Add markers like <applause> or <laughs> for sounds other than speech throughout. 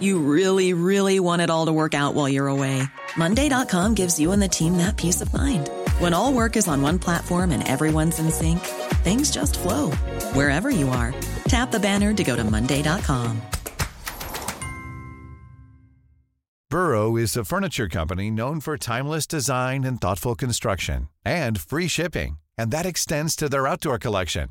You really, really want it all to work out while you're away. Monday.com gives you and the team that peace of mind. When all work is on one platform and everyone's in sync, things just flow wherever you are. Tap the banner to go to Monday.com. Burrow is a furniture company known for timeless design and thoughtful construction and free shipping, and that extends to their outdoor collection.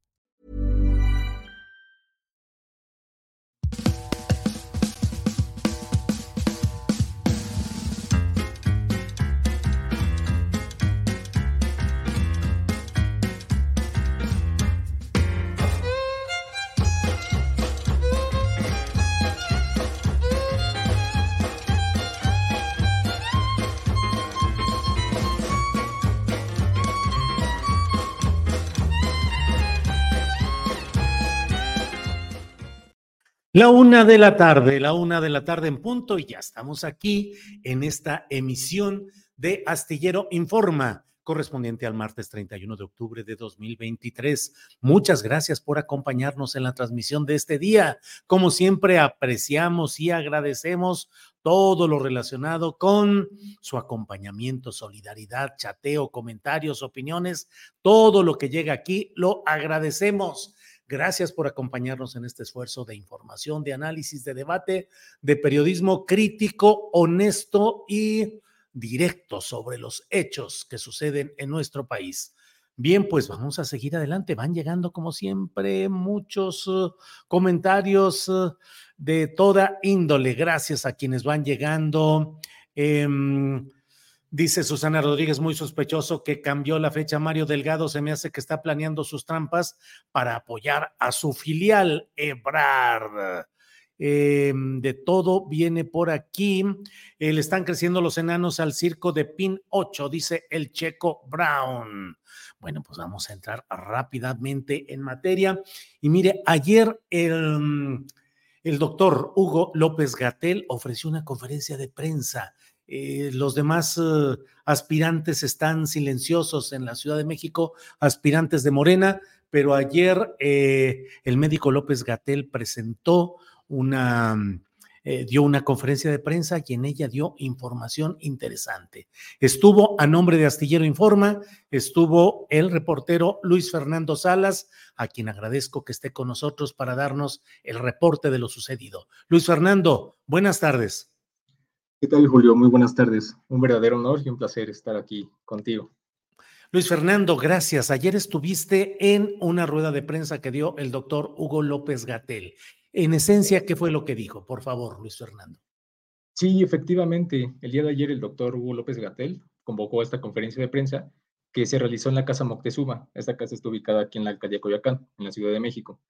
La una de la tarde, la una de la tarde en punto, y ya estamos aquí en esta emisión de Astillero Informa, correspondiente al martes 31 de octubre de 2023. Muchas gracias por acompañarnos en la transmisión de este día. Como siempre, apreciamos y agradecemos todo lo relacionado con su acompañamiento, solidaridad, chateo, comentarios, opiniones, todo lo que llega aquí, lo agradecemos. Gracias por acompañarnos en este esfuerzo de información, de análisis, de debate, de periodismo crítico, honesto y directo sobre los hechos que suceden en nuestro país. Bien, pues vamos a seguir adelante. Van llegando, como siempre, muchos uh, comentarios uh, de toda índole. Gracias a quienes van llegando. Em, Dice Susana Rodríguez, muy sospechoso que cambió la fecha. Mario Delgado se me hace que está planeando sus trampas para apoyar a su filial, Ebrard. Em, de todo viene por aquí. Eh, le están creciendo los enanos al circo de Pin 8, dice el checo Brown. Bueno, pues vamos a entrar rápidamente en materia. Y mire, ayer el, el doctor Hugo López Gatel ofreció una conferencia de prensa eh, los demás eh, aspirantes están silenciosos en la Ciudad de México, aspirantes de Morena, pero ayer eh, el médico López Gatel presentó una, dio una conferencia de prensa y en ella dio información interesante. Estuvo a nombre de Astillero Informa, estuvo el reportero Luis Fernando Salas, a quien agradezco que esté con nosotros para darnos el reporte de lo sucedido. Luis Fernando, buenas tardes. ¿Qué tal, Julio? Muy buenas tardes. Un verdadero honor y un placer estar aquí contigo. Luis Fernando, gracias. Ayer estuviste en una rueda de prensa que dio el doctor Hugo López Gatel. En esencia, ¿qué fue lo que dijo? Por favor, Luis Fernando. Sí, efectivamente. El día de ayer el doctor Hugo López Gatel convocó esta conferencia de prensa que se realizó en la Casa Moctezuma. Esta casa está ubicada aquí en la alcaldía Coyoacán, en la Ciudad de México.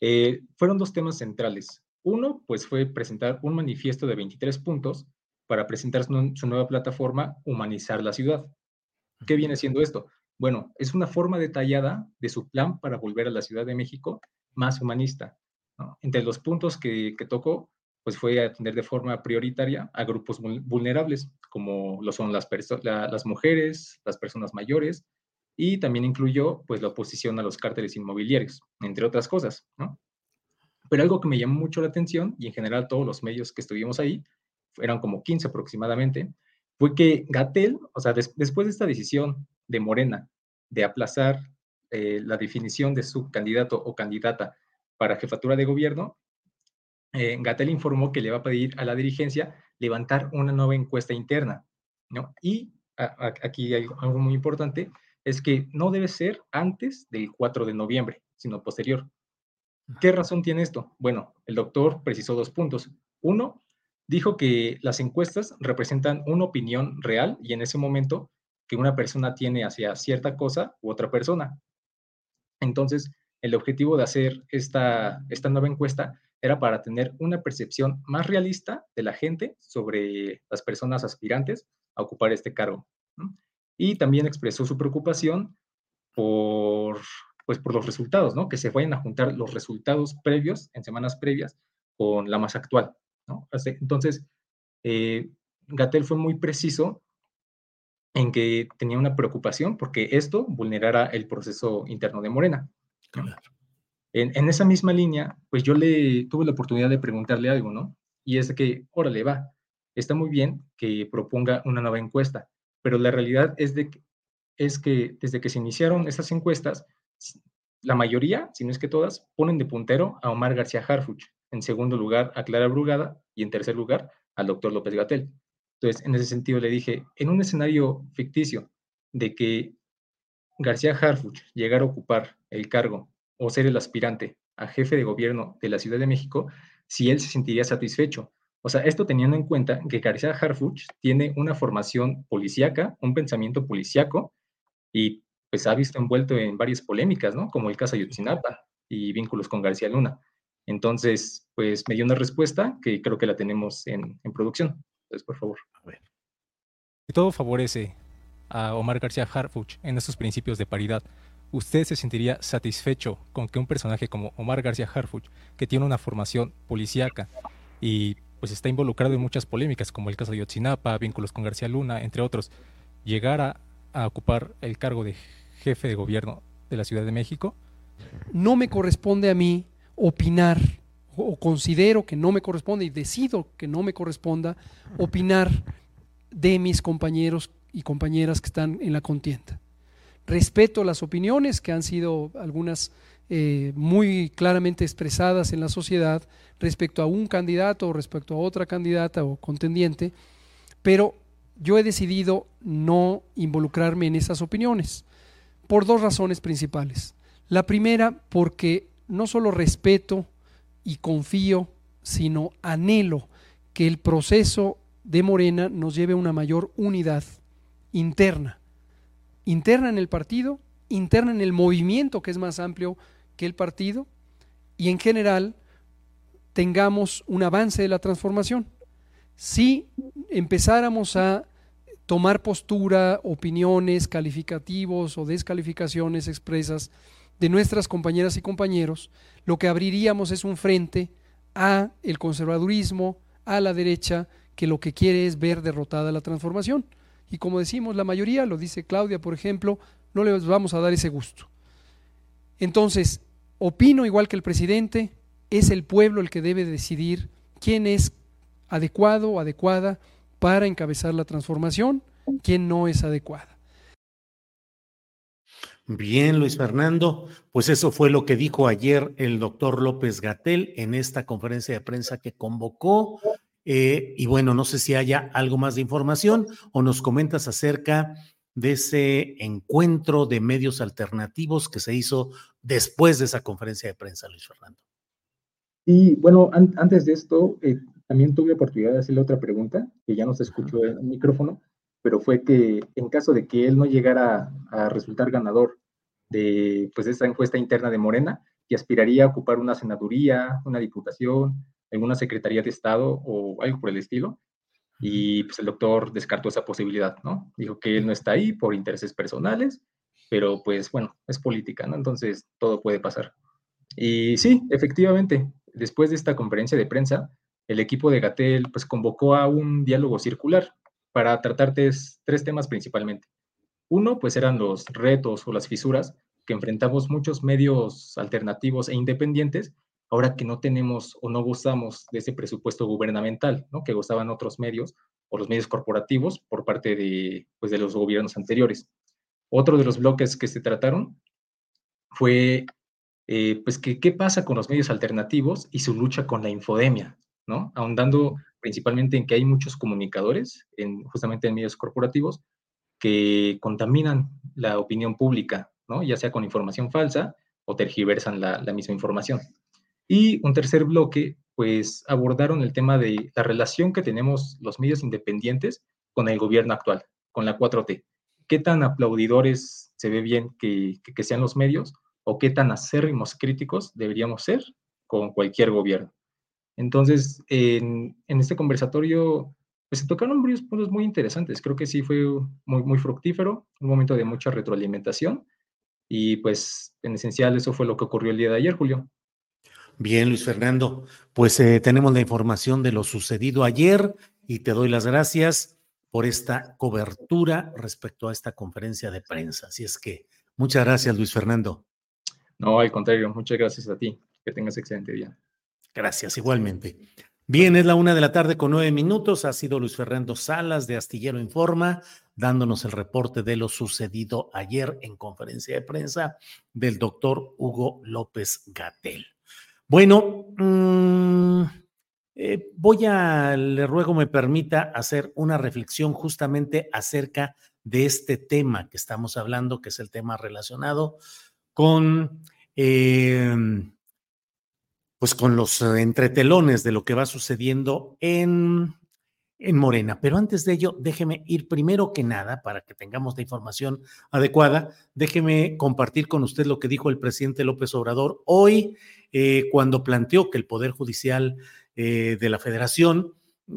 Eh, fueron dos temas centrales. Uno, pues fue presentar un manifiesto de 23 puntos para presentar su, nueva plataforma Humanizar la Ciudad. ¿Qué viene siendo esto? Bueno, es una forma detallada de su plan para volver a la Ciudad de México más humanista. Entre los puntos que, tocó, pues fue atender de forma prioritaria a grupos vulnerables, como lo son las, las mujeres, las personas mayores, y también incluyó pues la oposición a los cárteles inmobiliarios, entre otras cosas, Pero algo que me llamó mucho la atención, y en general todos los medios que estuvimos ahí, eran como 15 aproximadamente, fue que Gatel, o sea, después de esta decisión de Morena de aplazar eh, la definición de su candidato o candidata para jefatura de gobierno, eh, Gatel informó que le va a pedir a la dirigencia levantar una nueva encuesta interna, ¿no? Y aquí hay algo muy importante, es que no debe ser antes del 4 de noviembre, sino posterior. ¿Qué razón tiene esto? Bueno, el doctor precisó dos puntos. Uno, dijo que las encuestas representan una opinión real y en ese momento que una persona tiene hacia cierta cosa u otra persona. Entonces, el objetivo de hacer esta, esta nueva encuesta era para tener una percepción más realista de la gente sobre las personas aspirantes a ocupar este cargo. Y también expresó su preocupación por, pues, por los resultados, ¿no? que se vayan a juntar los resultados previos, en semanas previas, con la más actual. ¿No? Entonces, eh, Gatel fue muy preciso en que tenía una preocupación porque esto vulnerara el proceso interno de Morena. En, esa misma línea, pues yo le tuve la oportunidad de preguntarle algo, ¿no? Y es que, órale, va, está muy bien que proponga una nueva encuesta, pero la realidad es, de, es que desde que se iniciaron estas encuestas, la mayoría, si no es que todas, ponen de puntero a Omar García Harfuch, en segundo lugar a Clara Brugada y en tercer lugar al doctor López Gatel. Entonces, en ese sentido le dije, en un escenario ficticio de que García Harfuch llegara a ocupar el cargo o ser el aspirante a jefe de gobierno de la Ciudad de México, si él se sentiría satisfecho. O sea, esto teniendo en cuenta que García Harfuch tiene una formación policíaca, un pensamiento policíaco, y pues ha visto envuelto en varias polémicas, ¿no? Como el caso Ayotzinapa y vínculos con García Luna. Entonces, pues me dio una respuesta que creo que la tenemos en, en producción. Entonces, por favor. A ver. Si todo favorece a Omar García Harfuch en estos principios de paridad, ¿usted se sentiría satisfecho con que un personaje como Omar García Harfuch, que tiene una formación policíaca y pues está involucrado en muchas polémicas, como el caso de Yotzinapa, vínculos con García Luna, entre otros, llegara a ocupar el cargo de jefe de gobierno de la Ciudad de México? No me corresponde a mí opinar o considero que no me corresponde y decido que no me corresponda opinar de mis compañeros y compañeras que están en la contienda. Respeto las opiniones que han sido algunas eh, muy claramente expresadas en la sociedad respecto a un candidato o respecto a otra candidata o contendiente, pero yo he decidido no involucrarme en esas opiniones por dos razones principales. La primera, porque no solo respeto y confío, sino anhelo que el proceso de Morena nos lleve a una mayor unidad interna, interna en el partido, interna en el movimiento que es más amplio que el partido y en general tengamos un avance de la transformación. Si empezáramos a tomar postura, opiniones, calificativos o descalificaciones expresas de nuestras compañeras y compañeros, lo que abriríamos es un frente a el conservadurismo, a la derecha, que lo que quiere es ver derrotada la transformación. Y como decimos, la mayoría, lo dice Claudia, por ejemplo, no les vamos a dar ese gusto. Entonces, opino igual que el presidente, es el pueblo el que debe decidir quién es adecuado o adecuada para encabezar la transformación, quién no es adecuada. Bien, Luis Fernando, pues eso fue lo que dijo ayer el doctor López Gatel en esta conferencia de prensa que convocó. Eh, y bueno, no sé si haya algo más de información o nos comentas acerca de ese encuentro de medios alternativos que se hizo después de esa conferencia de prensa, Luis Fernando. Y bueno, antes de esto, eh, también tuve oportunidad de hacerle otra pregunta, que ya no se escuchó el micrófono, pero fue que en caso de que él no llegara a resultar ganador de pues, esta encuesta interna de Morena y aspiraría a ocupar una senaduría, una diputación, alguna secretaría de Estado o algo por el estilo, y pues el doctor descartó esa posibilidad, ¿no? Dijo que él no está ahí por intereses personales, pero pues bueno, es política, ¿no? Entonces todo puede pasar. Y sí, efectivamente, después de esta conferencia de prensa, el equipo de Gatel pues convocó a un diálogo circular para tratar tres, temas principalmente. Uno, pues eran los retos o las fisuras que enfrentamos muchos medios alternativos e independientes, ahora que no tenemos o no gozamos de ese presupuesto gubernamental, ¿no? que gozaban otros medios o los medios corporativos por parte de, pues, de los gobiernos anteriores. Otro de los bloques que se trataron fue, eh, pues, que, qué pasa con los medios alternativos y su lucha con la infodemia, ¿no? Ahondando principalmente en que hay muchos comunicadores, en, justamente en medios corporativos, que contaminan la opinión pública, ¿no? ya sea con información falsa o tergiversan la, misma información. Y un tercer bloque, pues abordaron el tema de la relación que tenemos los medios independientes con el gobierno actual, con la 4T. ¿Qué tan aplaudidores se ve bien que, que, sean los medios o qué tan acérrimos críticos deberíamos ser con cualquier gobierno? Entonces, en, en este conversatorio pues se tocaron varios puntos muy interesantes. Creo que sí fue muy, muy fructífero, un momento de mucha retroalimentación. Y pues en esencial eso fue lo que ocurrió el día de ayer, Julio. Bien, Luis Fernando, pues eh, tenemos la información de lo sucedido ayer y te doy las gracias por esta cobertura respecto a esta conferencia de prensa. Así es que muchas gracias, Luis Fernando. No, al contrario, muchas gracias a ti. Que tengas excelente día. Gracias, igualmente. Bien, es la una de la tarde con nueve minutos. Ha sido Luis Fernando Salas de Astillero Informa dándonos el reporte de lo sucedido ayer en conferencia de prensa del doctor Hugo López Gatel. Bueno, mmm, eh, voy a, le ruego me permita hacer una reflexión justamente acerca de este tema que estamos hablando, que es el tema relacionado con eh, pues con los eh, entretelones de lo que va sucediendo en, en Morena. Pero antes de ello, déjeme ir primero que nada, para que tengamos la información adecuada, déjeme compartir con usted lo que dijo el presidente López Obrador hoy, eh, cuando planteó que el Poder Judicial eh, de la Federación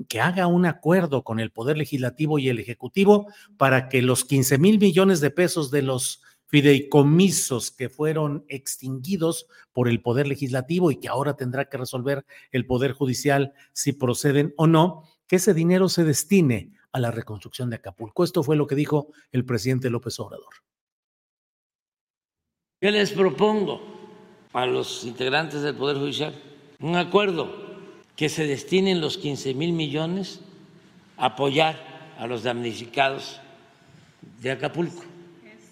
que haga un acuerdo con el Poder Legislativo y el Ejecutivo para que los 15 mil millones de pesos de los fideicomisos que fueron extinguidos por el Poder Legislativo y que ahora tendrá que resolver el Poder Judicial si proceden o no, que ese dinero se destine a la reconstrucción de Acapulco. Esto fue lo que dijo el presidente López Obrador. ¿Qué les propongo a los integrantes del Poder Judicial? Un acuerdo que se destinen los 15 mil millones a apoyar a los damnificados de Acapulco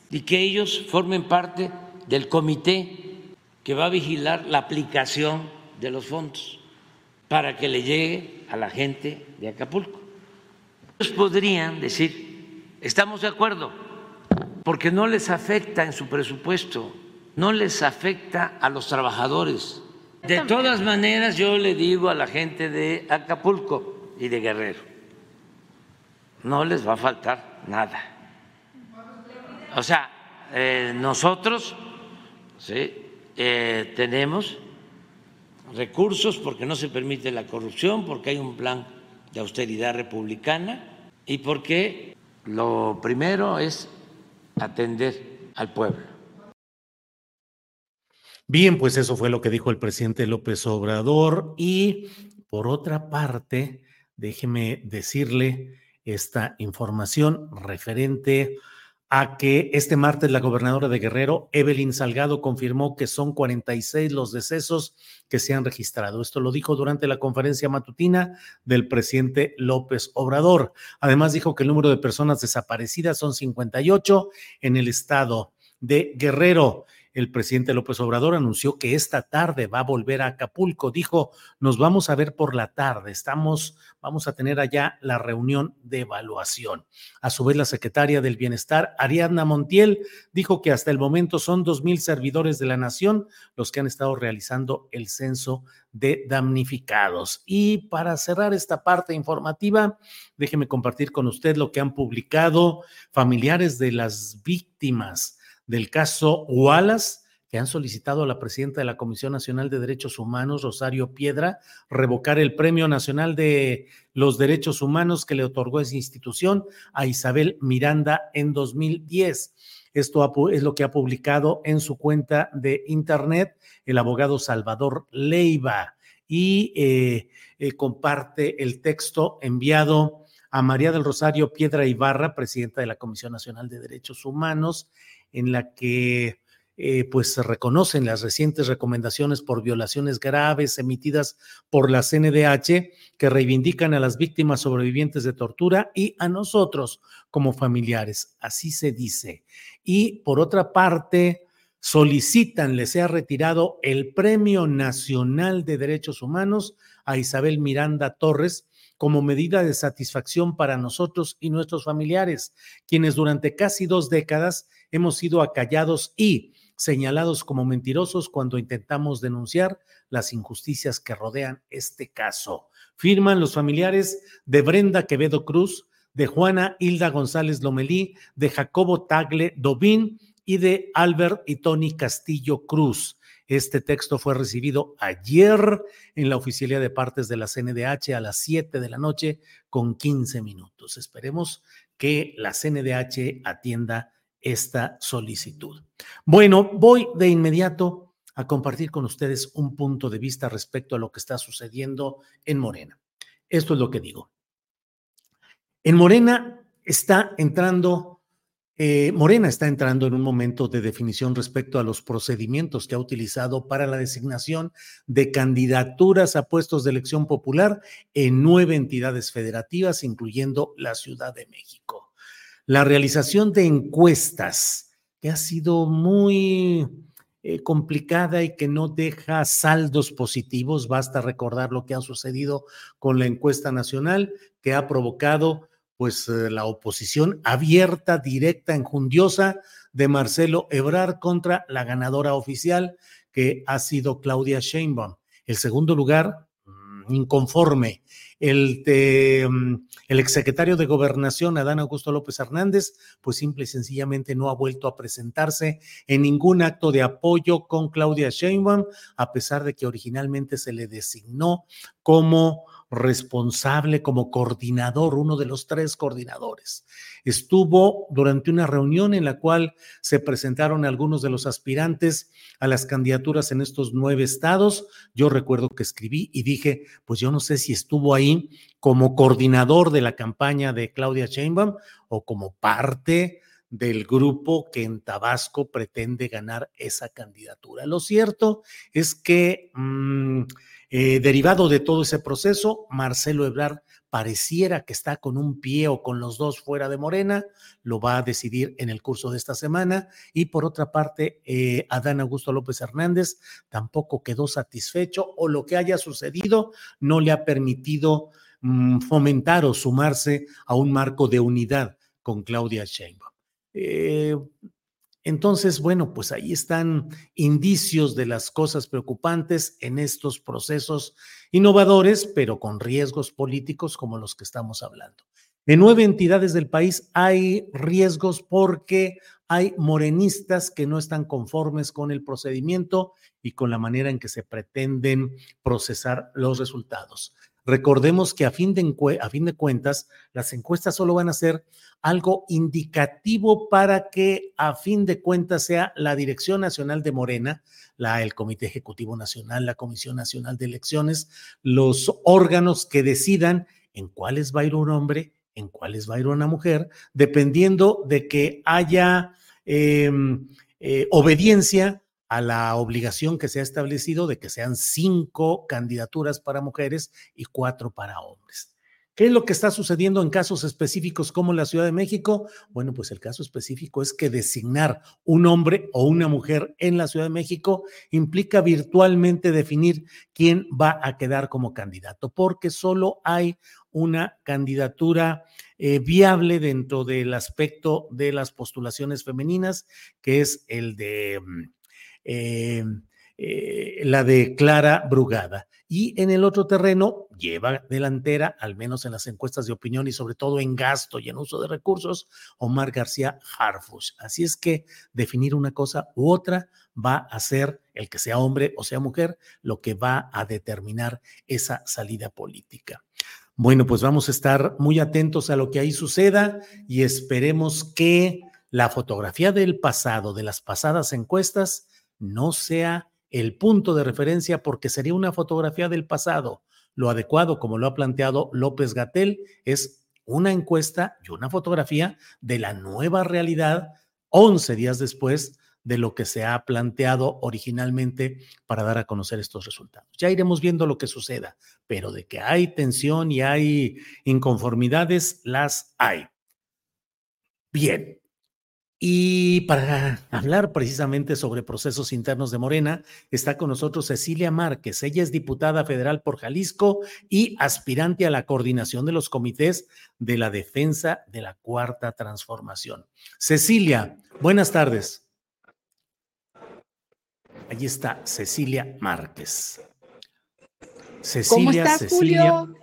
y que ellos formen parte del comité que va a vigilar la aplicación de los fondos para que le llegue a la gente de Acapulco. Ellos podrían decir, estamos de acuerdo, porque no les afecta en su presupuesto, no les afecta a los trabajadores. De todas maneras, yo le digo a la gente de Acapulco y de Guerrero, no les va a faltar nada o sea, eh, nosotros ¿sí? eh, tenemos recursos porque no se permite la corrupción, porque hay un plan de austeridad republicana y porque lo primero es atender al pueblo. Bien, pues eso fue lo que dijo el presidente López Obrador y por otra parte, déjeme decirle esta información referente a que este martes la gobernadora de Guerrero, Evelyn Salgado, confirmó que son 46 los decesos que se han registrado. Esto lo dijo durante la conferencia matutina del presidente López Obrador. Además dijo que el número de personas desaparecidas son 58 en el estado de Guerrero el presidente López Obrador anunció que esta tarde va a volver a Acapulco. Dijo, nos vamos a ver por la tarde. Estamos, vamos a tener allá la reunión de evaluación. A su vez, la secretaria del Bienestar, Ariadna Montiel, dijo que hasta el momento son dos mil servidores de la nación los que han estado realizando el censo de damnificados. Y para cerrar esta parte informativa, déjeme compartir con usted lo que han publicado familiares de las víctimas del caso Wallace, que han solicitado a la presidenta de la Comisión Nacional de Derechos Humanos, Rosario Piedra, revocar el Premio Nacional de los Derechos Humanos que le otorgó esa institución a Isabel Miranda en 2010. Esto es lo que ha publicado en su cuenta de internet el abogado Salvador Leiva y eh, eh, comparte el texto enviado a María del Rosario Piedra Ibarra, presidenta de la Comisión Nacional de Derechos Humanos, en la que eh, pues se reconocen las recientes recomendaciones por violaciones graves emitidas por la CNDH que reivindican a las víctimas sobrevivientes de tortura y a nosotros como familiares. Así se dice. Y por otra parte, solicitan le sea retirado el Premio Nacional de Derechos Humanos a Isabel Miranda Torres como medida de satisfacción para nosotros y nuestros familiares, quienes durante casi dos décadas hemos sido acallados y señalados como mentirosos cuando intentamos denunciar las injusticias que rodean este caso. Firman los familiares de Brenda Quevedo Cruz, de Juana Hilda González Lomelí, de Jacobo Tagle Dobín y de Albert y Tony Castillo Cruz. Este texto fue recibido ayer en la oficialía de partes de la CNDH a las 7 de la noche con 15 minutos. Esperemos que la CNDH atienda esta solicitud. Bueno, voy de inmediato a compartir con ustedes un punto de vista respecto a lo que está sucediendo en Morena. Esto es lo que digo. En Morena está entrando, eh, Morena está entrando en un momento de definición respecto a los procedimientos que ha utilizado para la designación de candidaturas a puestos de elección popular en nueve entidades federativas, incluyendo la Ciudad de México la realización de encuestas, que ha sido muy eh, complicada y que no deja saldos positivos. Basta recordar lo que ha sucedido con la encuesta nacional, que ha provocado pues eh, la oposición abierta, directa, enjundiosa de Marcelo Ebrard contra la ganadora oficial, que ha sido Claudia Sheinbaum. El segundo lugar, inconforme. El, de, mm, el exsecretario de Gobernación, Adán Augusto López Hernández, pues simple y sencillamente no ha vuelto a presentarse en ningún acto de apoyo con Claudia Sheinbaum, a pesar de que originalmente se le designó como responsable, como coordinador, uno de los tres coordinadores. Estuvo durante una reunión en la cual se presentaron algunos de los aspirantes a las candidaturas en estos nueve estados. Yo recuerdo que escribí y dije, pues yo no sé si estuvo ahí como coordinador de la campaña de Claudia Sheinbaum o como parte del grupo que en Tabasco pretende ganar esa candidatura. Lo cierto es que... Mm, eh, derivado de todo ese proceso, Marcelo Ebrard pareciera que está con un pie o con los dos fuera de Morena, lo va a decidir en el curso de esta semana. Y por otra parte, eh, Adán Augusto López Hernández tampoco quedó satisfecho o lo que haya sucedido no le ha permitido mm, fomentar o sumarse a un marco de unidad con Claudia Sheinbaum. Eh, entonces, bueno, pues ahí están indicios de las cosas preocupantes en estos procesos innovadores, pero con riesgos políticos como los que estamos hablando. En nueve entidades del país hay riesgos porque hay morenistas que no están conformes con el procedimiento y con la manera en que se pretenden procesar los resultados. Recordemos que a fin, de, a fin de cuentas, las encuestas solo van a ser algo indicativo para que a fin de cuentas sea la Dirección Nacional de Morena, el Comité Ejecutivo Nacional, la Comisión Nacional de Elecciones, los órganos que decidan en cuáles va a ir un hombre, en cuáles va a ir una mujer, dependiendo de que haya em, eh, obediencia a la obligación que se ha establecido de que sean cinco candidaturas para mujeres y cuatro para hombres. ¿Qué es lo que está sucediendo en casos específicos como la Ciudad de México? Bueno, pues el caso específico es que designar un hombre o una mujer en la Ciudad de México implica virtualmente definir quién va a quedar como candidato, porque solo hay una candidatura eh, viable dentro del aspecto de las postulaciones femeninas, que es el de mm, eh, eh, la de Clara Brugada. Y en el otro terreno lleva delantera, al menos en las encuestas de opinión y sobre todo en gasto y en uso de recursos, Omar García Harfush. Así es que definir una cosa u otra va a ser el que sea hombre o sea mujer lo que va a determinar esa salida política. Bueno, pues vamos a estar muy atentos a lo que ahí suceda y esperemos que la fotografía del pasado, de las pasadas encuestas, no sea el punto de referencia porque sería una fotografía del pasado. Lo adecuado, como lo ha planteado López Gatel, es una encuesta y una fotografía de la nueva realidad 11 días después de lo que se ha planteado originalmente para dar a conocer estos resultados. Ya iremos viendo lo que suceda, pero de que hay tensión y hay inconformidades, las hay. Bien, y para hablar precisamente sobre procesos internos de Morena, está con nosotros Cecilia Márquez. Ella es diputada federal por Jalisco y aspirante a la coordinación de los comités de la defensa de la cuarta transformación. Cecilia, buenas tardes. Ahí está Cecilia Márquez. Cecilia, ¿Cómo estás, Cecilia. Julio?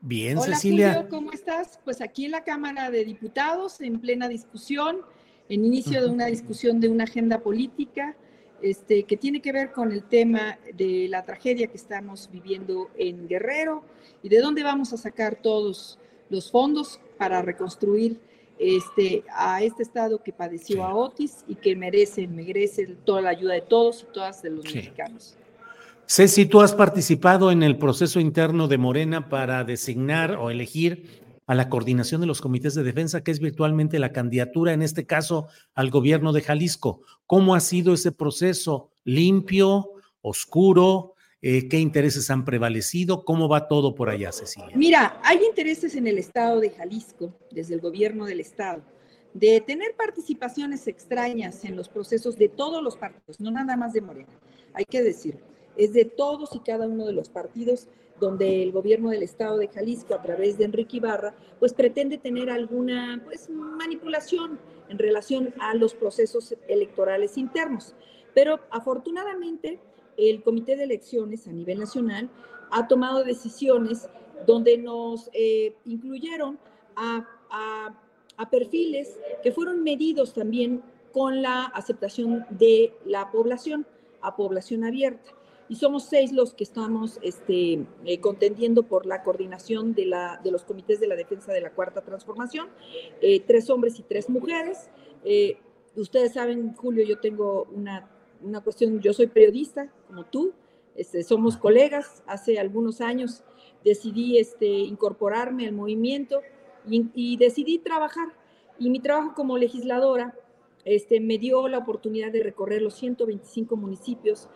Bien, Cecilia. Julio, ¿cómo estás? Pues aquí en la Cámara de Diputados, en plena discusión, en inicio de una discusión de una agenda política este, que tiene que ver con el tema de la tragedia que estamos viviendo en Guerrero y de dónde vamos a sacar todos los fondos para reconstruir este, a este estado que padeció a Otis y que merece, merece toda la ayuda de todos y todas de los mexicanos. Ceci, tú has participado en el proceso interno de Morena para designar o elegir a la coordinación de los comités de defensa, que es virtualmente la candidatura, en este caso, al gobierno de Jalisco. ¿Cómo ha sido ese proceso? ¿Limpio? ¿Oscuro? Eh, ¿Qué intereses han prevalecido? ¿Cómo va todo por allá, Cecilia? Mira, hay intereses en el estado de Jalisco, desde el gobierno del estado, de tener participaciones extrañas en los procesos de todos los partidos, no nada más de Morena, hay que decirlo. Es de todos y cada uno de los partidos donde el gobierno del estado de Jalisco, a través de Enrique Ibarra, pues pretende tener alguna pues, manipulación en relación a los procesos electorales internos. Pero afortunadamente el Comité de Elecciones a nivel nacional ha tomado decisiones donde nos eh, incluyeron a, a perfiles que fueron medidos también con la aceptación de la población, a población abierta y somos seis los que estamos este, eh, contendiendo por la coordinación de, la, de los comités de la defensa de la cuarta transformación, eh, tres hombres y tres mujeres. Eh, ustedes saben, Julio, yo tengo una, una, cuestión, yo soy periodista, como tú, este, somos colegas, hace algunos años decidí este, incorporarme al movimiento y, y decidí trabajar. Y mi trabajo como legisladora este, me dio la oportunidad de recorrer los 125 municipios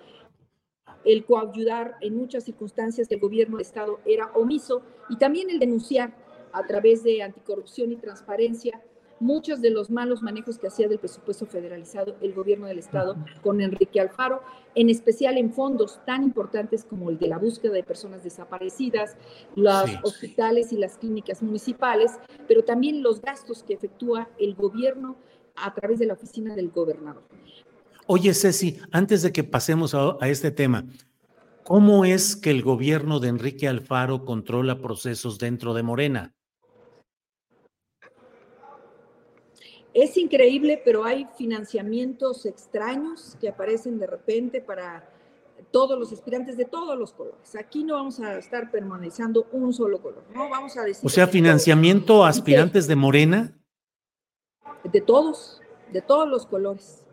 el coayudar en muchas circunstancias que el gobierno de Estado era omiso y también el denunciar a través de anticorrupción y transparencia muchos de los malos manejos que hacía del presupuesto federalizado el gobierno del Estado con Enrique Alfaro, en especial en fondos tan importantes como el de la búsqueda de personas desaparecidas, los hospitales y las clínicas municipales, pero también los gastos que efectúa el gobierno a través de la oficina del gobernador. Oye, Ceci, antes de que pasemos a, este tema, ¿cómo es que el gobierno de Enrique Alfaro controla procesos dentro de Morena? Es increíble, pero hay financiamientos extraños que aparecen de repente para todos los aspirantes de todos los colores. Aquí no vamos a estar permaneciendo un solo color, no vamos a decir. O sea, financiamiento a aspirantes de Morena. De todos, de todos los colores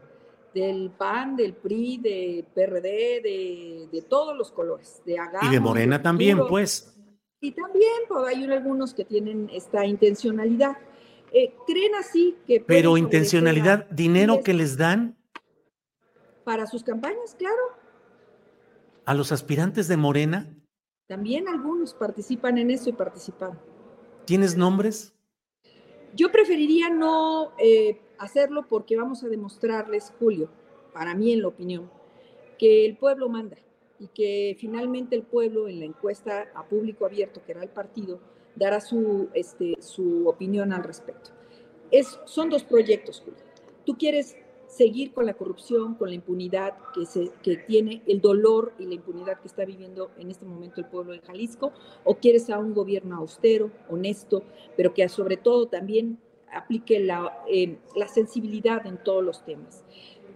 del PAN, del PRI, de PRD, de, todos los colores, de Y de Morena también, pues. Y también pues, hay algunos que tienen esta intencionalidad. Eh, ¿Creen así que... Pero intencionalidad, dinero que les dan. Para sus campañas, claro. ¿A los aspirantes de Morena? También algunos participan en eso y participan. ¿Tienes nombres? Yo preferiría no eh, hacerlo porque vamos a demostrarles, Julio, para mí en la opinión, que el pueblo manda y que finalmente el pueblo en la encuesta a público abierto que era el partido dará su, este, su opinión al respecto. Es, son dos proyectos, Julio. Tú quieres seguir con la corrupción, con la impunidad que, se, que tiene, el dolor y la impunidad que está viviendo en este momento el pueblo de Jalisco, o quieres a un gobierno austero, honesto, pero que sobre todo también aplique la, eh, la sensibilidad en todos los temas.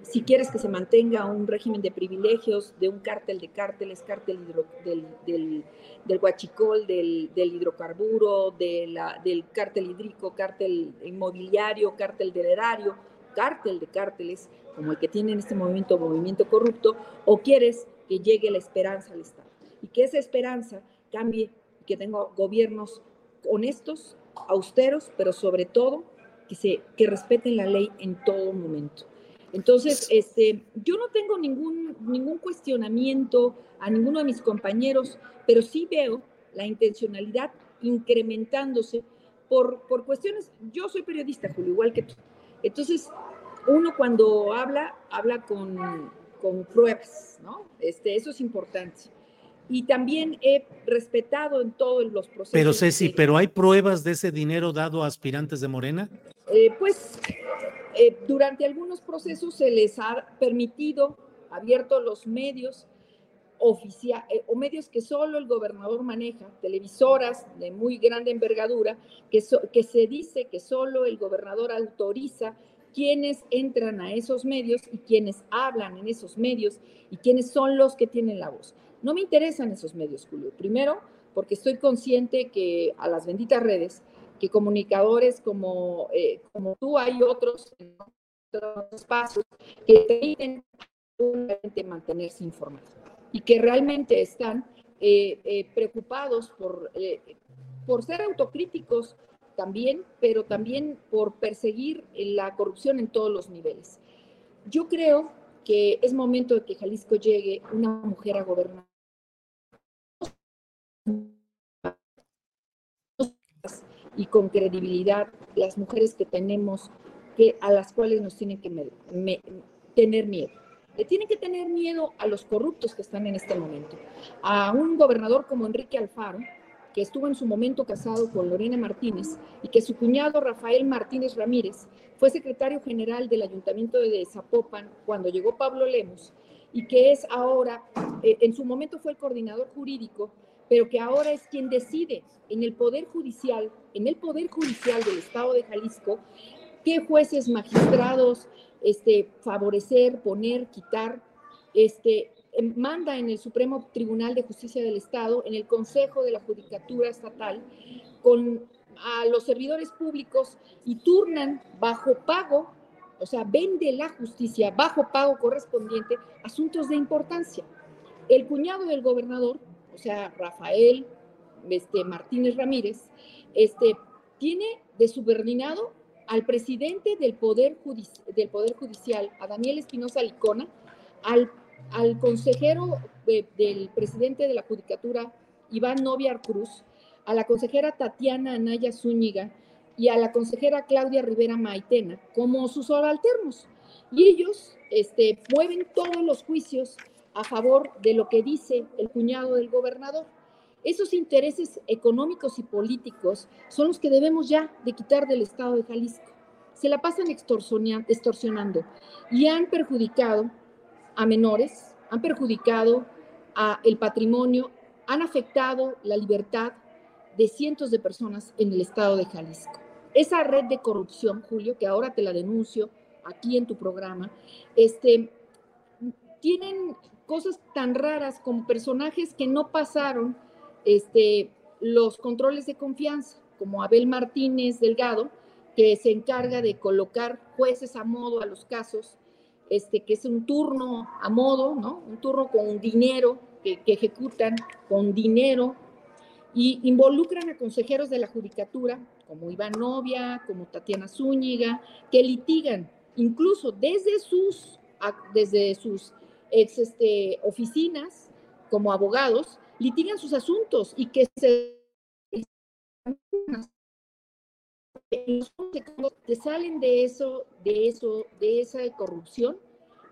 Si quieres que se mantenga un régimen de privilegios, de un cártel de cárteles, cártel del, del, del, huachicol, del, del hidrocarburo, del cártel hídrico, cártel inmobiliario, cártel del erario, cártel de cárteles, como el que tiene en este momento movimiento corrupto, o quieres que llegue la esperanza al Estado y que esa esperanza cambie, que tenga gobiernos honestos, austeros, pero sobre todo que, se, que respeten la ley en todo momento. Entonces, este, yo no tengo ningún, ningún cuestionamiento a ninguno de mis compañeros, pero sí veo la intencionalidad incrementándose por, por cuestiones, yo soy periodista, Julio, igual que tú. Entonces, uno cuando habla, habla con, con pruebas, ¿no? Este, eso es importante y también he respetado en todos los procesos. Pero Ceci, ¿pero hay pruebas de ese dinero dado a aspirantes de Morena? Eh, pues eh, durante algunos procesos se les ha permitido abierto los medios oficial, eh, o medios que solo el gobernador maneja, televisoras de muy grande envergadura, que, que se dice que solo el gobernador autoriza quienes entran a esos medios y quienes hablan en esos medios y quienes son los que tienen la voz. No me interesan esos medios, Julio. Primero, porque estoy consciente que a las benditas redes, que comunicadores como, eh, como tú hay otros otros espacios que permiten mantenerse informados y que realmente están eh, eh, preocupados por, por ser autocríticos también, pero también por perseguir la corrupción en todos los niveles. Yo creo que es momento de que Jalisco llegue una mujer a gobernar y con credibilidad las mujeres que tenemos que a las cuales nos tienen que tener miedo. Le tienen que tener miedo a los corruptos que están en este momento. A un gobernador como Enrique Alfaro, que estuvo en su momento casado con Lorena Martínez y que su cuñado Rafael Martínez Ramírez fue secretario general del Ayuntamiento de Zapopan cuando llegó Pablo Lemos y que es ahora, eh, en su momento fue el coordinador jurídico, pero que ahora es quien decide en el Poder Judicial, en el Poder Judicial del Estado de Jalisco, qué jueces, magistrados, este, favorecer, poner, quitar, este, em, manda en el Supremo Tribunal de Justicia del Estado, en el Consejo de la Judicatura Estatal, con a los servidores públicos y turnan bajo pago, o sea, vende la justicia bajo pago correspondiente asuntos de importancia. El cuñado del gobernador, o sea, Rafael este, Martínez Ramírez, este, tiene de subordinado al presidente del Poder, del Poder Judicial, a Daniel Espinosa Licona, al, al consejero del presidente de la Judicatura, Iván Noviar Cruz, a la consejera Tatiana Anaya Zúñiga y a la consejera Claudia Rivera Maitena como sus subalternos. Y ellos este, mueven todos los juicios a favor de lo que dice el cuñado del gobernador. Esos intereses económicos y políticos son los que debemos ya de quitar del Estado de Jalisco. Se la pasan extorsionando y han perjudicado a menores, han perjudicado a el patrimonio, han afectado la libertad de cientos de personas en el Estado de Jalisco. Esa red de corrupción, Julio, que ahora te la denuncio aquí en tu programa, este, tienen cosas tan raras como personajes que no pasaron este, los controles de confianza, como Abel Martínez Delgado, que se encarga de colocar jueces a modo a los casos, este, que es un turno a modo, ¿no? Un turno con dinero, que, que ejecutan con dinero y involucran a consejeros de la judicatura, como Iván Novia, como Tatiana Zúñiga, que litigan incluso desde sus, desde sus ex este, oficinas como abogados litigan sus asuntos y que se salen de eso, de eso, de esa corrupción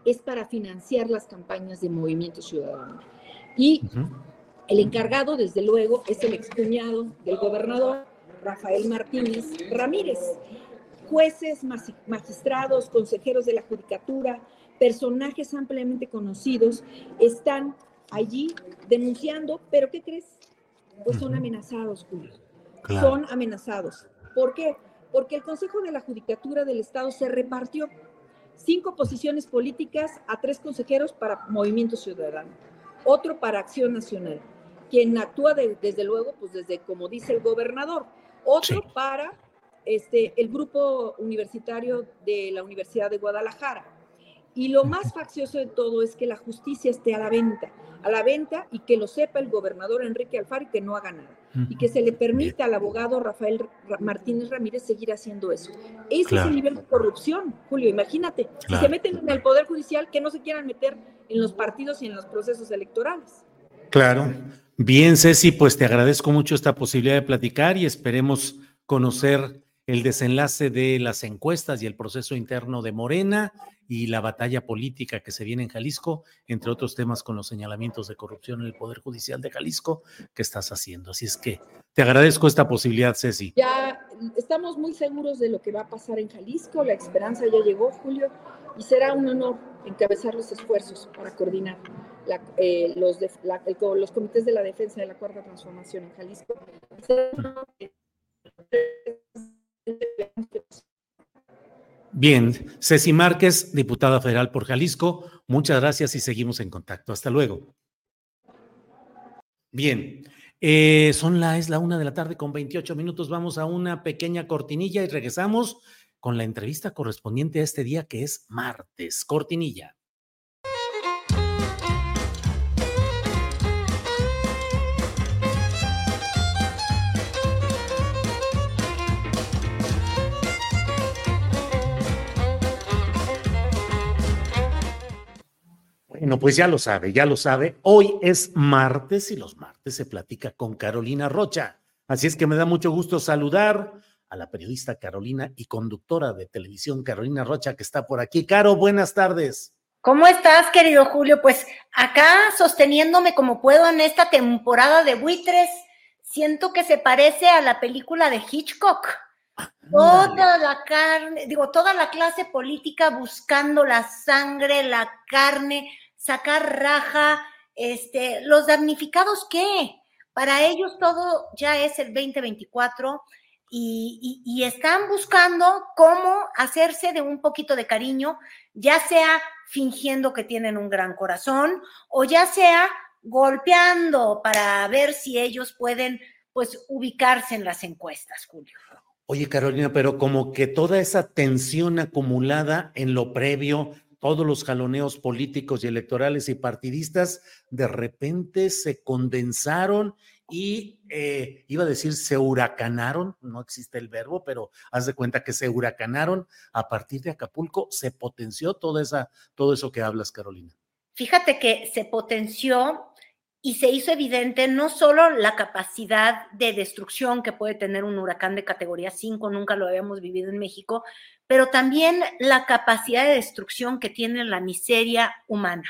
es para financiar las campañas de Movimiento Ciudadano. Y el encargado, desde luego, es el excuñado del gobernador Rafael Martínez Ramírez. Jueces, magistrados, consejeros de la judicatura, personajes ampliamente conocidos están allí denunciando, pero ¿qué crees? Pues son amenazados, Julio. Son amenazados. ¿Por qué? Porque el Consejo de la Judicatura del Estado se repartió cinco posiciones políticas a tres consejeros para Movimiento Ciudadano, otro para Acción Nacional, quien actúa desde luego, pues desde como dice el gobernador, otro para este, el grupo universitario de la Universidad de Guadalajara, y lo más faccioso de todo es que la justicia esté a la venta, a la venta y que lo sepa el gobernador Enrique Alfaro y que no haga nada. Y que se le permita al abogado Rafael Martínez Ramírez seguir haciendo eso. Ese es el nivel de corrupción, Julio. Imagínate, si se meten en el Poder Judicial, que no se quieran meter en los partidos y en los procesos electorales. Claro. Bien, Ceci, pues te agradezco mucho esta posibilidad de platicar y esperemos conocer el desenlace de las encuestas y el proceso interno de Morena y la batalla política que se viene en Jalisco, entre otros temas con los señalamientos de corrupción en el Poder Judicial de Jalisco que estás haciendo. Así es que te agradezco esta posibilidad, Ceci. Ya estamos muy seguros de lo que va a pasar en Jalisco, la esperanza ya llegó, Julio, y será un honor encabezar los esfuerzos para coordinar eh, los, los comités de la defensa de la cuarta transformación en Jalisco. Bien, Ceci Márquez, diputada federal por Jalisco, muchas gracias y seguimos en contacto. Hasta luego. Bien, eh, son la, es la una de la tarde con 28 minutos. Vamos a una pequeña cortinilla y regresamos con la entrevista correspondiente a este día que es martes. Cortinilla. Bueno, pues ya lo sabe, ya lo sabe. Hoy es martes y los martes se platica con Carolina Rocha. Así es que me da mucho gusto saludar a la periodista Carolina y conductora de televisión Carolina Rocha que está por aquí. Caro, buenas tardes. ¿Cómo estás, querido Julio? Pues acá sosteniéndome como puedo en esta temporada de buitres, siento que se parece a la película de Hitchcock. Toda la carne, digo, toda la clase política buscando la sangre, la carne, sacar raja, este, los damnificados, ¿qué? Para ellos todo ya es el 2024 y, y, están buscando cómo hacerse de un poquito de cariño, ya sea fingiendo que tienen un gran corazón o ya sea golpeando para ver si ellos pueden pues ubicarse en las encuestas, Julio. Oye, Carolina, pero como que toda esa tensión acumulada en lo previo, todos los jaloneos políticos y electorales y partidistas de repente se condensaron y eh, iba a decir se huracanaron, no existe el verbo, pero haz de cuenta que se huracanaron a partir de Acapulco, se potenció toda esa, todo eso que hablas, Carolina. Fíjate que se potenció y se hizo evidente no solo la capacidad de destrucción que puede tener un huracán de categoría 5, nunca lo habíamos vivido en México, pero también la capacidad de destrucción que tiene la miseria humana.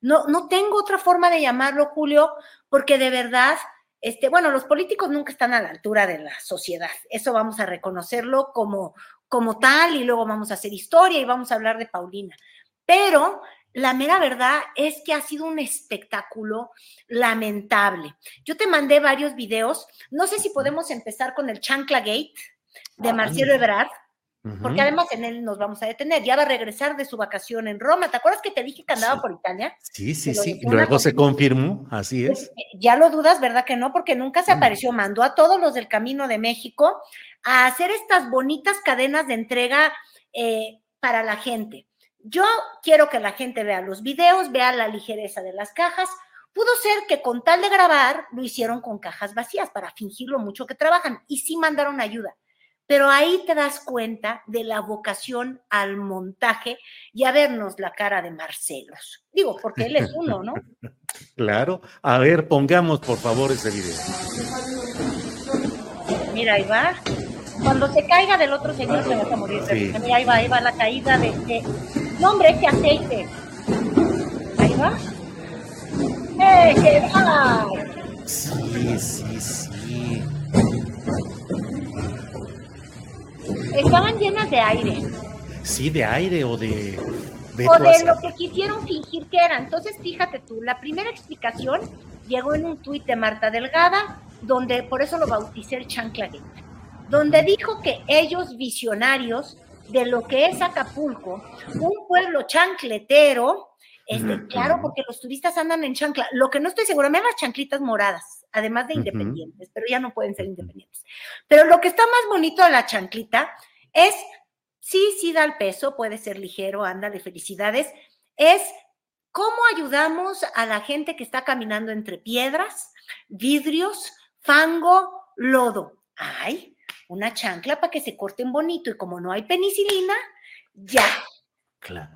No, no tengo otra forma de llamarlo, Julio, porque de verdad, este, bueno, los políticos nunca están a la altura de la sociedad. Eso vamos a reconocerlo como, como tal y luego vamos a hacer historia y vamos a hablar de Paulina. Pero la mera verdad es que ha sido un espectáculo lamentable. Yo te mandé varios videos. No sé si podemos empezar con el Chancla Gate de ah, Marcelo Ebrard, porque además en él nos vamos a detener. Ya va a regresar de su vacación en Roma. ¿Te acuerdas que te dije que andaba por Italia? Sí, sí, sí. Luego se confirmó, así es. Eh, ya lo dudas, ¿verdad que no? Porque nunca se apareció. Mandó a todos los del Camino de México a hacer estas bonitas cadenas de entrega eh, para la gente. Yo quiero que la gente vea los videos, vea la ligereza de las cajas. Pudo ser que con tal de grabar lo hicieron con cajas vacías para fingir lo mucho que trabajan y sí mandaron ayuda. Pero ahí te das cuenta de la vocación al montaje y a vernos la cara de Marcelos. Digo, porque él es uno, ¿no? <laughs> Claro. A ver, pongamos por favor ese video. Mira, ahí va. Cuando se caiga del otro señor se va a morir. Mira, ahí va, ahí va la caída de, de no, hombre, este aceite. Ahí va. ¡Eh, qué va! Sí, sí, sí. Estaban llenas de aire. Sí, de aire o de... o de lo que quisieron fingir que era. Entonces, fíjate tú, la primera explicación llegó en un tuit de Marta Delgada, donde por eso lo bauticé el chanclaguete, donde dijo que ellos visionarios de lo que es Acapulco, un pueblo chancletero, este, claro, porque los turistas andan en chancla. Lo que no estoy segura, me las chanclitas moradas, además de independientes, pero ya no pueden ser independientes. Pero lo que está más bonito de la chanclita es, sí, sí da el peso, puede ser ligero, anda de felicidades, es cómo ayudamos a la gente que está caminando entre piedras, vidrios, fango, lodo. Ay, una chancla para que se corten bonito y como no hay penicilina, ya. Claro.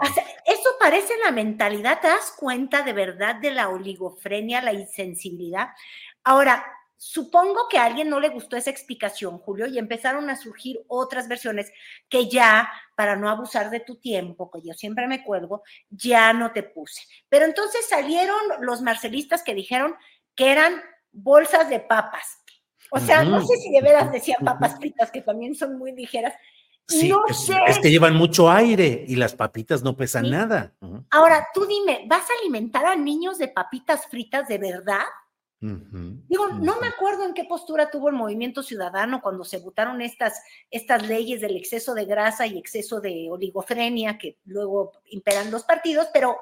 eso parece la mentalidad, ¿te das cuenta de verdad de la oligofrenia, la insensibilidad? Ahora, supongo que a alguien no le gustó esa explicación, Julio, y empezaron a surgir otras versiones que ya, para no abusar de tu tiempo, que yo siempre me cuelgo, ya no te puse. Pero entonces salieron los marcelistas que dijeron que eran bolsas de papas. O sea, no sé si de veras decían papas fritas, que también son muy ligeras. Sí, no es, sé. es que llevan mucho aire y las papitas no pesan Sí. nada. Ahora, tú dime, ¿vas a alimentar a niños de papitas fritas de verdad? Digo, no me acuerdo en qué postura tuvo el movimiento ciudadano cuando se votaron estas, estas leyes del exceso de grasa y exceso de oligofrenia que luego imperan los partidos, pero,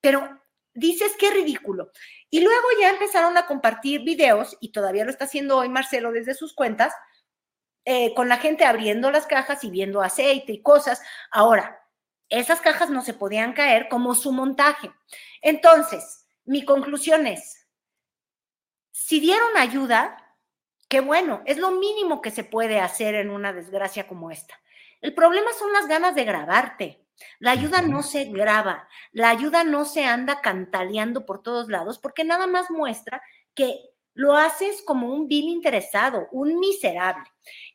pero dices qué ridículo. Y luego ya empezaron a compartir videos, y todavía lo está haciendo hoy Marcelo desde sus cuentas, eh, con la gente abriendo las cajas y viendo aceite y cosas. Ahora, esas cajas no se podían caer como su montaje. Entonces, mi conclusión es, si dieron ayuda, qué bueno, es lo mínimo que se puede hacer en una desgracia como esta. El problema son las ganas de grabarte. La ayuda no se graba, la ayuda no se anda cantaleando por todos lados porque nada más muestra que lo haces como un vil interesado, un miserable.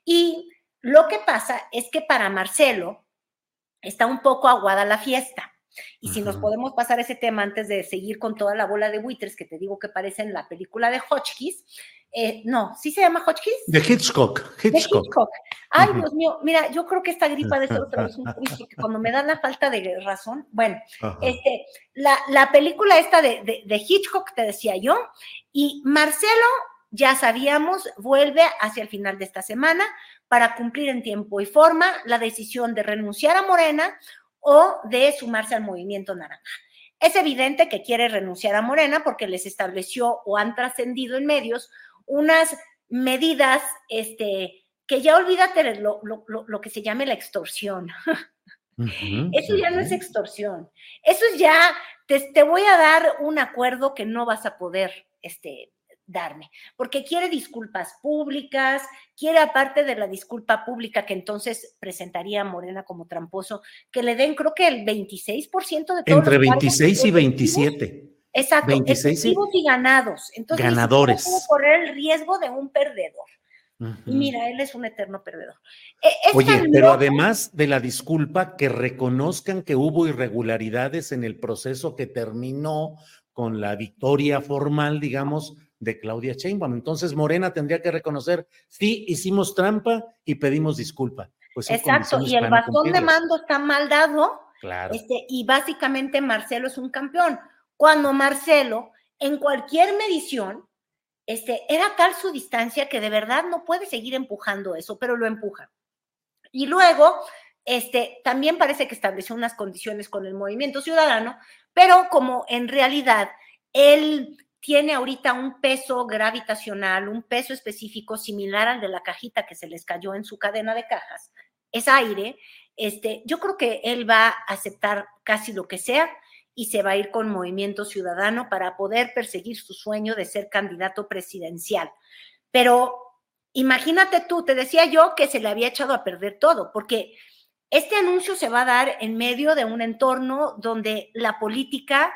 Y lo que pasa es que para Marcelo está un poco aguada la fiesta. Y si nos podemos pasar ese tema antes de seguir con toda la bola de buitres que te digo que parece en la película de Hotchkiss, eh, no, ¿sí se llama Hotchkiss? De Hitchcock, De Hitchcock. Hitchcock. Ay. Dios mío, mira, yo creo que esta gripa debe ser otra vez un quiz, porque cuando me dan la falta de razón, bueno, este, la, la película esta de, de- de Hitchcock, te decía yo, y Marcelo, ya sabíamos, vuelve hacia el final de esta semana para cumplir en tiempo y forma la decisión de renunciar a Morena o de sumarse al movimiento naranja. Es evidente que quiere renunciar a Morena porque les estableció o han trascendido en medios unas medidas este, que ya olvídate de lo, lo- lo- lo que se llame la extorsión. <laughs> Eso ya no es extorsión. Eso es ya, te, te voy a dar un acuerdo que no vas a poder este, darme, porque quiere disculpas públicas, quiere aparte de la disculpa pública que entonces presentaría a Morena como tramposo, que le den creo que el 26% de todos Entre los cargos 26 y efectivos 27. Exacto, 26 y- efectivos y ganados. Entonces, Ganadores. correr el riesgo de un perdedor. Y mira, él es un eterno perdedor. Eh, es Oye, pero además de la disculpa, que reconozcan que hubo irregularidades en el proceso que terminó con la victoria formal, digamos, de Claudia Sheinbaum. Entonces Morena tendría que reconocer, sí, hicimos trampa y pedimos disculpa. Pues Exacto, y el bastón de mando está mal dado, Claro. este, y básicamente Marcelo es un campeón. Cuando Marcelo, en cualquier medición, este, era tal su distancia que de verdad no puede seguir empujando eso, pero lo empuja. Y luego, este, también parece que estableció unas condiciones con el movimiento ciudadano, pero como en realidad él tiene ahorita un peso gravitacional, un peso específico similar al de la cajita que se les cayó en su cadena de cajas, es aire, este, yo creo que él va a aceptar casi lo que sea y se va a ir con Movimiento Ciudadano para poder perseguir su sueño de ser candidato presidencial. Pero imagínate tú, te decía yo que se le había echado a perder todo, porque este anuncio se va a dar en medio de un entorno donde la política,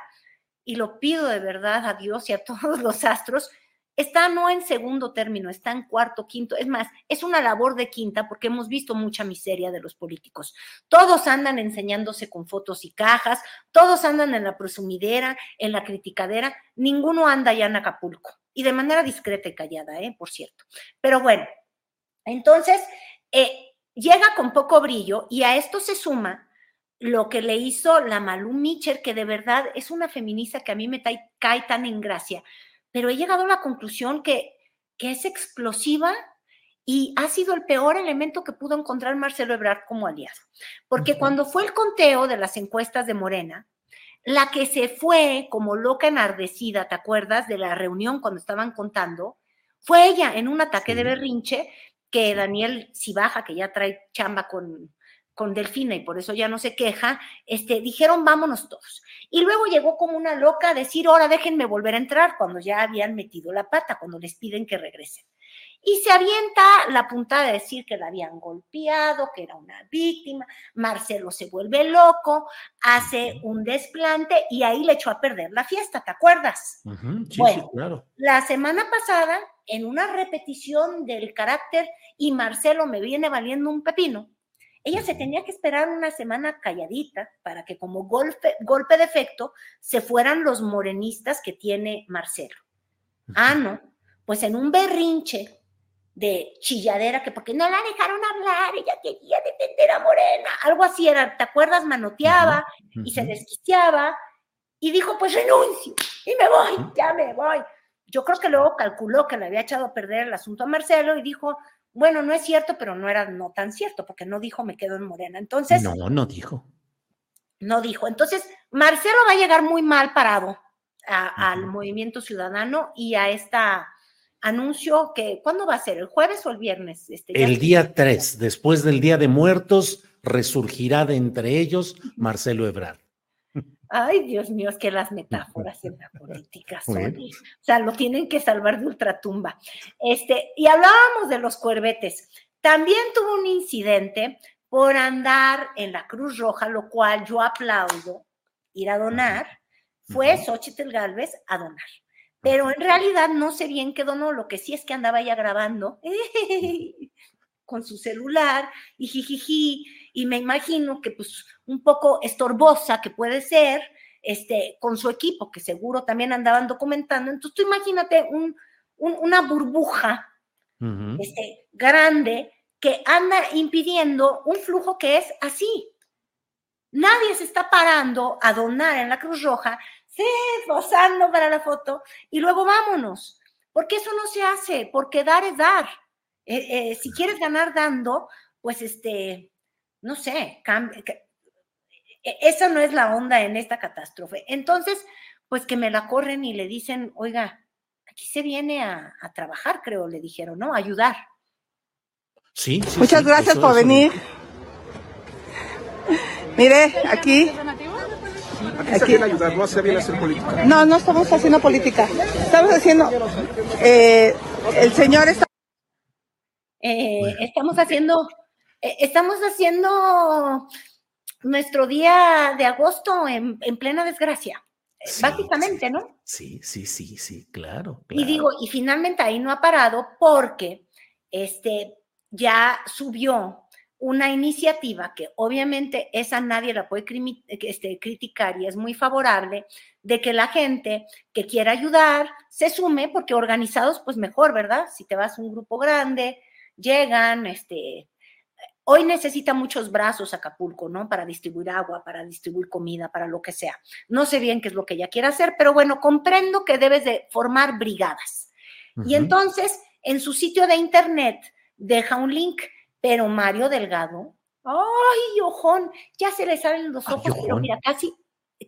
y lo pido de verdad a Dios y a <laughs> todos los astros, está no en segundo término, está en cuarto, quinto. Es más, es una labor de quinta porque hemos visto mucha miseria de los políticos. Todos andan enseñándose con fotos y cajas, todos andan en la presumidera, en la criticadera, ninguno anda ya en Acapulco. Y de manera discreta y callada, ¿eh? por cierto. Pero bueno, entonces eh, llega con poco brillo y a esto se suma lo que le hizo la Malú Mitcher, que de verdad es una feminista que a mí me cae, tan en gracia, pero he llegado a la conclusión que, que es explosiva y ha sido el peor elemento que pudo encontrar Marcelo Ebrard como aliado. Porque cuando fue el conteo de las encuestas de Morena, la que se fue como loca enardecida, ¿te acuerdas de la reunión cuando estaban contando? Fue ella en un ataque Sí. de berrinche que Daniel Cibaja, que ya trae chamba con, con Delfina y por eso ya no se queja, este, dijeron vámonos todos. Y luego llegó como una loca a decir, ahora déjenme volver a entrar, cuando ya habían metido la pata, cuando les piden que regresen. Y se avienta la puntada de decir que la habían golpeado, que era una víctima, Marcelo se vuelve loco, hace un desplante y ahí le echó a perder la fiesta, ¿te acuerdas? Sí, Bueno. sí, claro. La semana pasada, en una repetición del carácter y Marcelo me viene valiendo un pepino, ella se tenía que esperar una semana calladita para que como golpe, golpe de efecto se fueran los morenistas que tiene Marcelo. Ah, no, pues en un berrinche de chilladera, que porque no la dejaron hablar, ella quería defender a Morena, algo así era, ¿te acuerdas? Manoteaba y se desquiciaba y dijo, pues renuncio y me voy, ya me voy. Yo creo que luego calculó que le había echado a perder el asunto a Marcelo y dijo, bueno, no es cierto, pero no era no tan cierto, porque no dijo me quedo en Morena. Entonces. No, no dijo. No dijo. Entonces, Marcelo va a llegar muy mal parado al movimiento ciudadano y a esta anuncio que, ¿cuándo va a ser? ¿El jueves o el viernes? Este, el día 3, después del Día de Muertos, resurgirá de entre ellos Marcelo Ebrard. Ay, Dios mío, es que las metáforas en la política son, o sea, lo tienen que salvar de ultratumba. Este, y hablábamos de los cuervetes. También tuvo un incidente por andar en la Cruz Roja, lo cual yo aplaudo, ir a donar. Fue Xochitl Galvez a donar. Pero en realidad no sé bien qué donó, lo que sí es que andaba ya grabando <laughs> con su celular y jijiji, y me imagino que pues un poco estorbosa que puede ser, este, con su equipo, que seguro también andaban documentando. Entonces tú imagínate un, una burbuja este, grande que anda impidiendo un flujo que es así. Nadie se está parando a donar en la Cruz Roja, se posando para la foto y luego vámonos. Porque eso no se hace, porque dar es dar. Eh, eh, si quieres ganar dando, pues este, no sé, e, esa no es la onda en esta catástrofe. Entonces, pues que me la corren y le dicen, oiga, aquí se viene a, trabajar, creo, le dijeron, ¿no? A ayudar. Sí, Muchas gracias por venir. Mire, aquí. Aquí se ayudar, no se viene a hacer política. No, no estamos haciendo política. Estamos haciendo. Eh, el señor está. Eh, estamos haciendo eh, estamos haciendo nuestro día de agosto en, plena desgracia. Eh, básicamente, ¿no? Sí, sí, sí, sí, claro, Y digo, y finalmente ahí no ha parado porque este ya subió una iniciativa que obviamente esa nadie la puede este, criticar y es muy favorable de que la gente que quiera ayudar se sume porque organizados pues mejor, ¿verdad? Si te vas a un grupo grande, llegan, este, Hoy necesita muchos brazos Acapulco, ¿no? Para distribuir agua, para distribuir comida, para lo que sea. No sé bien qué es lo que ella quiere hacer, pero bueno, comprendo que debes de formar brigadas. Y entonces, en su sitio de internet, deja un link, pero Mario Delgado, ay, ojón, ya se le salen los ojos, pero mira, casi,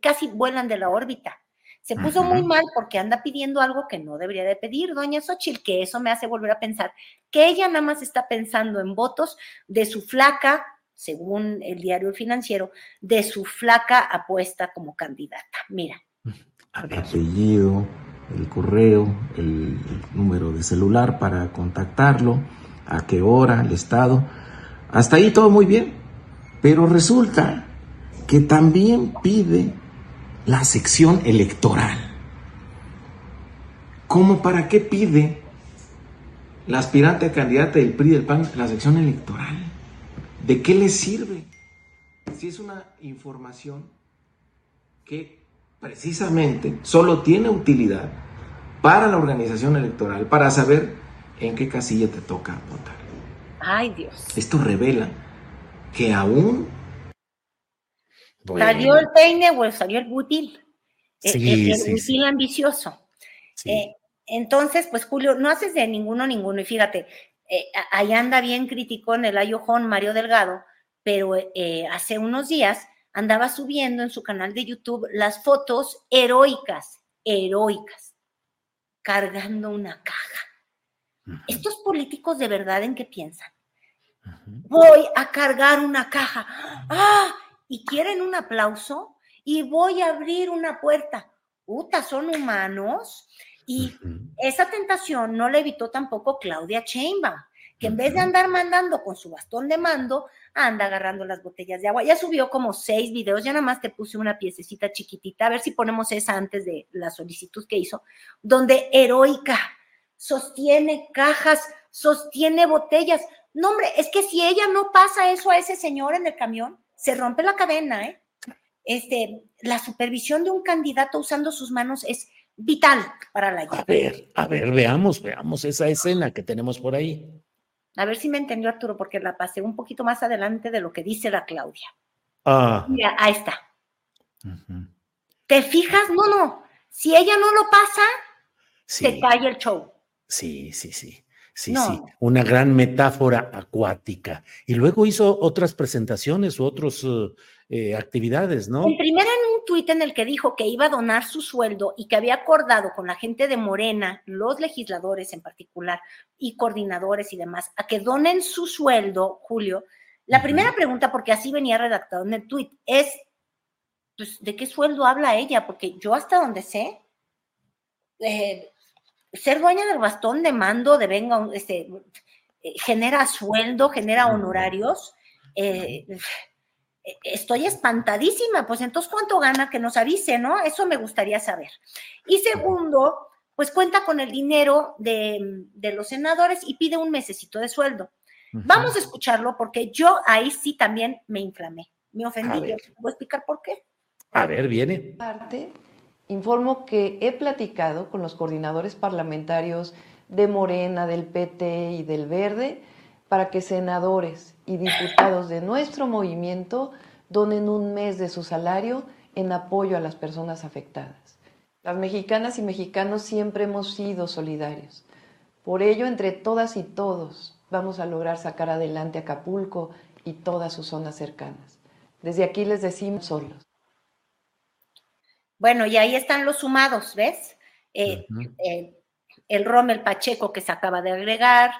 casi vuelan de la órbita. Se puso muy mal porque anda pidiendo algo que no debería de pedir, doña Xochitl, que eso me hace volver a pensar que ella nada más está pensando en votos de su flaca, según el diario financiero, de su flaca apuesta como candidata. Mira. El apellido, el correo, el número de celular para contactarlo, a qué hora, el estado. Hasta ahí todo muy bien. Pero resulta que también pide la sección electoral. ¿Cómo para qué pide la aspirante a candidata del PRI del PAN la sección electoral? ¿De qué le sirve? Si es una información que precisamente solo tiene utilidad para la organización electoral, para saber en qué casilla te toca votar. Ay, Dios. Esto revela que aún ¿Salió el peine o salió el butil? el, butil ambicioso. Eh, entonces, pues Julio, no haces de ninguno ninguno. Y fíjate, eh, ahí anda bien criticón el ayojón Mario Delgado, pero eh, hace unos días andaba subiendo en su canal de YouTube las fotos heroicas, heroicas, cargando una caja. Estos políticos de verdad en qué piensan? Voy a cargar una caja. ¡Ah! Y quieren un aplauso y voy a abrir una puerta. Uta, son humanos. Y esa tentación no le evitó tampoco Claudia Sheinbaum, que en vez de andar mandando con su bastón de mando, anda agarrando las botellas de agua. Ya subió como seis videos, ya nada más te puse una piececita chiquitita, a ver si ponemos esa antes de la solicitud que hizo, donde heroica sostiene cajas, sostiene botellas. No, hombre, es que si ella no pasa eso a ese señor en el camión, se rompe la cadena, ¿eh? Este, la supervisión de un candidato usando sus manos es vital para la A ver, a ver, veamos, veamos esa escena que tenemos por ahí. A ver si me entendió Arturo, porque la pasé un poquito más adelante de lo que dice la Claudia. Ah, Mira, ahí está. ¿Te fijas? No, no. Si ella no lo pasa, se sí, cae el show. sí, sí, sí. Sí, No. sí, una gran metáfora acuática. Y luego hizo otras presentaciones u otras actividades, ¿no? En primera, en un tuit en el que dijo que iba a donar su sueldo y que había acordado con la gente de Morena, los legisladores en particular, y coordinadores y demás, a que donen su sueldo, Julio. La primera pregunta, porque así venía redactado en el tuit, es, pues, ¿de qué sueldo habla ella? Porque yo hasta donde sé, eh, ser dueña del bastón de mando, de venga, un- este, eh, genera sueldo, genera honorarios. eh, estoy espantadísima, pues entonces, ¿cuánto gana? Que nos avise, ¿no? Eso me gustaría saber. Y segundo, pues cuenta con el dinero de, de los senadores y pide un mesecito de sueldo. Vamos a escucharlo porque yo ahí sí también me inflamé, me ofendí. Yo voy a explicar por qué. A ver, viene. parte, informo que he platicado con los coordinadores parlamentarios de Morena, del PT y del Verde para que senadores y diputados de nuestro movimiento donen un mes de su salario en apoyo a las personas afectadas. Las mexicanas y mexicanos siempre hemos sido solidarios. Por ello, entre todas y todos, vamos a lograr sacar adelante Acapulco y todas sus zonas cercanas. Desde aquí les decimos solos. Bueno, y ahí están los sumados, ¿ves? Eh, eh, el Rommel Pacheco que se acaba de agregar,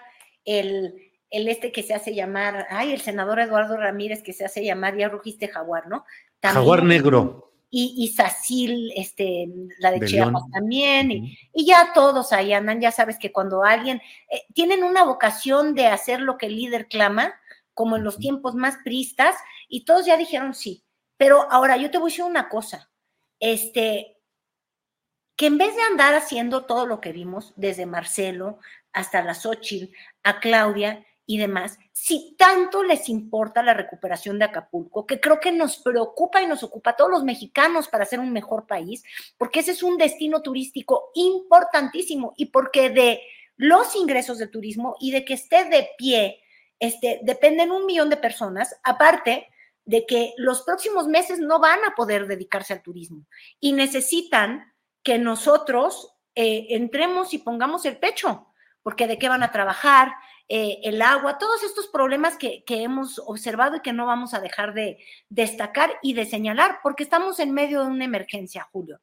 el, el este que se hace llamar, ay, el senador Eduardo Ramírez que se hace llamar, ya rugiste jaguar, ¿no? También- Jaguar negro. Y, y Sacil, este, la de, De Chiapas León. también, y, y ya todos ahí andan, ya sabes que cuando alguien, eh, tienen una vocación de hacer lo que el líder clama, como en los tiempos más pristas, y todos ya dijeron sí. Pero ahora yo te voy a decir una cosa, este, que en vez de andar haciendo todo lo que vimos, desde Marcelo hasta la Xochitl, a Claudia y demás, si tanto les importa la recuperación de Acapulco, que creo que nos preocupa y nos ocupa a todos los mexicanos para hacer un mejor país, porque ese es un destino turístico importantísimo y porque de los ingresos de turismo y de que esté de pie, este, dependen un millón de personas, aparte de que los próximos meses no van a poder dedicarse al turismo y necesitan que nosotros eh, entremos y pongamos el pecho, porque de qué van a trabajar, eh, el agua, todos estos problemas que, que hemos observado y que no vamos a dejar de destacar y de señalar, porque estamos en medio de una emergencia, Julio.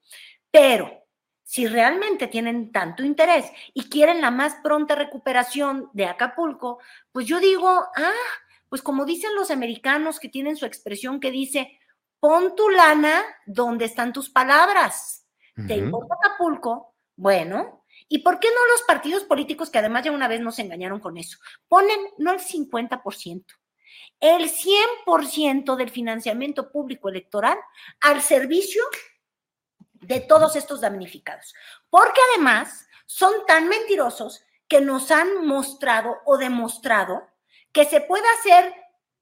Pero si realmente tienen tanto interés y quieren la más pronta recuperación de Acapulco, pues yo digo, ah, pues como dicen los americanos que tienen su expresión que dice, pon tu lana donde están tus palabras. ¿Te importa Acapulco? Bueno, ¿y por qué no los partidos políticos que además ya una vez nos engañaron con eso? Ponen no el 50%, el 100% del financiamiento público electoral al servicio de todos estos damnificados. Porque además son tan mentirosos que nos han mostrado o demostrado que se puede hacer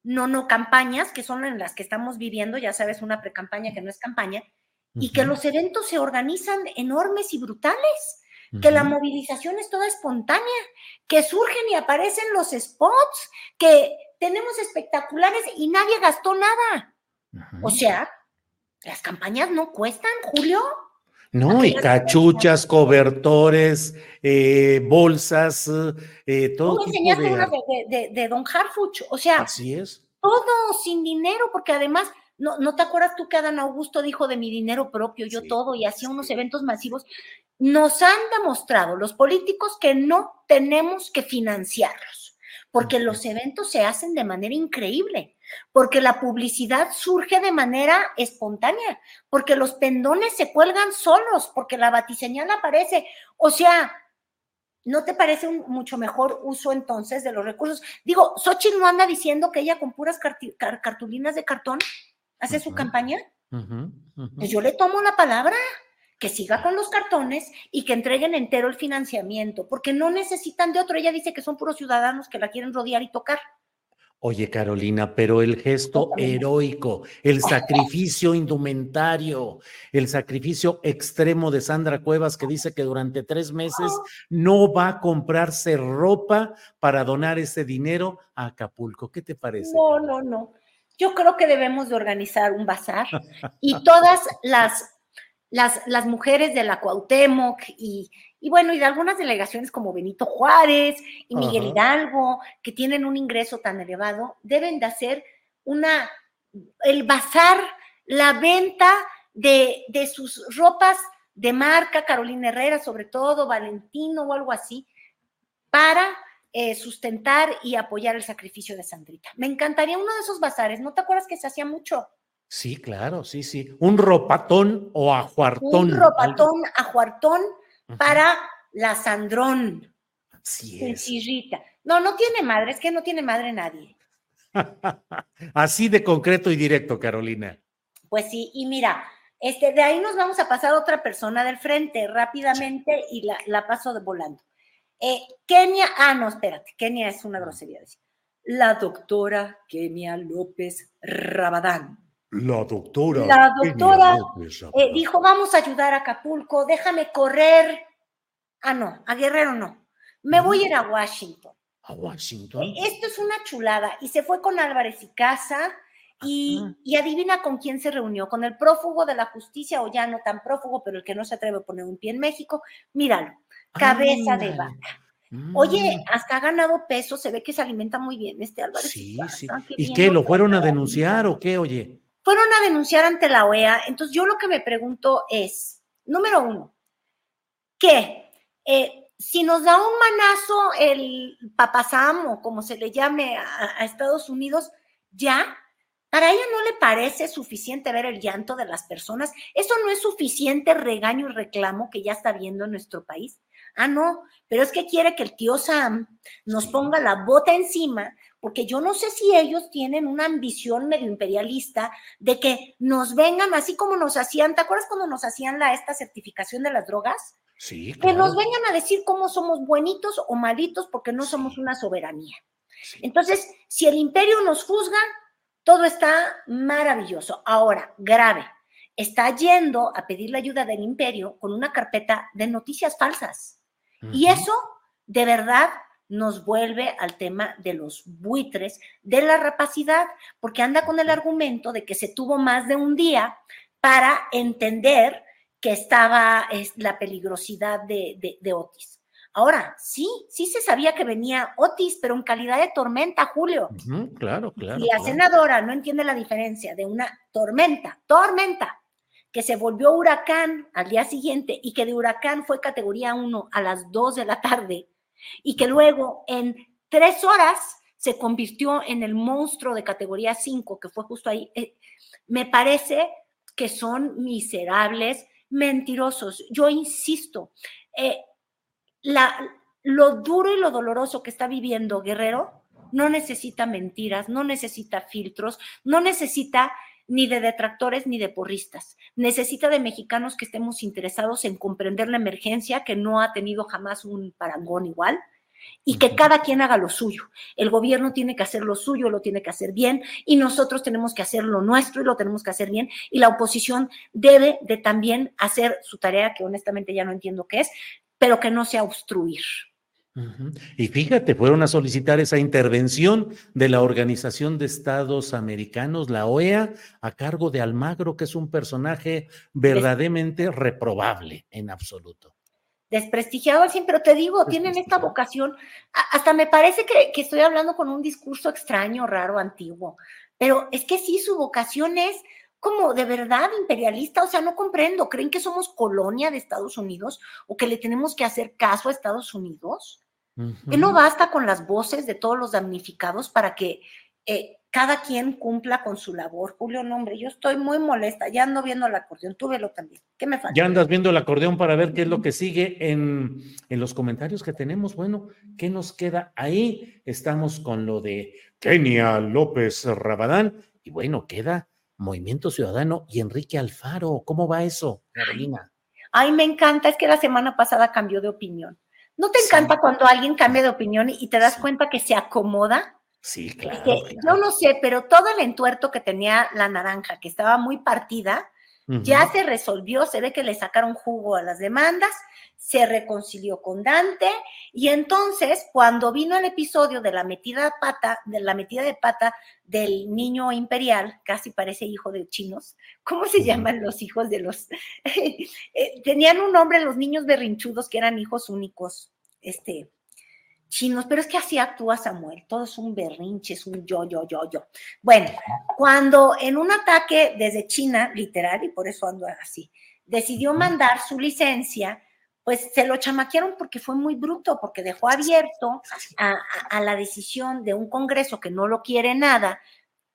no no campañas, que son en las que estamos viviendo, ya sabes, una precampaña que no es campaña, y que los eventos se organizan enormes y brutales, que la movilización es toda espontánea, que surgen y aparecen los spots, que tenemos espectaculares y nadie gastó nada. O sea, las campañas no cuestan, Julio. No, y cachuchas, cobertores, eh, bolsas, eh, todo Tú me tipo enseñaste de. una de, de- de- de Don Harfuch, o sea, Así es. todo sin dinero, porque además, no, ¿no te acuerdas tú que Adán Augusto dijo de mi dinero propio, yo todo, y hacía unos eventos masivos? Nos han demostrado los políticos que no tenemos que financiarlos, porque los eventos se hacen de manera increíble, porque la publicidad surge de manera espontánea, porque los pendones se cuelgan solos, porque la batiseñal aparece. O sea, ¿No te parece un mucho mejor uso entonces de los recursos? Digo, Xochitl no anda diciendo que ella con puras car- cartulinas de cartón hace su campaña. Pues yo le tomo la palabra, que siga con los cartones y que entreguen entero el financiamiento, porque no necesitan de otro. Ella dice que son puros ciudadanos que la quieren rodear y tocar. Oye, Carolina, pero el gesto heroico, el sacrificio indumentario, el sacrificio extremo de Sandra Cuevas que dice que durante tres meses no va a comprarse ropa para donar ese dinero a Acapulco. ¿Qué te parece? No, no, no. Yo creo que debemos de organizar un bazar y todas las, las, las mujeres de la Cuauhtémoc y, y bueno, y de algunas delegaciones como Benito Juárez y Miguel Ajá. Hidalgo, que tienen un ingreso tan elevado, deben de hacer una, el bazar, la venta de, de sus ropas de marca, Carolina Herrera sobre todo, Valentino o algo así, para eh, sustentar y apoyar el sacrificio de Sandrita. Me encantaría uno de esos bazares, ¿no te acuerdas que se hacía mucho? Sí, claro, sí, sí. Un ropatón o ajuartón. Un ropatón ajuartón para la Sandrón. Así es. Sencillita. No, no tiene madre, es que no tiene madre nadie. <laughs> Así de concreto y directo, Carolina. Pues sí, y mira, este, de ahí nos vamos a pasar a otra persona del frente rápidamente y la, la paso de volando. Eh, Kenia, ah, no, espérate, Kenia es una grosería decir. La doctora Kenia López Rabadán. La doctora. La doctora eh, dijo, vamos a ayudar a Acapulco, déjame correr. Ah, no, a Guerrero no. Me voy a ir a Washington. A Washington. Esto es una chulada. Y se fue con Álvarez y Casa. Y, y adivina con quién se reunió, con el prófugo de la justicia, o ya no tan prófugo, pero el que no se atreve a poner un pie en México. Míralo, cabeza de vaca. Mm. Oye, hasta ha ganado peso, se ve que se alimenta muy bien este Álvarez. Sí, sí. qué ¿Y qué? ¿Lo fueron a denunciar o qué? Oye. Fueron a denunciar ante la OEA. Entonces, yo lo que me pregunto es, número uno, que eh, si nos da un manazo el papasamo, como se le llame a, a Estados Unidos, ya, para ella no le parece suficiente ver el llanto de las personas. Eso no es suficiente regaño y reclamo que ya está viendo en nuestro país. Ah, no, pero es que quiere que el tío Sam nos ponga la bota encima, porque yo no sé si ellos tienen una ambición medio imperialista de que nos vengan así como nos hacían, ¿te acuerdas cuando nos hacían la, esta certificación de las drogas? Sí, Que nos vengan a decir cómo somos buenitos o malitos porque no somos una soberanía. Entonces, si el imperio nos juzga, todo está maravilloso. Ahora, grave, está yendo a pedir la ayuda del imperio con una carpeta de noticias falsas. Y eso, de verdad, nos vuelve al tema de los buitres, de la rapacidad, porque anda con el argumento de que se tuvo más de un día para entender que estaba es, la peligrosidad de, de- de Otis. Ahora, sí, sí se sabía que venía Otis, pero en calidad de tormenta, Julio. Claro, claro. Y la claro. senadora no entiende la diferencia de una tormenta, tormenta, que se volvió huracán al día siguiente y que de huracán fue categoría 1 a las 2 de la tarde y que luego en tres horas se convirtió en el monstruo de categoría 5, que fue justo ahí. Eh, me parece que son miserables, mentirosos. Yo insisto, eh, la, lo duro y lo doloroso que está viviendo Guerrero no necesita mentiras, no necesita filtros, no necesita ni de detractores ni de porristas. Necesita de mexicanos que estemos interesados en comprender la emergencia que no ha tenido jamás un parangón igual y que cada quien haga lo suyo. El gobierno tiene que hacer lo suyo, lo tiene que hacer bien y nosotros tenemos que hacer lo nuestro y lo tenemos que hacer bien y la oposición debe de también hacer su tarea que honestamente ya no entiendo qué es, pero que no sea obstruir. Y fíjate, fueron a solicitar esa intervención de la Organización de Estados Americanos, la OEA, a cargo de Almagro, que es un personaje verdaderamente reprobable en absoluto. desprestigiado al 100, pero te digo, tienen esta vocación, hasta me parece que, que estoy hablando con un discurso extraño, raro, antiguo, pero es que sí, su vocación es como de verdad imperialista, o sea, no comprendo, ¿creen que somos colonia de Estados Unidos o que le tenemos que hacer caso a Estados Unidos? Que no basta con las voces de todos los damnificados para que eh, cada quien cumpla con su labor. Julio, no, hombre, yo estoy muy molesta, ya ando viendo el acordeón, tú velo también. ¿Qué me falta? Ya andas viendo el acordeón para ver qué es lo que sigue en, en los comentarios que tenemos. Bueno, ¿qué nos queda ahí? Estamos con lo de Kenia López Rabadán y bueno, queda Movimiento Ciudadano y Enrique Alfaro. ¿Cómo va eso, Carolina? Ay, me encanta, es que la semana pasada cambió de opinión. ¿No te encanta cuando alguien cambia de opinión y te das cuenta que se acomoda Sí, claro, Este, claro. Yo no sé, pero todo el entuerto que tenía la naranja, que estaba muy partida, ya se resolvió, se ve que le sacaron jugo a las demandas, se reconcilió con Dante y entonces cuando vino el episodio de la metida de pata, de la metida de pata del niño imperial, casi parece hijo de chinos, ¿cómo se llaman los hijos de los? <laughs> Eh, Tenían un nombre los niños berrinchudos que eran hijos únicos, este, chinos, pero es que así actúa Samuel, todo es un berrinche, es un yo, yo, yo, yo. Bueno, cuando en un ataque desde China, literal, y por eso ando así, decidió mandar su licencia, pues se lo chamaquearon porque fue muy bruto, porque dejó abierto a, a- a la decisión de un Congreso que no lo quiere nada,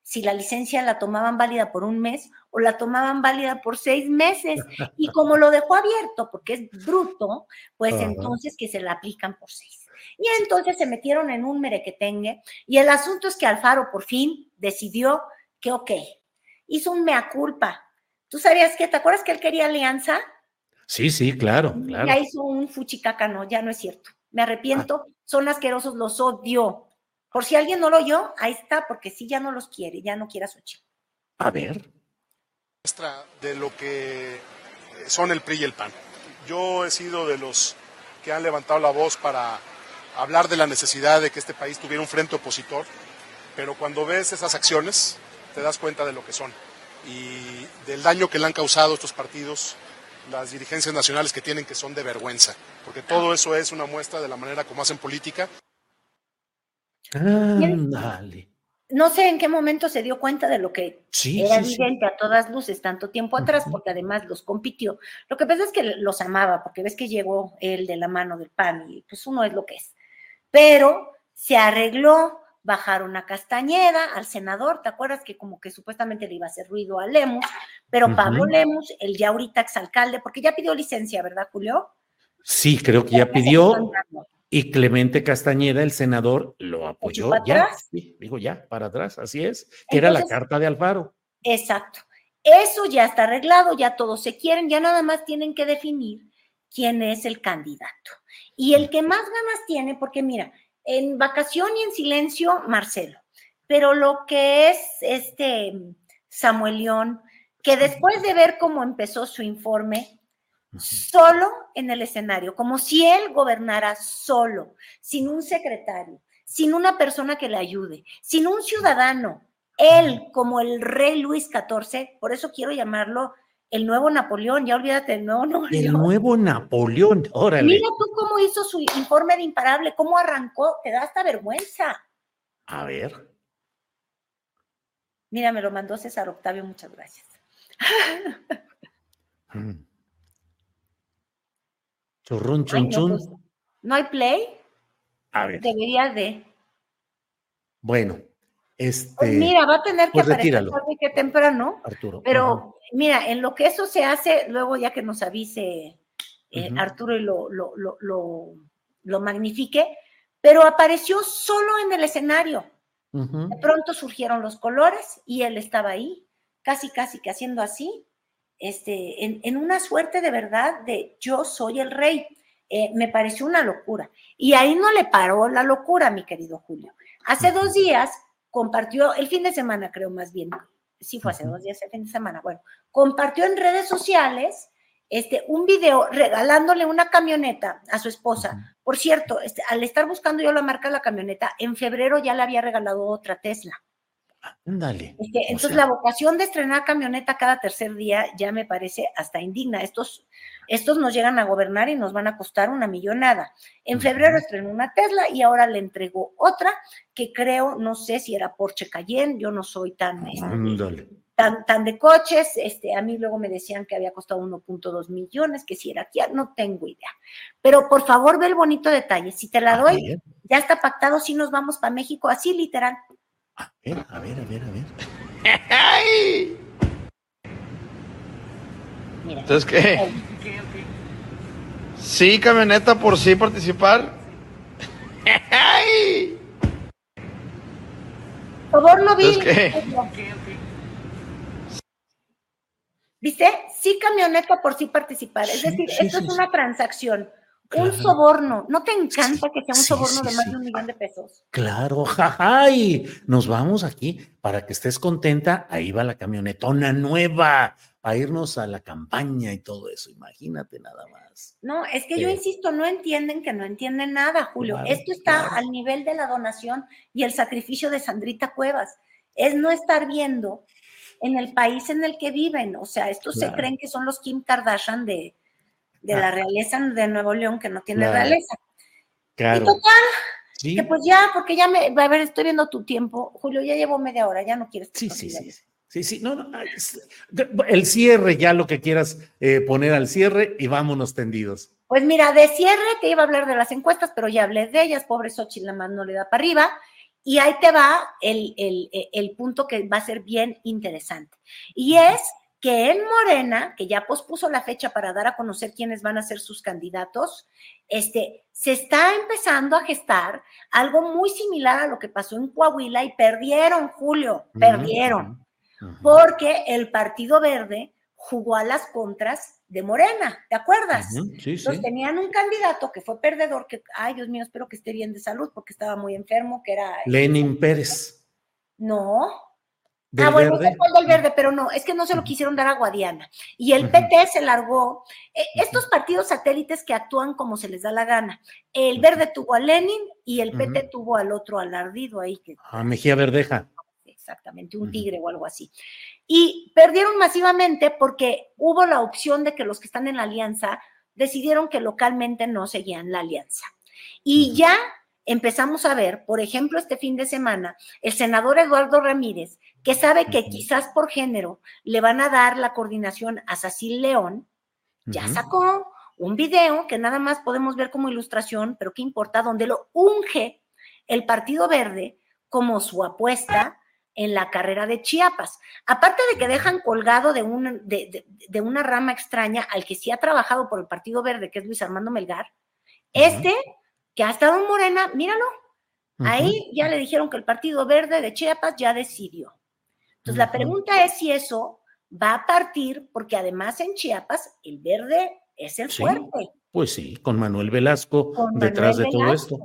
si la licencia la tomaban válida por un mes o la tomaban válida por seis meses. Y como lo dejó abierto porque es bruto, pues entonces que se la aplican por seis. Y entonces se metieron en un merequetengue y el asunto es que Alfaro por fin decidió que, ok, hizo un mea culpa. ¿Tú sabías que, te acuerdas que él quería alianza? Sí, sí, claro, claro. Ya hizo un fuchicaca, no, ya no es cierto. Me arrepiento, son asquerosos, los odio. Por si alguien no lo oyó, ahí está, porque sí ya no los quiere, ya no quiere a Xochitl. A ver. muestra de lo que son el PRI y el PAN. Yo he sido de los que han levantado la voz para hablar de la necesidad de que este país tuviera un frente opositor, pero cuando ves esas acciones te das cuenta de lo que son y del daño que le han causado estos partidos, las dirigencias nacionales que tienen que son de vergüenza, porque todo eso es una muestra de la manera como hacen política. Ándale. No sé en qué momento se dio cuenta de lo que Sí, era sí, sí. evidente a todas luces tanto tiempo atrás, porque además los compitió. Lo que pasa es que los amaba, porque ves que llegó él de la mano del PAN y pues uno es lo que es. Pero se arregló, bajaron a Castañeda, al senador, ¿te acuerdas que como que supuestamente le iba a hacer ruido a Lemus? Pero Pablo. Lemus, el ya ahorita exalcalde, porque ya pidió licencia, ¿verdad, Julio? Sí, creo que ya pidió y Clemente Castañeda, el senador, lo apoyó para ya. atrás. Sí, digo ya, para atrás, así es, que era la carta de Alfaro. Exacto. Eso ya está arreglado, ya todos se quieren, ya nada más tienen que definir quién es el candidato. Y el que más ganas tiene, porque mira, en vacación y en silencio, Marcelo, pero lo que es este Samuel León, que después de ver cómo empezó su informe, solo en el escenario, como si él gobernara solo, sin un secretario, sin una persona que le ayude, sin un ciudadano, él como el rey Luis XIV, por eso quiero llamarlo el nuevo Napoleón, ya olvídate del <laughs> nuevo El Napoleón. nuevo Napoleón, órale. Mira tú cómo hizo su informe de imparable, cómo arrancó, te da hasta vergüenza. A ver. Mira, me lo mandó César Octavio, muchas gracias. <laughs> Mm. Churrun, chun, Ay, no, chun. pues, ¿No hay play? A ver, Debería de. bueno, este. Pues mira, va a tener que pues aparecer tarde que temprano. Arturo. Pero mira, en lo que eso se hace, luego ya que nos avise eh. Arturo y lo, lo, lo, lo, lo magnifique, pero apareció solo en el escenario. De pronto surgieron los colores y él estaba ahí, casi, casi que haciendo así, este, en, en una suerte de verdad de yo soy el rey. Eh, me pareció una locura. Y ahí no le paró la locura, mi querido Julio. Hace dos días compartió, el fin de semana creo más bien, sí fue hace dos días el fin de semana, bueno, compartió en redes sociales este, un video regalándole una camioneta a su esposa. Por cierto, este, al estar buscando yo la marca de la camioneta, en febrero ya le había regalado otra Tesla. Ándale. Este, entonces, sea, la vocación de estrenar camioneta cada tercer día ya me parece hasta indigna. Estos, estos nos llegan a gobernar y nos van a costar una millonada. En febrero estrenó una Tesla y ahora le entregó otra que creo, no sé si era Porsche Cayenne, yo no soy tan, este, tan, tan de coches. Este, a mí luego me decían que había costado 1.2 millones, que si era Kia, no tengo idea. Pero por favor, ve el bonito detalle. Si te la doy, ya está pactado, si nos vamos para México, así literal. A ver, a ver, a ver, a ver. Mira. Entonces, ¿qué? Sí, camioneta por sí participar. Por favor, lo vi. ¿Viste? Sí, camioneta por sí participar. Es Sí, decir, sí, esto sí, es sí. una transacción. Un soborno. ¿No te encanta que sea un soborno de más de un millón de pesos? Claro, jaja, y nos vamos aquí para que estés contenta. Ahí va la camionetona nueva a irnos a la campaña y todo eso. Imagínate nada más. No, es que yo insisto, no entienden que no entienden nada, Julio. Esto está al nivel de la donación y el sacrificio de Sandrita Cuevas. Es no estar viendo en el país en el que viven. O sea, estos se creen que son los Kim Kardashian de, de la realeza de Nuevo León, que no tiene realeza. Claro. Y total, que pues ya, porque ya me, a ver, estoy viendo tu tiempo. Julio, ya llevo media hora, ya no quieres. Sí, sí, sí, sí. Sí, no, no, el cierre, ya lo que quieras eh, poner al cierre y vámonos tendidos. Pues mira, de cierre te iba a hablar de las encuestas, pero ya hablé de ellas, pobre Xochitl, la más no le da para arriba. Y ahí te va el, el, el punto que va a ser bien interesante. Y es que en Morena, que ya pospuso la fecha para dar a conocer quiénes van a ser sus candidatos, este, se está empezando a gestar algo muy similar a lo que pasó en Coahuila y perdieron, Julio, perdieron, porque el Partido Verde jugó a las contras de Morena, ¿te acuerdas? Sí, Entonces tenían un candidato que fue perdedor, que, ay Dios mío, espero que esté bien de salud porque estaba muy enfermo, que era... Lenin Pérez. No, ah, bueno, verde? fue del verde, pero no, es que no se lo quisieron dar a Guadiana. Y el PT se largó. E, estos partidos satélites que actúan como se les da la gana. El verde tuvo a Lenin y el PT tuvo al otro alardido ahí. Que, a Mejía Verdeja. Exactamente, un tigre o algo así. Y perdieron masivamente porque hubo la opción de que los que están en la alianza decidieron que localmente no seguían la alianza. Y ya empezamos a ver, por ejemplo, este fin de semana, el senador Eduardo Ramírez que sabe que quizás por género le van a dar la coordinación a Sacil León, ya sacó un video que nada más podemos ver como ilustración, pero qué importa, donde lo unge el Partido Verde como su apuesta en la carrera de Chiapas. Aparte de que dejan colgado de una, de, una rama extraña al que sí ha trabajado por el Partido Verde, que es Luis Armando Melgar, este, que ha estado en Morena, míralo, ahí ya le dijeron que el Partido Verde de Chiapas ya decidió. Entonces, la pregunta es si eso va a partir, porque además en Chiapas el verde es el fuerte. Pues sí, con Manuel Velasco detrás de todo esto.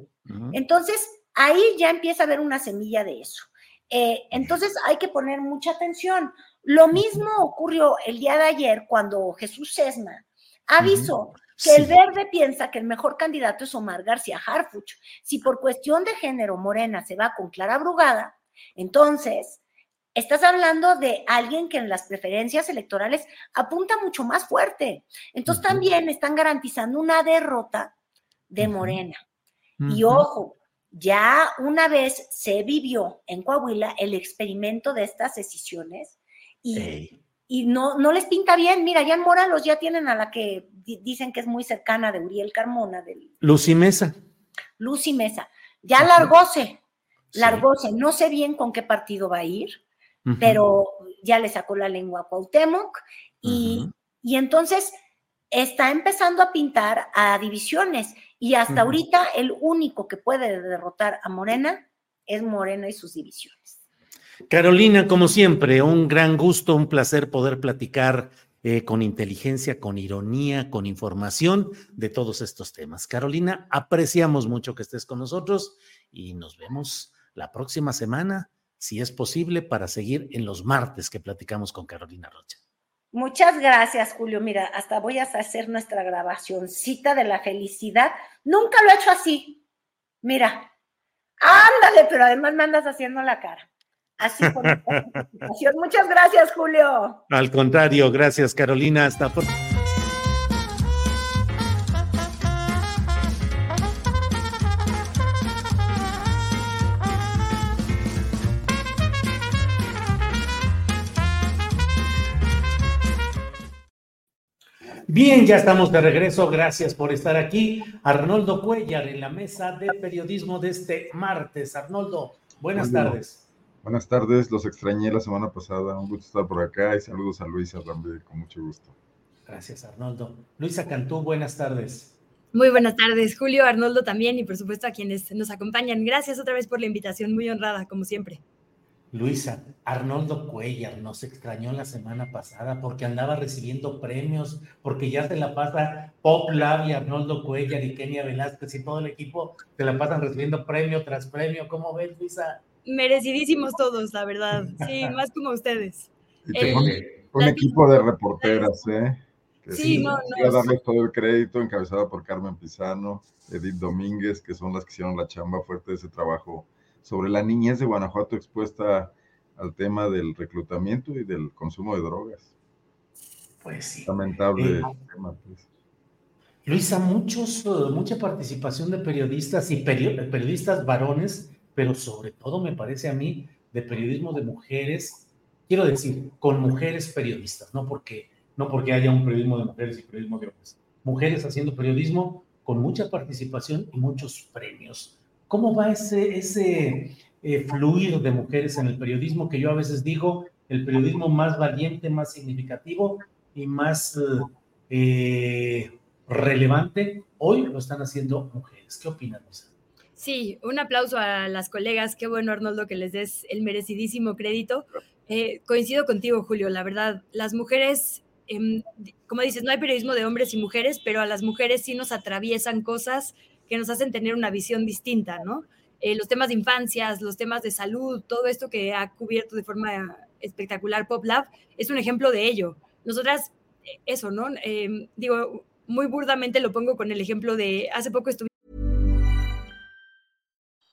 Entonces, ahí ya empieza a haber una semilla de eso. Eh, entonces, hay que poner mucha atención. Lo mismo ocurrió el día de ayer cuando Jesús Sesma avisó que el verde piensa que el mejor candidato es Omar García Harfuch. Si por cuestión de género Morena se va con Clara Brugada, entonces Estás hablando de alguien que en las preferencias electorales apunta mucho más fuerte. Entonces también están garantizando una derrota de Morena. Y ojo, ya una vez se vivió en Coahuila el experimento de estas decisiones y, y no, no les pinta bien. Mira, ya en Moralos ya tienen a la que dicen que es muy cercana de Uriel Carmona. Del, Lucy Mesa. Lucy Mesa. Ya largóse, largóse. No sé bien con qué partido va a ir pero ya le sacó la lengua a Cuauhtémoc y, y entonces está empezando a pintar a divisiones y hasta ahorita el único que puede derrotar a Morena es Morena y sus divisiones. Carolina, como siempre, un gran gusto, un placer poder platicar eh, con inteligencia, con ironía, con información de todos estos temas. Carolina, apreciamos mucho que estés con nosotros y nos vemos la próxima semana si es posible, para seguir en los martes que platicamos con Carolina Rocha. Muchas gracias, Julio. Mira, hasta voy a hacer nuestra grabacióncita de la felicidad. Nunca lo he hecho así. Mira, ándale, pero además me andas haciendo la cara. Así por <laughs> Muchas gracias, Julio. Al contrario, gracias, Carolina. Hasta pronto. Bien, ya estamos de regreso. Gracias por estar aquí. Arnoldo Cuellar en la mesa de periodismo de este martes. Arnoldo, buenas tardes. Buenas tardes, los extrañé la semana pasada. Un gusto estar por acá y saludos a Luisa Rambe, con mucho gusto. Gracias, Arnoldo. Luisa Cantú, buenas tardes. Muy buenas tardes, Julio, Arnoldo también y por supuesto a quienes nos acompañan. Gracias otra vez por la invitación, muy honrada, como siempre. Luisa, Arnoldo Cuellar nos extrañó la semana pasada porque andaba recibiendo premios, porque ya se la pasa Pop Lab y Arnoldo Cuellar y Kenia Velázquez y todo el equipo se la pasan recibiendo premio tras premio. ¿Cómo ves, Luisa? Merecidísimos todos, la verdad. Sí, <laughs> más como ustedes. un, equipo de reporteras, ¿eh? Que sí, no, no. darles todo el crédito, encabezada por Carmen Pizano, Edith Domínguez, que son las que hicieron la chamba fuerte de ese trabajo sobre la niñez de Guanajuato expuesta al tema del reclutamiento y del consumo de drogas. Pues sí. Lamentable eh, tema, pues. Luisa, muchos, eh, mucha participación de periodistas y periodistas varones, pero sobre todo me parece a mí de periodismo de mujeres, quiero decir, con mujeres periodistas, no porque, no porque haya un periodismo de mujeres y periodismo de hombres. Mujeres haciendo periodismo con mucha participación y muchos premios. ¿Cómo va ese, ese eh, fluir de mujeres en el periodismo que yo a veces digo, el periodismo más valiente, más significativo y más eh, relevante, hoy lo están haciendo mujeres. ¿Qué opinas, Luisa? Sí, un aplauso a las colegas. Qué bueno, Arnoldo, que les des el merecidísimo crédito. Eh, coincido contigo, Julio. La verdad, las mujeres, em, como dices, no hay periodismo de hombres y mujeres, pero a las mujeres sí nos atraviesan cosas que nos hacen tener una visión distinta, ¿no? Eh, los temas de infancias, los temas de salud, todo esto que ha cubierto de forma espectacular Pop Lab, es un ejemplo de ello. Nosotras, eh, eso, ¿no? Eh, digo, muy burdamente lo pongo con el ejemplo de hace poco estuve.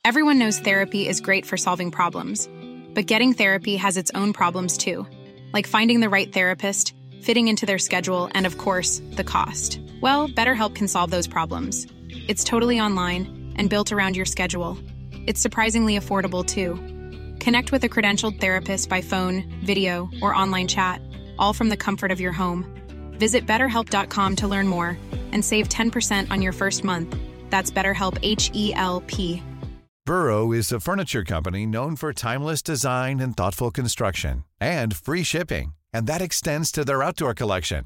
Everyone knows therapy is great for solving problems, but getting therapy has its own problems too, like finding the right therapist, fitting into their schedule, and of course, the cost. Well, BetterHelp can solve those problems. It's totally online and built around your schedule. It's surprisingly affordable too. Connect with a credentialed therapist by phone, video, or online chat, all from the comfort of your home. Visit betterhelp.com to learn more and save 10% on your first month. That's BetterHelp H E L P. Burrow is a furniture company known for timeless design and thoughtful construction and free shipping, and that extends to their outdoor collection.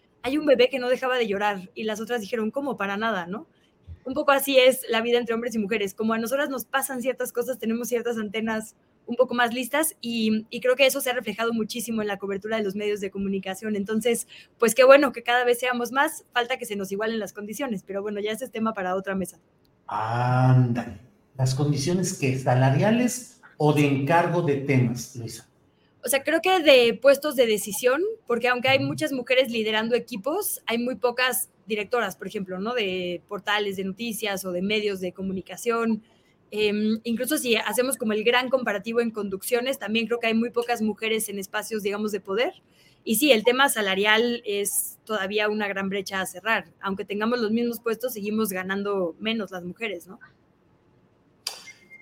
hay un bebé que no dejaba de llorar y las otras dijeron, ¿cómo? Para nada, ¿no? Un poco así es la vida entre hombres y mujeres. Como a nosotras nos pasan ciertas cosas, tenemos ciertas antenas un poco más listas y, creo que eso se ha reflejado muchísimo en la cobertura de los medios de comunicación. Entonces, pues qué bueno que cada vez seamos más, falta que se nos igualen las condiciones, pero bueno, ya ese es tema para otra mesa. Ándale, las condiciones que salariales o de encargo de temas, Luisa. O sea, creo que de puestos de decisión, porque aunque hay muchas mujeres liderando equipos, hay muy pocas directoras, por ejemplo, ¿no? De portales de noticias o de medios de comunicación. Em, incluso si hacemos como el gran comparativo en conducciones, también creo que hay muy pocas mujeres en espacios, digamos, de poder. Y sí, el tema salarial es todavía una gran brecha a cerrar. Aunque tengamos los mismos puestos, seguimos ganando menos las mujeres, ¿no?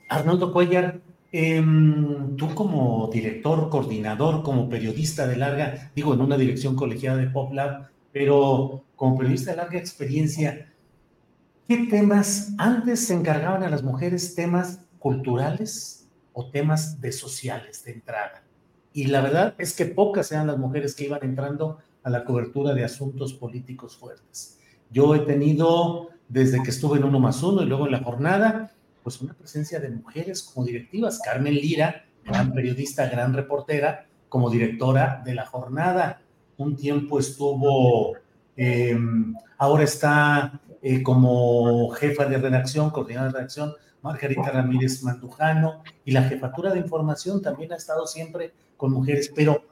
Arnoldo Cuellar, Em, tú como director, coordinador, como periodista de larga, digo, en una dirección colegiada de PopLab, pero como periodista de larga experiencia, ¿qué temas antes se encargaban a las mujeres temas culturales o temas de sociales de entrada? Y la verdad es que pocas eran las mujeres que iban entrando a la cobertura de asuntos políticos fuertes. Yo he tenido, desde que estuve en Uno más Uno y luego en la jornada, pues una presencia de mujeres como directivas. Carmen Lira, gran periodista, gran reportera, como directora de la jornada. Un tiempo estuvo, em, ahora está eh, como jefa de redacción, coordinadora de redacción, Margarita Ramírez Mandujano, y la jefatura de información también ha estado siempre con mujeres, pero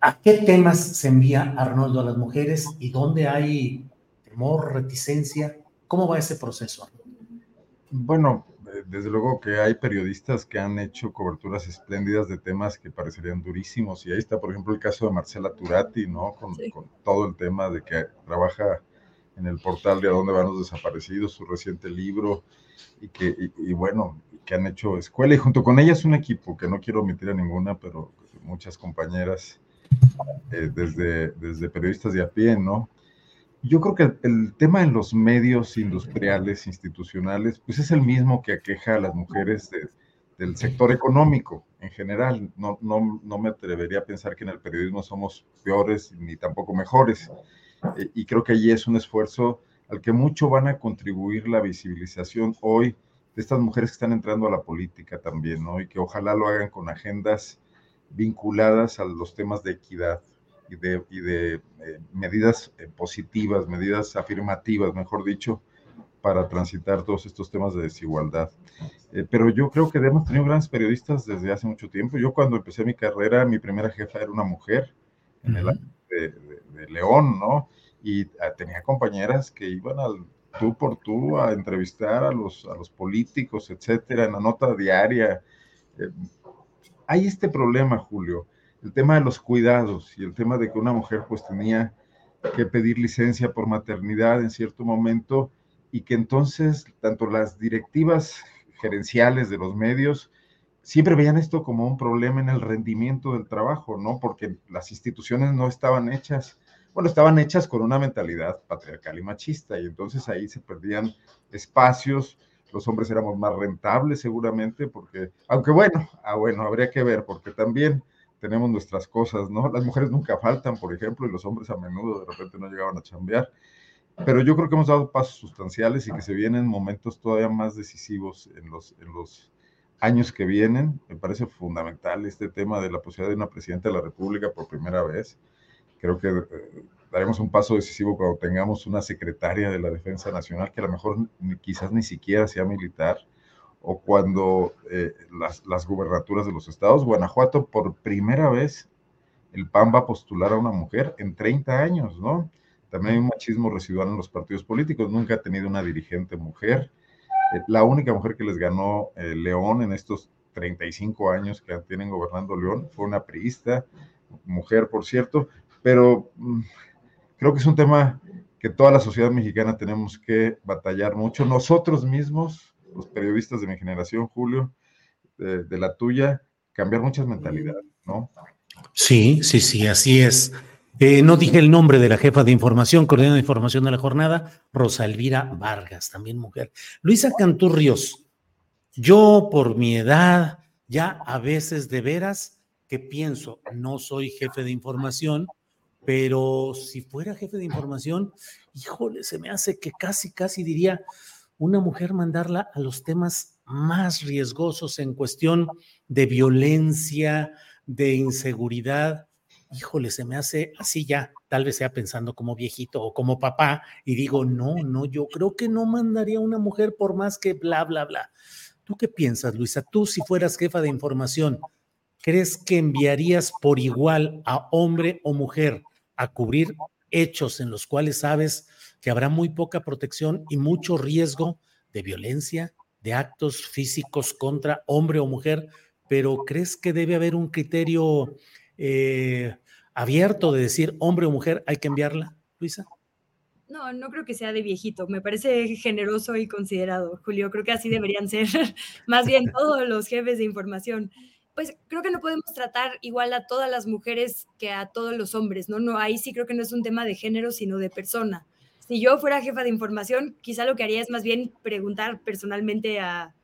¿a qué temas se envía Arnoldo a las mujeres y dónde hay temor, reticencia? ¿Cómo va ese proceso? Bueno, eh, desde luego que hay periodistas que han hecho coberturas espléndidas de temas que parecerían durísimos. Y ahí está, por ejemplo, el caso de Marcela Turati, ¿no? Con, todo el tema de que trabaja en el portal de A dónde van los desaparecidos, su reciente libro, y que, y, bueno, que han hecho escuela y junto con ellas un equipo, que no quiero omitir a ninguna, pero muchas compañeras eh, desde, desde periodistas de a pie, ¿no? Yo creo que el, tema en los medios industriales, institucionales, pues es el mismo que aqueja a las mujeres del sector económico en general. No, no, no, me atrevería a pensar que en el periodismo somos peores ni tampoco mejores. Eh, y creo que allí es un esfuerzo al que mucho van a contribuir la visibilización hoy de estas mujeres que están entrando a la política también, ¿no? Y que ojalá lo hagan con agendas vinculadas a los temas de equidad y de, y de eh, medidas eh, positivas, medidas afirmativas, mejor dicho, para transitar todos estos temas de desigualdad. Eh, pero yo creo que hemos tenido grandes periodistas desde hace mucho tiempo. Yo cuando empecé mi carrera, mi primera jefa era una mujer en el año de, de, León, ¿no? Y ah, tenía compañeras que iban al tú por tú a entrevistar a los, a los políticos, etcétera, en la nota diaria hay este problema, Julio, el tema de los cuidados y el tema de que una mujer pues tenía que pedir licencia por maternidad en cierto momento y que entonces tanto las directivas gerenciales de los medios siempre veían esto como un problema en el rendimiento del trabajo, ¿no? Porque las instituciones no estaban hechas, bueno, estaban hechas con una mentalidad patriarcal y machista y entonces ahí se perdían espacios los hombres éramos más rentables seguramente, porque, aunque bueno, ah, bueno, habría que ver, porque también tenemos nuestras cosas, ¿no? Las mujeres nunca faltan, por ejemplo, y los hombres a menudo de repente no llegaban a chambear. Pero yo creo que hemos dado pasos sustanciales y que se vienen momentos todavía más decisivos en los, en los años que vienen. Me parece fundamental este tema de la posibilidad de una presidenta de la República por primera vez. Creo que eh, daremos un paso decisivo cuando tengamos una secretaria de la Defensa Nacional que a lo mejor quizás ni siquiera sea militar, o cuando eh, las, las gubernaturas de los estados, Guanajuato por primera vez el PAN va a postular a una mujer en 30 años, ¿no? También hay un machismo residual en los partidos políticos, nunca ha tenido una dirigente mujer. Eh, la única mujer que les ganó eh, León en estos 35 años que tienen gobernando León fue una priista, mujer por cierto, pero mm, creo que es un tema que toda la sociedad mexicana tenemos que batallar mucho. Nosotros mismos, los periodistas de mi generación, Julio, de, la tuya, cambiar muchas mentalidades, ¿no? Sí, sí, sí, así es. Eh, no dije el nombre de la jefa de información, coordinadora de información de la jornada, Rosa Elvira Vargas, también mujer. Luisa Canturrios, yo por mi edad, ya a veces de veras que pienso, no soy jefe de información, pero si fuera jefe de información, híjole, se me hace que casi, casi diría una mujer mandarla a los temas más riesgosos en cuestión de violencia, de inseguridad. Híjole, se me hace así ya, tal vez sea pensando como viejito o como papá, y digo, no, no, yo creo que no mandaría a una mujer por más que bla, bla, bla. ¿Tú qué piensas, Luisa? Tú si fueras jefa de información, ¿crees que enviarías por igual a hombre o mujer a cubrir hechos en los cuales sabes que habrá muy poca protección y mucho riesgo de violencia, de actos físicos contra hombre o mujer, pero ¿crees que debe haber un criterio eh, abierto de decir hombre o mujer hay que enviarla, Luisa? No, no creo que sea de viejito. Me parece generoso y considerado, Julio. Creo que así deberían ser <laughs> más bien <laughs> todos los jefes de información pues creo que no podemos tratar igual a todas las mujeres que a todos los hombres, ¿no? No, ahí sí creo que no es un tema de género, sino de persona. Si yo fuera jefa de información, quizá lo que haría es más bien preguntar personalmente a,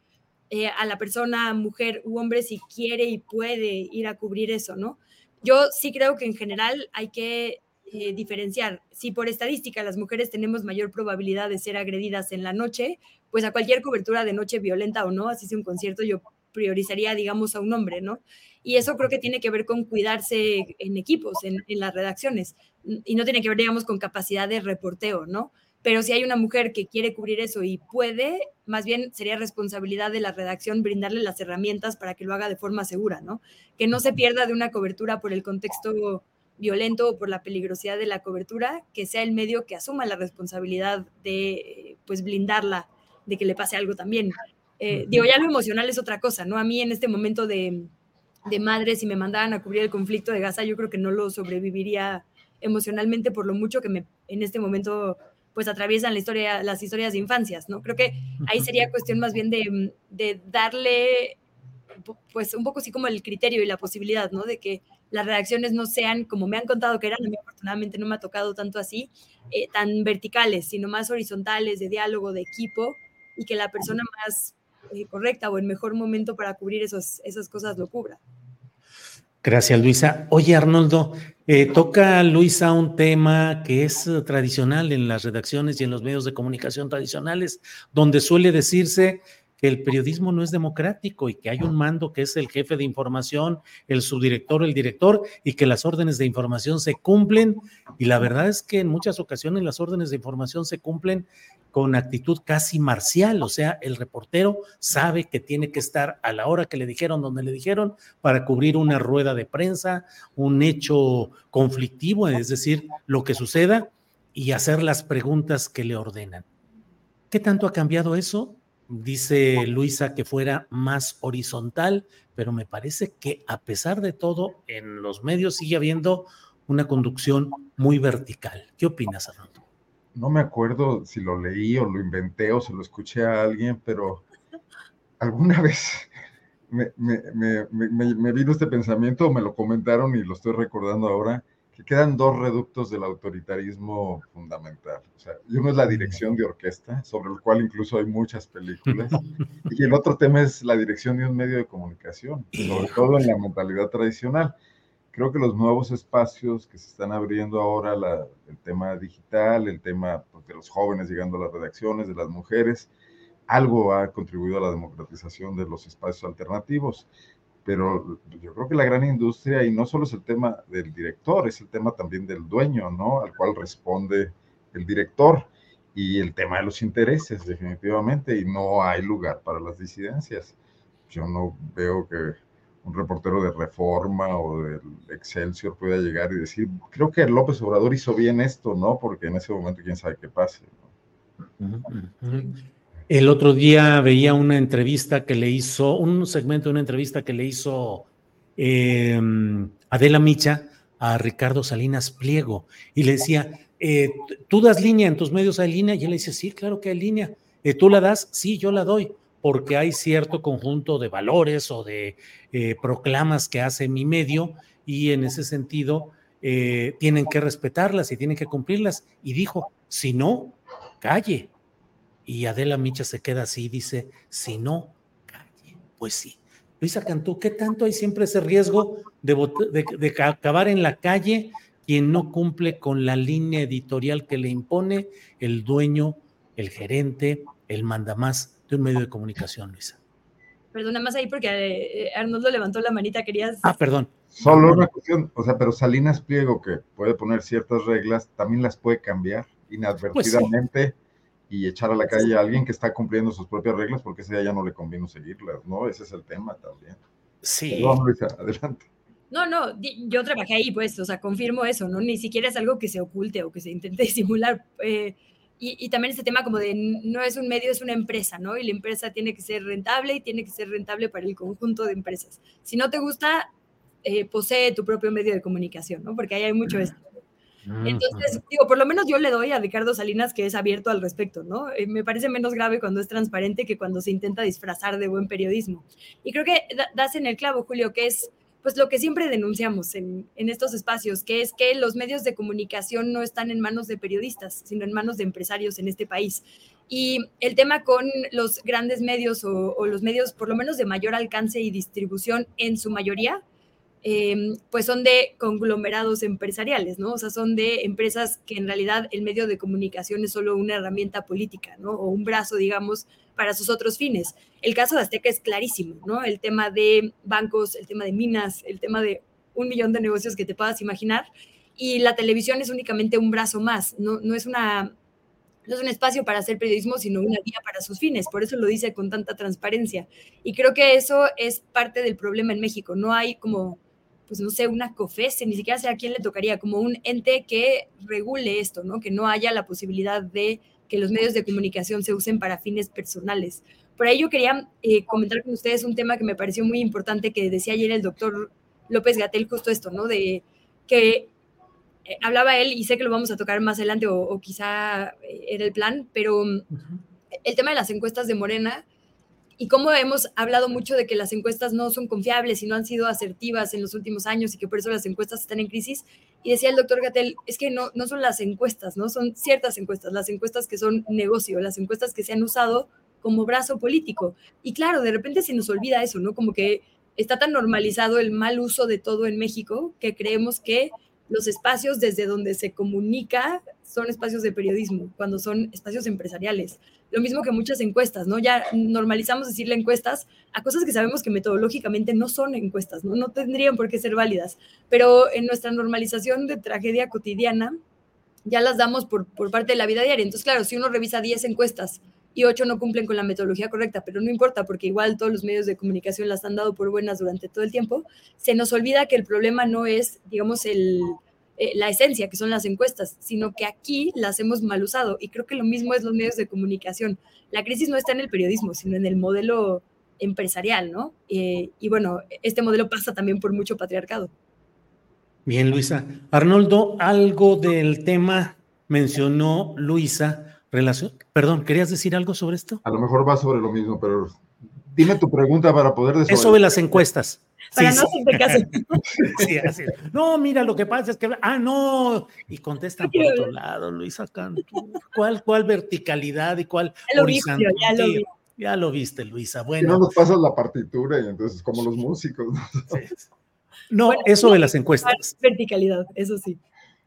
eh, a la persona, mujer u hombre, si quiere y puede ir a cubrir eso, ¿no? Yo sí creo que en general hay que eh, diferenciar. Si por estadística las mujeres tenemos mayor probabilidad de ser agredidas en la noche, pues a cualquier cobertura de noche violenta o no, así sea un concierto, yo priorizaría, digamos, a un hombre, ¿no? Y eso creo que tiene que ver con cuidarse en equipos, en, las redacciones, y no tiene que ver, digamos, con capacidad de reporteo, ¿no? Pero si hay una mujer que quiere cubrir eso y puede, más bien sería responsabilidad de la redacción brindarle las herramientas para que lo haga de forma segura, ¿no? Que no se pierda de una cobertura por el contexto violento o por la peligrosidad de la cobertura, que sea el medio que asuma la responsabilidad de, pues, blindarla de que le pase algo también. Eh, digo, ya lo emocional es otra cosa, ¿no? A mí en este momento de, de madre, si me mandaran a cubrir el conflicto de Gaza, yo creo que no lo sobreviviría emocionalmente por lo mucho que me, en este momento pues atraviesan la historia, las historias de infancias, ¿no? Creo que ahí sería cuestión más bien de, de darle, pues un poco así como el criterio y la posibilidad, ¿no? De que las redacciones no sean como me han contado que eran, a mí afortunadamente no me ha tocado tanto así, eh, tan verticales, sino más horizontales, de diálogo, de equipo, y que la persona más eh, correcta o el mejor momento para cubrir esos, esas cosas lo cubra. Gracias, Luisa. Oye, Arnoldo, eh, toca Luisa un tema que es tradicional en las redacciones y en los medios de comunicación tradicionales, donde suele decirse que el periodismo no es democrático y que hay un mando que es el jefe de información, el subdirector, el director, y que las órdenes de información se cumplen. Y la verdad es que en muchas ocasiones las órdenes de información se cumplen con actitud casi marcial, o sea, el reportero sabe que tiene que estar a la hora que le dijeron, donde le dijeron, para cubrir una rueda de prensa, un hecho conflictivo, es decir, lo que suceda y hacer las preguntas que le ordenan. ¿Qué tanto ha cambiado eso? Dice Luisa que fuera más horizontal, pero me parece que a pesar de todo, en los medios sigue habiendo una conducción muy vertical. ¿Qué opinas, Arnoldo? No me acuerdo si lo leí o lo inventé o se lo escuché a alguien, pero alguna <laughs> vez me, me vino este pensamiento, me lo comentaron y lo estoy recordando ahora que quedan dos reductos del autoritarismo fundamental. O sea, uno es la dirección de orquesta, sobre el cual incluso hay muchas películas, <laughs> y el otro tema es la dirección de un medio de comunicación, sobre todo en la mentalidad tradicional. Creo que los nuevos espacios que se están abriendo ahora, el tema digital, el tema pues, de los jóvenes llegando a las redacciones, de las mujeres, algo ha contribuido a la democratización de los espacios alternativos pero yo creo que la gran industria, y no solo es el tema del director, es el tema también del dueño, ¿no? Al cual responde el director, y el tema de los intereses, definitivamente, y no hay lugar para las disidencias. Yo no veo que un reportero de Reforma o del Excelsior pueda llegar y decir, creo que López Obrador hizo bien esto, ¿no? Porque en ese momento quién sabe qué pase. ¿no? El otro día veía una entrevista que le hizo, un segmento de una entrevista que le hizo em, Adela Micha a Ricardo Salinas Pliego y le decía, eh, ¿tú das línea en tus medios hay línea? Y él le dice, sí, claro que hay línea. Eh, ¿Tú la das? Sí, yo la doy, porque hay cierto conjunto de valores o de eh, proclamas que hace mi medio y en ese sentido tienen que respetarlas y tienen que cumplirlas. Y dijo, si no, calle y Adela Micha se queda así y dice, si no, calle. Pues sí. Luisa Cantú, ¿qué tanto hay siempre ese riesgo de, de, acabar en la calle quien no cumple con la línea editorial que le impone el dueño, el gerente, el mandamás de un medio de comunicación, Luisa? Perdona más ahí porque eh, Arnoldo levantó la manita, querías... Ah, perdón. Solo una cuestión, o sea, pero Salinas Pliego, que puede poner ciertas reglas, también las puede cambiar pues inadvertidamente y echar a la calle a alguien que está cumpliendo sus propias reglas porque ese día ya no le convino seguirlas, ¿no? Ese es el tema también. Sí. adelante. No, no, yo trabajé ahí, pues, o sea, confirmo eso, ¿no? Ni siquiera es algo que se oculte o que se intente <laughs> disimular. Eh, y, y, también este tema como de no es un medio, es una empresa, ¿no? Y la empresa tiene que ser rentable y tiene que ser rentable para el conjunto de empresas. Si no te gusta, eh, posee tu propio medio de comunicación, ¿no? Porque ahí hay mucho esto. Entonces, digo, por lo menos yo le doy a Ricardo Salinas que es abierto al respecto, ¿no? Eh, me parece menos grave cuando es transparente que cuando se intenta disfrazar de buen periodismo. Y creo que das en el clavo, Julio, que es pues lo que siempre denunciamos en, en, estos espacios, que es que los medios de comunicación no están en manos de periodistas, sino en manos de empresarios en este país. Y el tema con los grandes medios o, o los medios por lo menos de mayor alcance y distribución en su mayoría, Em, pues son de conglomerados empresariales, ¿no? O sea, son de empresas que en realidad el medio de comunicación es solo una herramienta política, ¿no? O un brazo, digamos, para sus otros fines. El caso de Azteca es clarísimo, ¿no? El tema de bancos, el tema de minas, el tema de un millón de negocios que te puedas imaginar. Y la televisión es únicamente un brazo más, no, no es una no es un espacio para hacer periodismo, sino una vía para sus fines. Por eso lo dice con tanta transparencia. Y creo que eso es parte del problema en México. No hay como pues no sé, una COFESE, ni siquiera sé a quién le tocaría, como un ente que regule esto, ¿no? Que no haya la posibilidad de que los medios de comunicación se usen para fines personales. Por ahí yo quería eh, comentar con ustedes un tema que me pareció muy importante que decía ayer el doctor López Gatel, justo esto, ¿no? De que eh, hablaba él y sé que lo vamos a tocar más adelante o, o quizá eh, era el plan, pero el tema de las encuestas de Morena y cómo hemos hablado mucho de que las encuestas no son confiables y no han sido asertivas en los últimos años y que por eso las encuestas están en crisis. Y decía el doctor Gatel, es que no, no son las encuestas, no son ciertas encuestas, las encuestas que son negocio, las encuestas que se han usado como brazo político. Y claro, de repente se nos olvida eso, ¿no? Como que está tan normalizado el mal uso de todo en México que creemos que los espacios desde donde se comunica son espacios de periodismo, cuando son espacios empresariales. Lo mismo que muchas encuestas, ¿no? Ya normalizamos decirle encuestas a cosas que sabemos que metodológicamente no son encuestas, ¿no? No tendrían por qué ser válidas, pero en nuestra normalización de tragedia cotidiana ya las damos por, por parte de la vida diaria. Entonces, claro, si uno revisa 10 encuestas y ocho no cumplen con la metodología correcta, pero no importa porque igual todos los medios de comunicación las han dado por buenas durante todo el tiempo, se nos olvida que el problema no es, digamos, el, eh, la esencia, que son las encuestas, sino que aquí las hemos mal usado. Y creo que lo mismo es los medios de comunicación. La crisis no está en el periodismo, sino en el modelo empresarial, ¿no? Eh, y bueno, este modelo pasa también por mucho patriarcado. Bien, Luisa. Arnoldo, algo del tema mencionó Luisa Relación, perdón, ¿querías decir algo sobre esto? A lo mejor va sobre lo mismo, pero dime tu pregunta para poder Es sobre las encuestas. Para no sí. caso. <laughs> sí, así. No, mira, lo que pasa es que, ah, no, y contestan por otro lado, Luisa Cantú. ¿Cuál, cuál verticalidad y cuál ya lo viste, ya lo vi. Ya lo viste, Luisa. Bueno. Si no nos pasas la partitura y entonces como los músicos. ¿no? No, bueno, eso de las encuestas. Verticalidad, eso sí.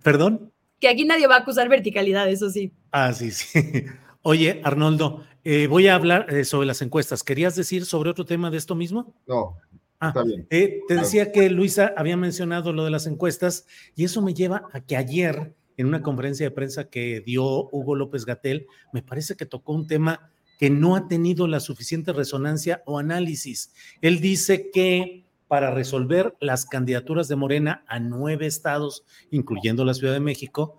¿Perdón? que aquí nadie va a acusar verticalidad, eso sí. Ah, sí, sí. <laughs> Oye, Arnoldo, eh, voy a hablar eh, sobre las encuestas. ¿Querías decir sobre otro tema de esto mismo? No. Ah, está bien. Eh, te decía que Luisa había mencionado lo de las encuestas y eso me lleva a que ayer en una conferencia de prensa que dio Hugo López Gatel, me parece que tocó un tema que no ha tenido la suficiente resonancia o análisis. Él dice que para resolver las candidaturas de Morena a nueve estados, incluyendo la Ciudad de México,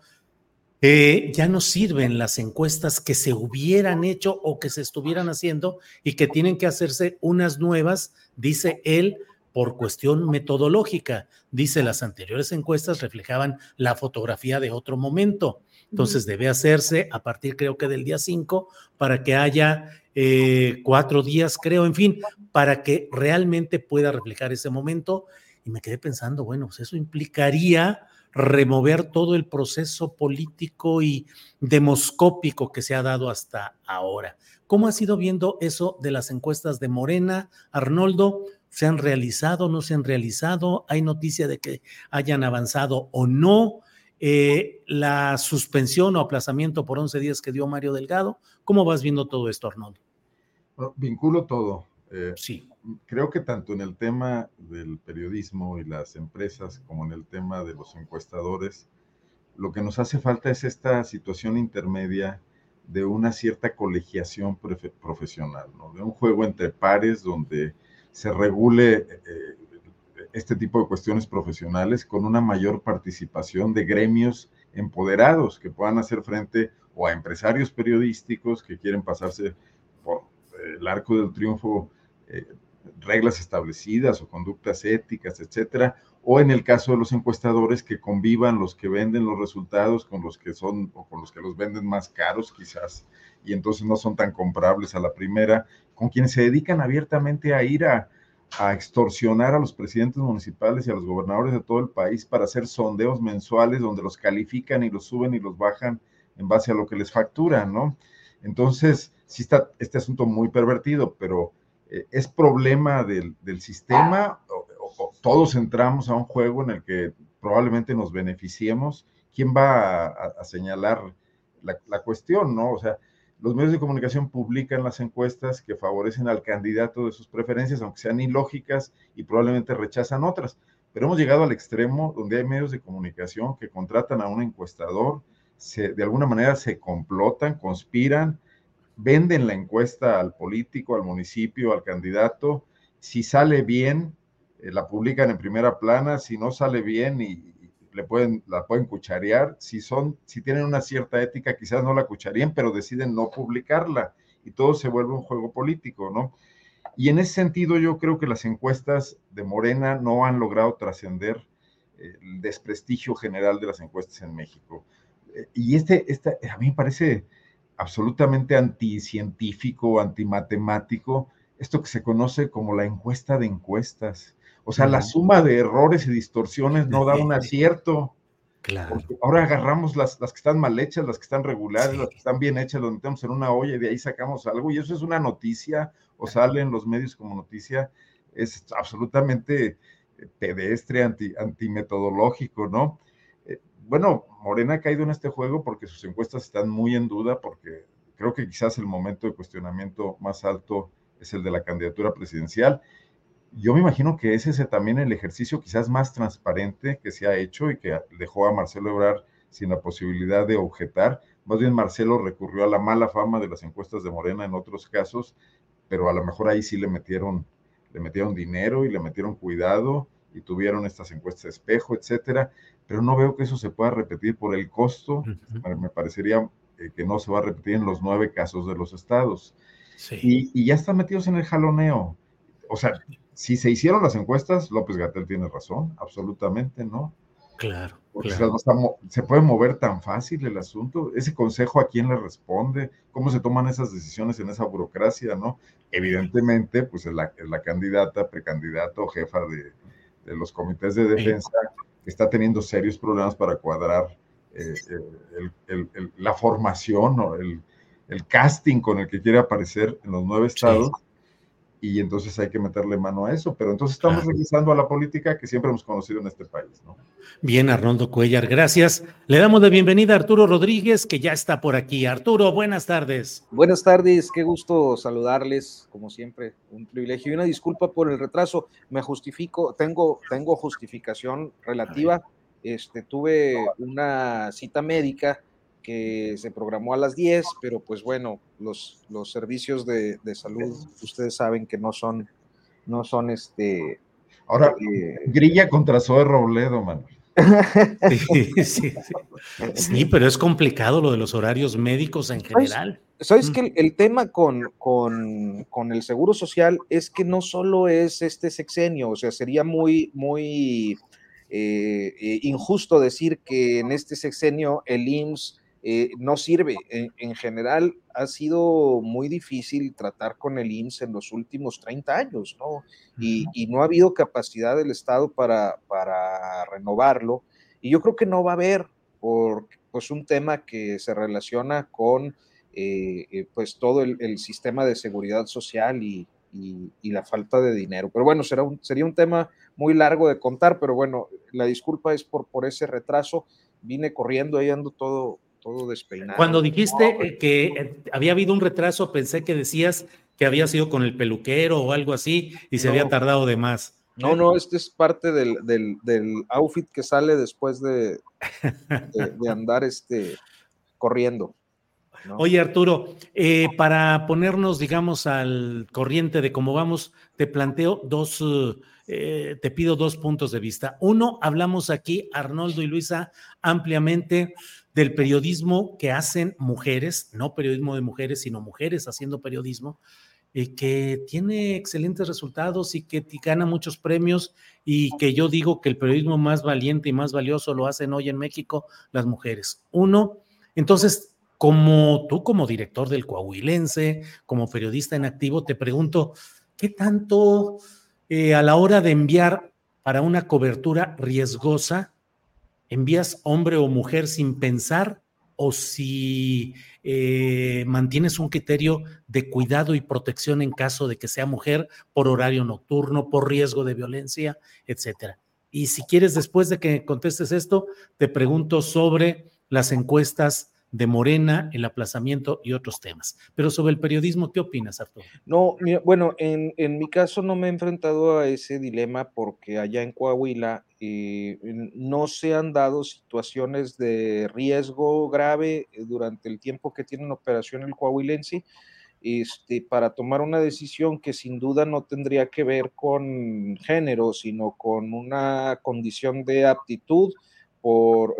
eh, ya no sirven las encuestas que se hubieran hecho o que se estuvieran haciendo y que tienen que hacerse unas nuevas, dice él, por cuestión metodológica. Dice, las anteriores encuestas reflejaban la fotografía de otro momento. Entonces debe hacerse a partir creo que del día 5 para que haya eh, cuatro días, creo, en fin, para que realmente pueda reflejar ese momento. Y me quedé pensando, bueno, pues eso implicaría remover todo el proceso político y demoscópico que se ha dado hasta ahora. ¿Cómo has ido viendo eso de las encuestas de Morena, Arnoldo? ¿Se han realizado, no se han realizado? ¿Hay noticia de que hayan avanzado o no? eh, la suspensión o aplazamiento por 11 días que dio Mario Delgado. ¿Cómo vas viendo todo esto, Arnoldo? Bueno, vinculo todo. Eh, sí. Creo que tanto en el tema del periodismo y las empresas como en el tema de los encuestadores, lo que nos hace falta es esta situación intermedia de una cierta colegiación profesional, de un juego entre pares donde se regule eh, este tipo de cuestiones profesionales con una mayor participación de gremios empoderados que puedan hacer frente o a empresarios periodísticos que quieren pasarse por eh, el arco del triunfo eh, reglas establecidas o conductas éticas, etcétera, o en el caso de los encuestadores que convivan los que venden los resultados con los que son o con los que los venden más caros quizás y entonces no son tan comprables a la primera, con quienes se dedican abiertamente a ir a, extorsionar a los presidentes municipales y a los gobernadores de todo el país para hacer sondeos mensuales donde los califican y los suben y los bajan en base a lo que les facturan, ¿no? Entonces, sí está este asunto muy pervertido, pero es problema del, del sistema, o, todos entramos a un juego en el que probablemente nos beneficiemos. ¿Quién va a, a señalar la, la, cuestión, no? O sea, los medios de comunicación publican las encuestas que favorecen al candidato de sus preferencias, aunque sean ilógicas y probablemente rechazan otras. Pero hemos llegado al extremo donde hay medios de comunicación que contratan a un encuestador, se, de alguna manera se complotan, conspiran, venden la encuesta al político, al municipio, al candidato. Si sale bien, eh, la publican en primera plana, si no sale bien y, le pueden, la pueden cucharear. Si son, si tienen una cierta ética, quizás no la cucharían, pero deciden no publicarla y todo se vuelve un juego político, ¿no? Y en ese sentido yo creo que las encuestas de Morena no han logrado trascender el desprestigio general de las encuestas en México. Y este, este, a mí me parece absolutamente anticientífico, antimatemático, esto que se conoce como la encuesta de encuestas. O sea, la suma de errores y distorsiones no da un <laughs> acierto. Claro. ahora agarramos las, las, que están mal hechas, las que están regulares, las que están bien hechas, las metemos en una olla y de ahí sacamos algo. Y eso es una noticia, o sale en los medios como noticia, es absolutamente pedestre, anti, antimetodológico, ¿no? Bueno, Morena ha caído en este juego porque sus encuestas están muy en duda, porque creo que quizás el momento de cuestionamiento más alto es el de la candidatura presidencial. Yo me imagino que ese es también el ejercicio quizás más transparente que se ha hecho y que dejó a Marcelo Ebrard sin la posibilidad de objetar. Más bien Marcelo recurrió a la mala fama de las encuestas de Morena en otros casos, pero a lo mejor ahí sí le metieron le metieron dinero y le metieron cuidado y tuvieron estas encuestas de espejo, etcétera, pero no veo que eso se pueda repetir por el costo. Me parecería eh, que no se va a repetir en los nueve casos de los estados. Y, y, ya están metidos en el jaloneo. O sea, si se hicieron las encuestas, López Gatel tiene razón, absolutamente, ¿no? Claro. Porque se puede mover tan fácil el asunto. Ese consejo a quién le responde, cómo se toman esas decisiones en esa burocracia, ¿no? Evidentemente, pues es la, la candidata, precandidata o jefa de, de los comités de defensa está teniendo serios problemas para cuadrar eh, el, el, la formación o el, casting con el que quiere aparecer en los nueve estados y entonces hay que meterle mano a eso. Pero entonces estamos regresando a la política que siempre hemos conocido en este país, ¿no? Bien, Arnoldo Cuellar, gracias. Le damos la bienvenida a Arturo Rodríguez, que ya está por aquí. Arturo, buenas tardes. Buenas tardes, qué gusto saludarles, como siempre, un privilegio y una disculpa por el retraso. Me justifico, tengo, tengo justificación relativa. Este, tuve una cita médica que se programó a las 10, pero pues bueno, los, los servicios de, de salud, ustedes saben que no son, no son este... Ahora, eh, grilla contra Zoe Robledo, Manuel. <laughs> Sí, sí, sí. pero es complicado lo de los horarios médicos en general. ¿Sabes, que el, tema con, con, con, el seguro social es que no solo es este sexenio, o sea, sería muy, muy eh, eh, injusto decir que en este sexenio el IMSS eh, no sirve. En, general ha sido muy difícil tratar con el INSS en los últimos 30 años, ¿no? Y, no ha habido capacidad del Estado para, para, renovarlo. Y yo creo que no va a haber, por pues, un tema que se relaciona con eh, eh, pues todo el, sistema de seguridad social y, y, la falta de dinero. Pero bueno, será un, sería un tema muy largo de contar, pero bueno, la disculpa es por, por ese retraso. Vine corriendo, ahí ando todo, todo despeinado. Cuando dijiste eh, que eh, había habido un retraso, pensé que decías que había sido con el peluquero o algo así y se había tardado de más. No, no, este es parte del, del, outfit que sale después de, de, andar este, corriendo. Oye, Arturo, eh, para ponernos, digamos, al corriente de cómo vamos, te planteo dos, te pido dos puntos de vista. Uno, hablamos aquí, Arnoldo y Luisa, ampliamente del periodismo que hacen mujeres, no periodismo de mujeres, sino mujeres haciendo periodismo, eh, que tiene excelentes resultados y que gana muchos premios y que yo digo que el periodismo más valiente y más valioso lo hacen hoy en México las mujeres. Uno, entonces, como tú como director del Coahuilense, como periodista en activo, te pregunto, ¿qué tanto eh, a la hora de enviar para una cobertura riesgosa, envías hombre o mujer sin pensar o si eh, mantienes un criterio de cuidado y protección en caso de que sea mujer por horario nocturno, por riesgo de violencia, etcétera. Y si quieres, después de que contestes esto, te pregunto sobre las encuestas de Morena, el aplazamiento y otros temas. Pero sobre el periodismo, ¿qué opinas, Arturo? No, bueno, en, en mi caso no me he enfrentado a ese dilema porque allá en Coahuila eh, no se han dado situaciones de riesgo grave eh, durante el tiempo que tiene operación el coahuilense. Este, para tomar una decisión que sin duda no tendría que ver con género, sino con una condición de aptitud,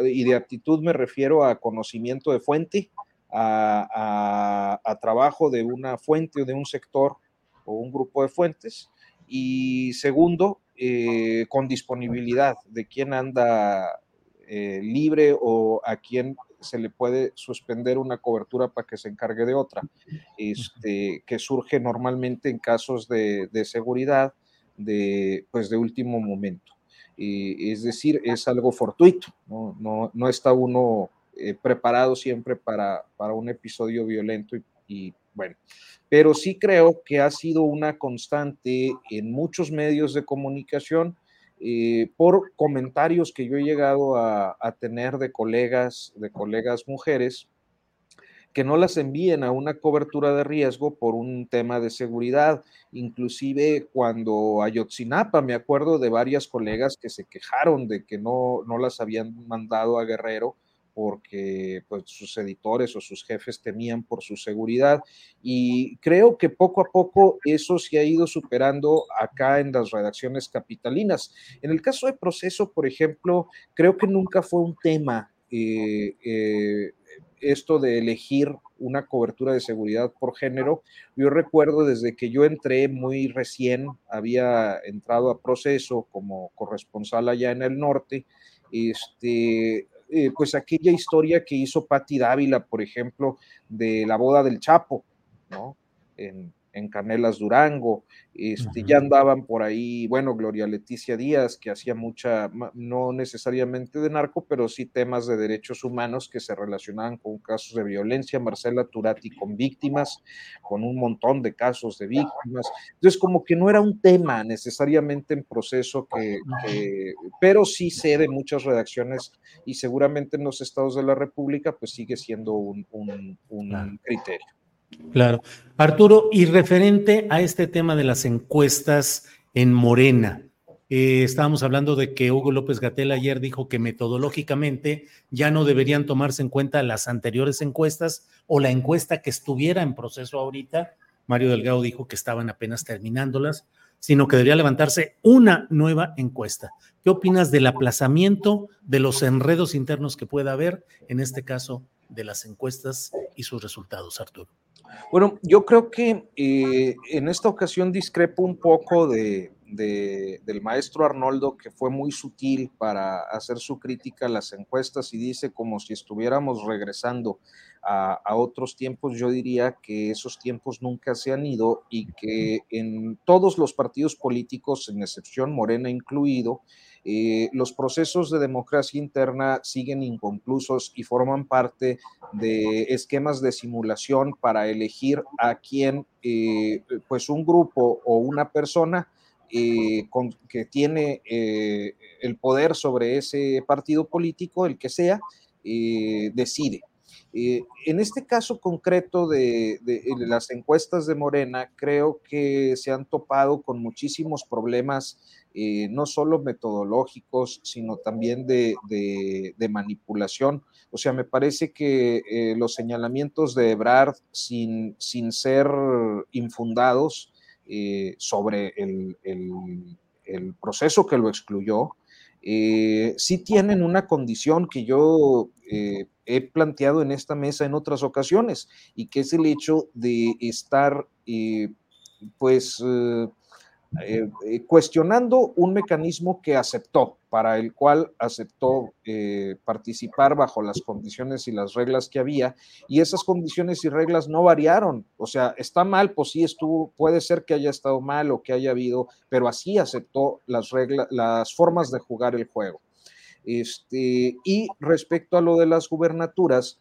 y de aptitud me refiero a conocimiento de fuente, a, trabajo de una fuente o de un sector o un grupo de fuentes. Y segundo, eh, con disponibilidad de quién anda eh, libre o a quién se le puede suspender una cobertura para que se encargue de otra, este, que surge normalmente en casos de, seguridad de, pues de último momento. Es decir, es algo fortuito, no, no, está uno eh, preparado siempre para, para, un episodio violento y bueno, pero sí creo que ha sido una constante en muchos medios de comunicación eh, por comentarios que yo he llegado a, tener de colegas, de colegas mujeres, que no las envíen a una cobertura de riesgo por un tema de seguridad. Inclusive cuando Ayotzinapa, me acuerdo de varias colegas que se quejaron de que no, no las habían mandado a Guerrero porque pues, sus editores o sus jefes temían por su seguridad. Y creo que poco a poco eso se ha ido superando acá en las redacciones capitalinas. En el caso de proceso, por ejemplo, creo que nunca fue un tema eh, eh, esto de elegir una cobertura de seguridad por género. Yo recuerdo desde que yo entré muy recién, había entrado a proceso como corresponsal allá en el norte, este, eh, pues aquella historia que hizo Patti Dávila, por ejemplo, de la boda del Chapo, ¿no? En Canelas Durango, este, ya andaban por ahí, bueno, Gloria Leticia Díaz, que hacía mucha, no necesariamente de narco, pero sí temas de derechos humanos que se relacionaban con casos de violencia, Marcela Turati con víctimas, con un montón de casos de víctimas. Entonces, como que no era un tema necesariamente en proceso que, pero sí sé de muchas redacciones y seguramente en los estados de la República, pues sigue siendo un, un criterio. Claro. Arturo, y referente a este tema de las encuestas en Morena, eh, estábamos hablando de que Hugo López Gatel ayer dijo que metodológicamente ya no deberían tomarse en cuenta las anteriores encuestas o la encuesta que estuviera en proceso ahorita. Mario Delgado dijo que estaban apenas terminándolas, sino que debería levantarse una nueva encuesta. ¿Qué opinas del aplazamiento de los enredos internos que pueda haber, en este caso, de las encuestas y sus resultados, Arturo? Bueno, yo creo que eh, en esta ocasión discrepo un poco de, del maestro Arnoldo, que fue muy sutil para hacer su crítica a las encuestas y dice como si estuviéramos regresando a, a, otros tiempos, yo diría que esos tiempos nunca se han ido y que en todos los partidos políticos, en excepción Morena incluido, eh, los procesos de democracia interna siguen inconclusos y forman parte de esquemas de simulación para elegir a quien, eh, pues un grupo o una persona eh, que tiene el poder sobre ese partido político, el que sea, decide. En este caso concreto de, las encuestas de Morena, creo que se han topado con muchísimos problemas eh, no solo metodológicos, sino también de, manipulación. O sea, me parece que eh, los señalamientos de Ebrard, sin, sin ser infundados eh, sobre el, proceso que lo excluyó, sí tienen una condición que yo he planteado en esta mesa en otras ocasiones, y que es el hecho de estar, pues, eh, eh, cuestionando un mecanismo que aceptó, para el cual aceptó eh, participar bajo las condiciones y las reglas que había, y esas condiciones y reglas no variaron. O sea, está mal, pues sí estuvo, puede ser que haya estado mal o que haya habido, pero así aceptó las reglas, las formas de jugar el juego. Este, y respecto a lo de las gubernaturas,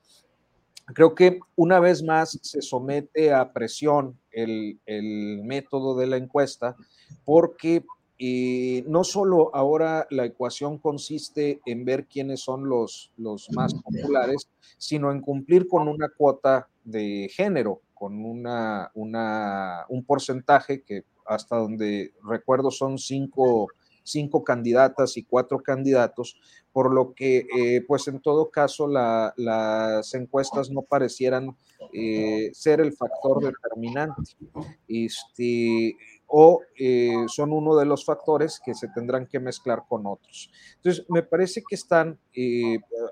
creo que una vez más se somete a presión el, el método de la encuesta porque eh, no solo ahora la ecuación consiste en ver quiénes son los, los más populares, sino en cumplir con una cuota de género, con una, una, un porcentaje que hasta donde recuerdo son cinco, cinco candidatas y cuatro candidatos, por lo que, eh, pues en todo caso, las encuestas no parecieran eh, ser el factor determinante. Este, o eh, son uno de los factores que se tendrán que mezclar con otros. Entonces, me parece que están,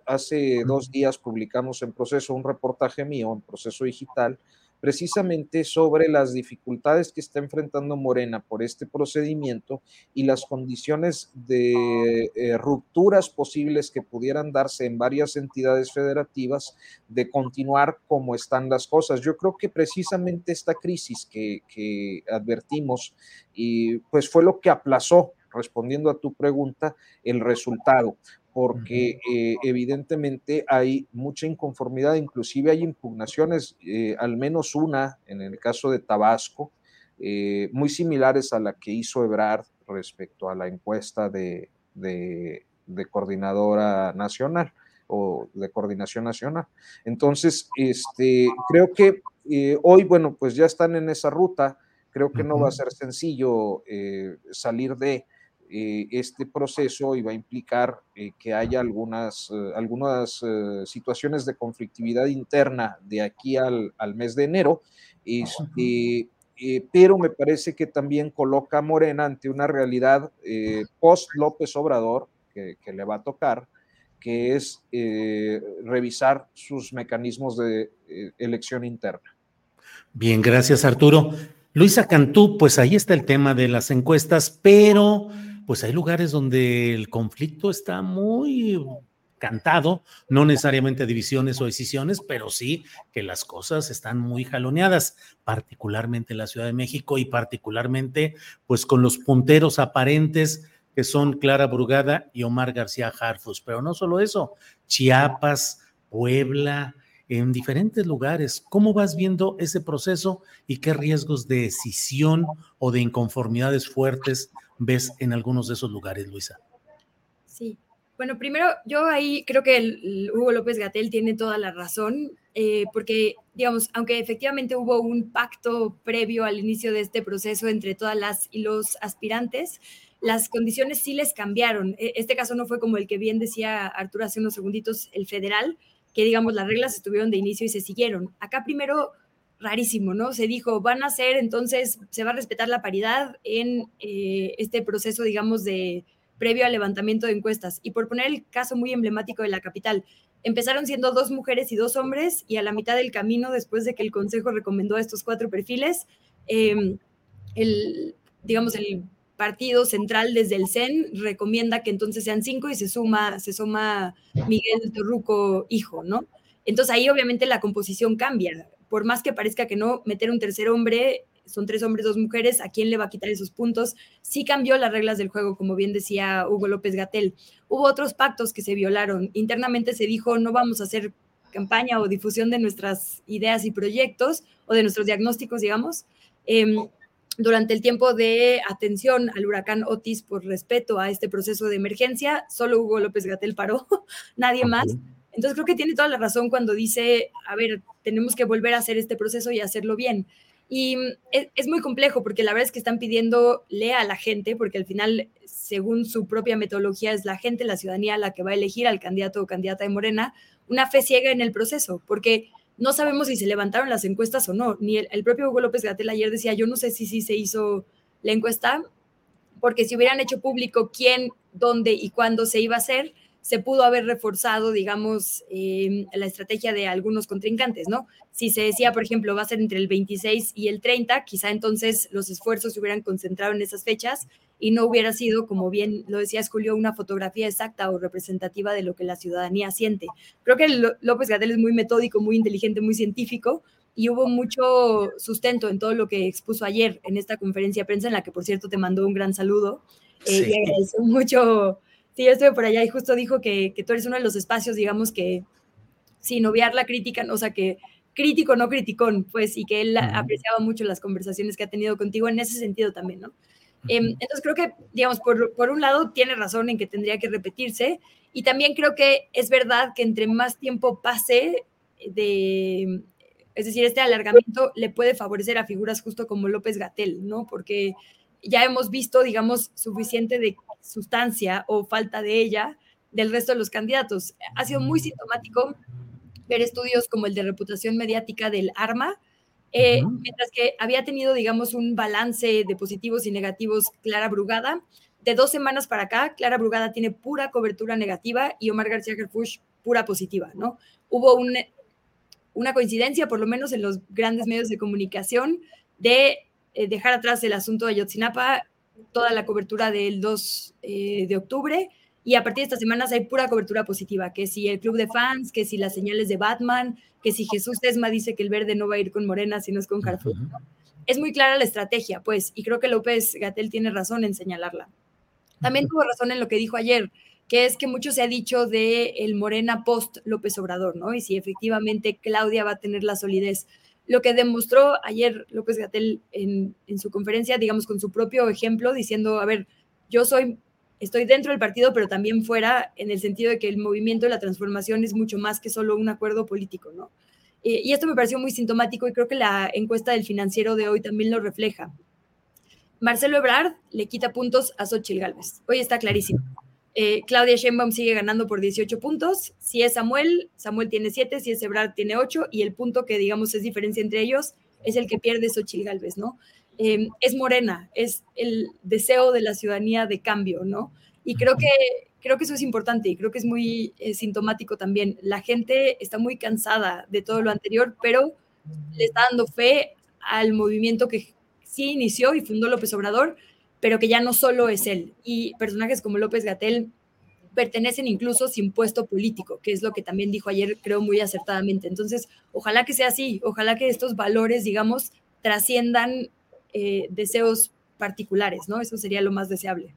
hace dos días publicamos en proceso un reportaje mío, en proceso digital, precisamente sobre las dificultades que está enfrentando Morena por este procedimiento y las condiciones de eh, rupturas posibles que pudieran darse en varias entidades federativas de continuar como están las cosas. Yo creo que precisamente esta crisis que, que advertimos y pues fue lo que aplazó respondiendo a tu pregunta, el resultado porque eh, evidentemente hay mucha inconformidad, inclusive hay impugnaciones, eh, al menos una en el caso de Tabasco, eh, muy similares a la que hizo Ebrard respecto a la encuesta de, de, coordinadora nacional o de coordinación nacional. Entonces, este, creo que hoy, bueno, pues ya están en esa ruta, creo que no va a ser sencillo salir de, eh, este proceso iba a implicar eh, que haya algunas, eh, algunas situaciones de conflictividad interna de aquí al, mes de enero, este, pero me parece que también coloca a Morena ante una realidad post López Obrador que, que, le va a tocar, que es revisar sus mecanismos de elección interna. Bien, gracias Arturo. Luisa Cantú, pues ahí está el tema de las encuestas, pero pues hay lugares donde el conflicto está muy cantado, no necesariamente divisiones o decisiones, pero sí que las cosas están muy jaloneadas, particularmente en la Ciudad de México y particularmente pues con los punteros aparentes que son Clara Brugada y Omar García Harfus. Pero no solo eso, Chiapas, Puebla, en diferentes lugares. ¿Cómo vas viendo ese proceso y qué riesgos de decisión o de inconformidades fuertes ves en algunos de esos lugares, Luisa? Sí. Bueno, primero, yo ahí creo que el, Hugo López Gatel tiene toda la razón, eh, porque, digamos, aunque efectivamente hubo un pacto previo al inicio de este proceso entre todas las y los aspirantes, las condiciones sí les cambiaron. E, este caso no fue como el que bien decía Arturo hace unos segunditos, el federal, que digamos las reglas estuvieron de inicio y se siguieron. Acá primero rarísimo, ¿no? Se dijo, van a ser, entonces, se va a respetar la paridad en eh, este proceso, digamos, de previo al levantamiento de encuestas. Y por poner el caso muy emblemático de la capital, empezaron siendo dos mujeres y dos hombres, y a la mitad del camino, después de que el Consejo recomendó estos cuatro perfiles, em, el, digamos, el partido central desde el CEN recomienda que entonces sean cinco y se suma, se suma Miguel Torruco, hijo, ¿no? Entonces ahí obviamente la composición cambia por más que parezca que no, meter un tercer hombre, son tres hombres, dos mujeres, ¿a quién le va a quitar esos puntos? Sí cambió las reglas del juego, como bien decía Hugo López Gatel. Hubo otros pactos que se violaron. Internamente se dijo, no vamos a hacer campaña o difusión de nuestras ideas y proyectos o de nuestros diagnósticos, digamos. Em, durante el tiempo de atención al huracán Otis por respeto a este proceso de emergencia, solo Hugo López Gatel paró, <laughs> nadie más. Entonces creo que tiene toda la razón cuando dice, a ver, tenemos que volver a hacer este proceso y hacerlo bien. Y mm, es, muy complejo porque la verdad es que están pidiendo lea a la gente, porque al final, según su propia metodología, es la gente, la ciudadanía, la que va a elegir al candidato o candidata de Morena, una fe ciega en el proceso, porque no sabemos si se levantaron las encuestas o no. Ni el, propio Hugo López Gatel ayer decía, yo no sé si sí se hizo la encuesta, porque si hubieran hecho público quién, dónde y cuándo se iba a hacer, se pudo haber reforzado, digamos, em, la estrategia de algunos contrincantes, ¿no? Si se decía, por ejemplo, va a ser entre el 26 y el 30, quizá entonces los esfuerzos se hubieran concentrado en esas fechas y no hubiera sido, como bien lo decía Julio, una fotografía exacta o representativa de lo que la ciudadanía siente. Creo que López Gatel es muy metódico, muy inteligente, muy científico y hubo mucho sustento en todo lo que expuso ayer en esta conferencia de prensa, en la que, por cierto, te mandó un gran saludo. Eh, y agradezco mucho Sí, yo estuve por allá y justo dijo que, tú eres uno de los espacios, digamos, que sin obviar la crítica, o sea, que crítico, no criticón, pues, y que él apreciaba mucho las conversaciones que ha tenido contigo en ese sentido también, ¿no? Em, entonces creo que, digamos, por, por, un lado tiene razón en que tendría que repetirse y también creo que es verdad que entre más tiempo pase de, es decir, este alargamiento le puede favorecer a figuras justo como López Gatel, ¿no? Porque ya hemos visto, digamos, suficiente de sustancia o falta de ella del resto de los candidatos. Ha sido muy sintomático ver estudios como el de reputación mediática del ARMA, eh, mientras que había tenido, digamos, un balance de positivos y negativos Clara Brugada. De dos semanas para acá, Clara Brugada tiene pura cobertura negativa y Omar García Gerfush pura positiva, ¿no? Hubo un una coincidencia, por lo menos en los grandes medios de comunicación, de eh, dejar atrás el asunto de Ayotzinapa, toda la cobertura del 2 eh, de octubre, y a partir de estas semanas hay pura cobertura positiva, que si el club de fans, que si las señales de Batman, que si Jesús Tesma dice que el verde no va a ir con Morena, sino es con Carrefour. Es muy clara la estrategia, pues, y creo que López Gatel tiene razón en señalarla. También tuvo razón en lo que dijo ayer, que es que mucho se ha dicho de el Morena post López Obrador, ¿no? Y si efectivamente Claudia va a tener la solidez. Lo que demostró ayer López Gatel en, su conferencia, digamos, con su propio ejemplo, diciendo, a ver, yo soy estoy dentro del partido, pero también fuera, en el sentido de que el movimiento de la transformación es mucho más que solo un acuerdo político, ¿no? Y esto me pareció muy sintomático y creo que la encuesta del financiero de hoy también lo refleja. Marcelo Ebrard le quita puntos a Xochitl Gálvez. Hoy está clarísimo. Eh, Claudia Sheinbaum sigue ganando por 18 puntos. Si es Samuel, Samuel tiene 7, si es Ebrard tiene 8 y el punto que digamos es diferencia entre ellos es el que pierde Xochitl Gálvez, ¿no? Em, es morena, es el deseo de la ciudadanía de cambio, ¿no? Y creo que, creo que eso es importante y creo que es muy eh, sintomático también. La gente está muy cansada de todo lo anterior, pero le está dando fe al movimiento que sí inició y fundó López Obrador, pero que ya no solo es él. Y personajes como López Gatel pertenecen incluso sin puesto político, que es lo que también dijo ayer, creo muy acertadamente. Entonces, ojalá que sea así, ojalá que estos valores, digamos, trasciendan eh, deseos particulares, ¿no? Eso sería lo más deseable.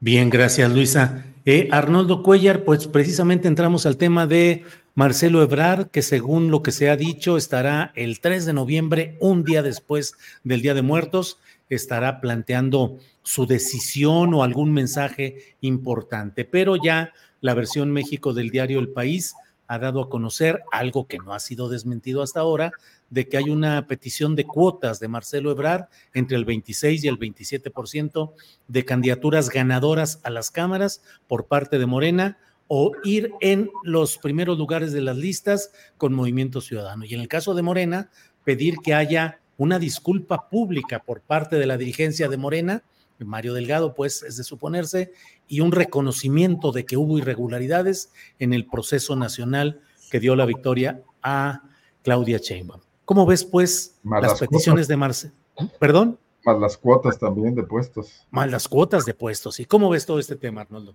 Bien, gracias Luisa. Eh, Arnoldo Cuellar, pues precisamente entramos al tema de Marcelo Ebrard, que según lo que se ha dicho estará el 3 de noviembre, un día después del Día de Muertos, estará planteando su decisión o algún mensaje importante. Pero ya la versión México del diario El País ha dado a conocer algo que no ha sido desmentido hasta ahora, de que hay una petición de cuotas de Marcelo Ebrard entre el 26 y el 27% de candidaturas ganadoras a las cámaras por parte de Morena o ir en los primeros lugares de las listas con Movimiento Ciudadano. Y en el caso de Morena, pedir que haya una disculpa pública por parte de la dirigencia de Morena, Mario Delgado, pues es de suponerse, y un reconocimiento de que hubo irregularidades en el proceso nacional que dio la victoria a Claudia Sheinbaum. ¿Cómo ves, pues, las, peticiones de Marcelo? ¿Perdón? Más las cuotas también de puestos. Más las cuotas de puestos. ¿Y cómo ves todo este tema, Arnoldo?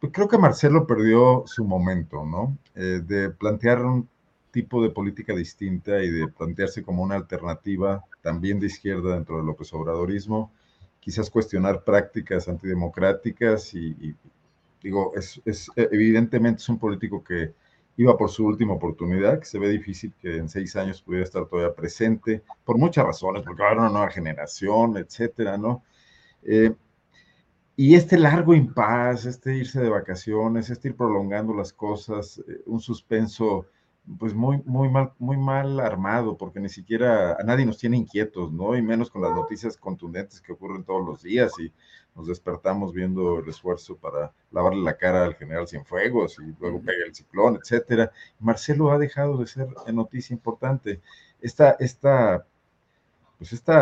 Pues creo que Marcelo perdió su momento, ¿no? Eh, de plantear un tipo de política distinta y de plantearse como una alternativa también de izquierda dentro del López Obradorismo, quizás cuestionar prácticas antidemocráticas y, digo, es, es, evidentemente es un político que iba por su última oportunidad, que se ve difícil que en seis años pudiera estar todavía presente, por muchas razones, porque ahora una nueva generación, etcétera, ¿no? Eh, y este largo impas, este irse de vacaciones, este ir prolongando las cosas, eh, un suspenso pues muy, muy mal, muy mal armado, porque ni siquiera a nadie nos tiene inquietos, ¿no? Y menos con las noticias contundentes que ocurren todos los días y nos despertamos viendo el esfuerzo para lavarle la cara al general Cienfuegos y luego pega el ciclón, etcétera. Marcelo ha dejado de ser noticia importante. Esta, esta, pues este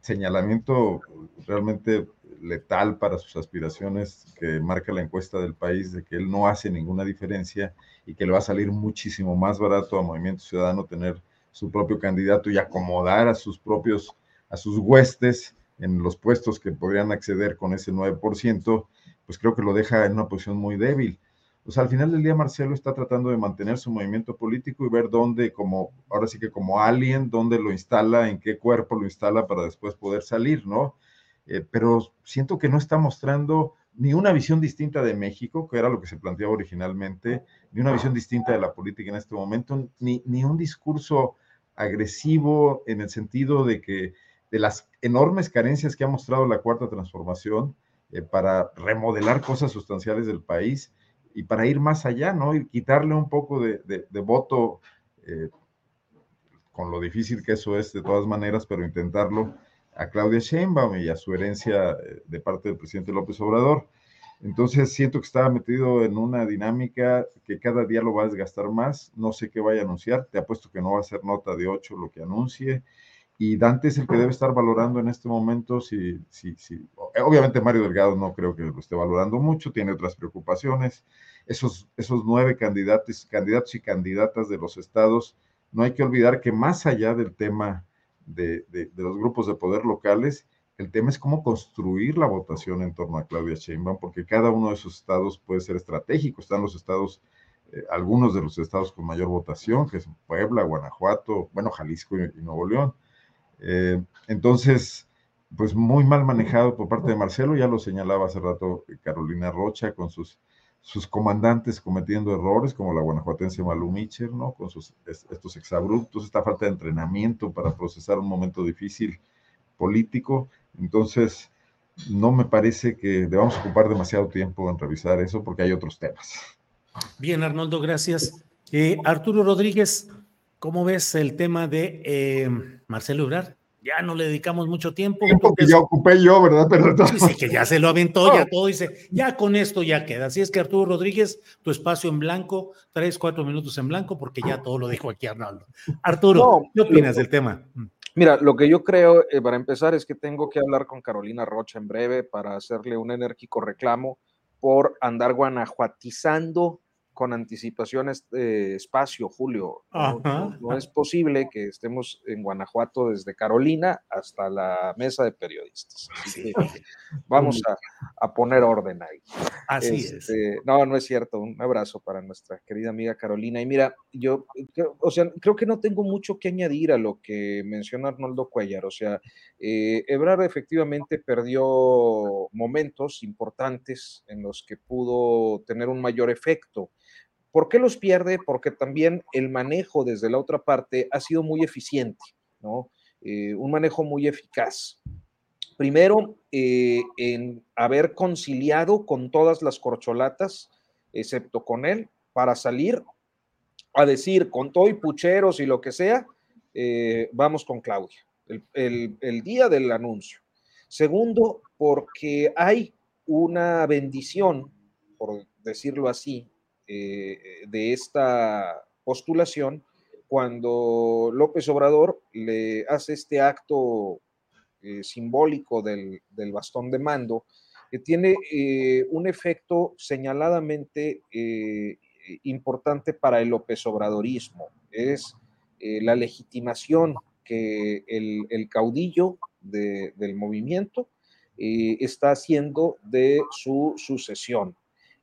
señalamiento realmente letal para sus aspiraciones que marca la encuesta del país de que él no hace ninguna diferencia y que le va a salir muchísimo más barato a Movimiento Ciudadano tener su propio candidato y acomodar a sus propios, a sus huestes en los puestos que podrían acceder con ese 9%, pues creo que lo deja en una posición muy débil. O sea, al final del día Marcelo está tratando de mantener su movimiento político y ver dónde, como, ahora sí que como alguien, dónde lo instala, en qué cuerpo lo instala para después poder salir, ¿no? Eh, pero siento que no está mostrando ni una visión distinta de México, que era lo que se planteaba originalmente, ni una visión distinta de la política en este momento, ni, ni un discurso agresivo en el sentido de que de las enormes carencias que ha mostrado la cuarta transformación eh, para remodelar cosas sustanciales del país y para ir más allá, ¿no? Y quitarle un poco de, voto, eh, con lo difícil que eso es de todas maneras, pero intentarlo a Claudia Sheinbaum y a su herencia eh, de parte del presidente López Obrador. Entonces siento que estaba metido en una dinámica que cada día lo va a desgastar más. No sé qué vaya a anunciar. Te apuesto que no va a ser nota de 8 lo que anuncie y Dante es el que debe estar valorando en este momento si, si, si, obviamente Mario Delgado no creo que lo esté valorando mucho, tiene otras preocupaciones. Esos, esos nueve candidatos, candidatos y candidatas de los estados no hay que olvidar que más allá del tema de, de, los grupos de poder locales, el tema es cómo construir la votación en torno a Claudia Sheinbaum, porque cada uno de esos estados puede ser estratégico. Están los estados, eh, algunos de los estados con mayor votación, que son Puebla, Guanajuato, bueno, Jalisco y, Nuevo León. Eh, entonces, pues muy mal manejado por parte de Marcelo, ya lo señalaba hace rato Carolina Rocha con sus sus comandantes cometiendo errores, como la guanajuatense Malu Mitchell, ¿no? Con sus, estos exabruptos, esta falta de entrenamiento para procesar un momento difícil político. Entonces, no me parece que debamos ocupar demasiado tiempo en revisar eso porque hay otros temas. Bien, Arnoldo, gracias. Eh, Arturo Rodríguez, ¿cómo ves el tema de eh, Marcelo Ebrard? Ya no le dedicamos mucho tiempo. Tiempo que ya ocupé yo, ¿verdad? Pero <laughs> Dice que ya se lo aventó, ya todo, dice, ya con esto ya queda. Así es que Arturo Rodríguez, tu espacio en blanco, tres, cuatro minutos en blanco, porque ya todo lo dijo aquí Arnaldo. Arturo, ¿qué opinas del tema? Mira, lo que yo creo, eh, para empezar, es que tengo que hablar con Carolina Rocha en breve para hacerle un enérgico reclamo por andar guanajuatizando con anticipación este espacio, Julio. No, es posible que estemos en Guanajuato desde Carolina hasta la mesa de periodistas. vamos a, poner orden ahí. Así es. Este, no, no es cierto. Un abrazo para nuestra querida amiga Carolina. Y mira, yo, o sea, creo que no tengo mucho que añadir a lo que menciona Arnoldo Cuellar. O sea, eh, Ebrard efectivamente perdió momentos importantes en los que pudo tener un mayor efecto. ¿Por qué los pierde? Porque también el manejo desde la otra parte ha sido muy eficiente, ¿no? Eh, un manejo muy eficaz. Primero, eh, en haber conciliado con todas las corcholatas, excepto con él, para salir a decir con todo y pucheros y lo que sea, eh, vamos con Claudia, el, el día del anuncio. Segundo, porque hay una bendición, por decirlo así, eh, de esta postulación cuando López Obrador le hace este acto eh, simbólico del, bastón de mando, que tiene eh, un efecto señaladamente importante para el López Obradorismo. Es la legitimación que el, caudillo del movimiento está haciendo de su sucesión.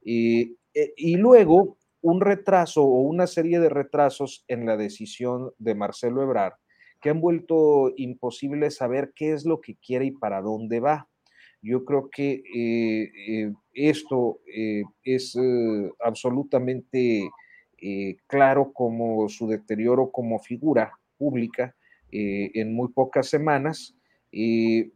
Eh, y luego un retraso o una serie de retrasos en la decisión de Marcelo Ebrard que han vuelto imposible saber qué es lo que quiere y para dónde va. Yo creo que eh, eh, esto es absolutamente claro como su deterioro como figura pública en muy pocas semanas,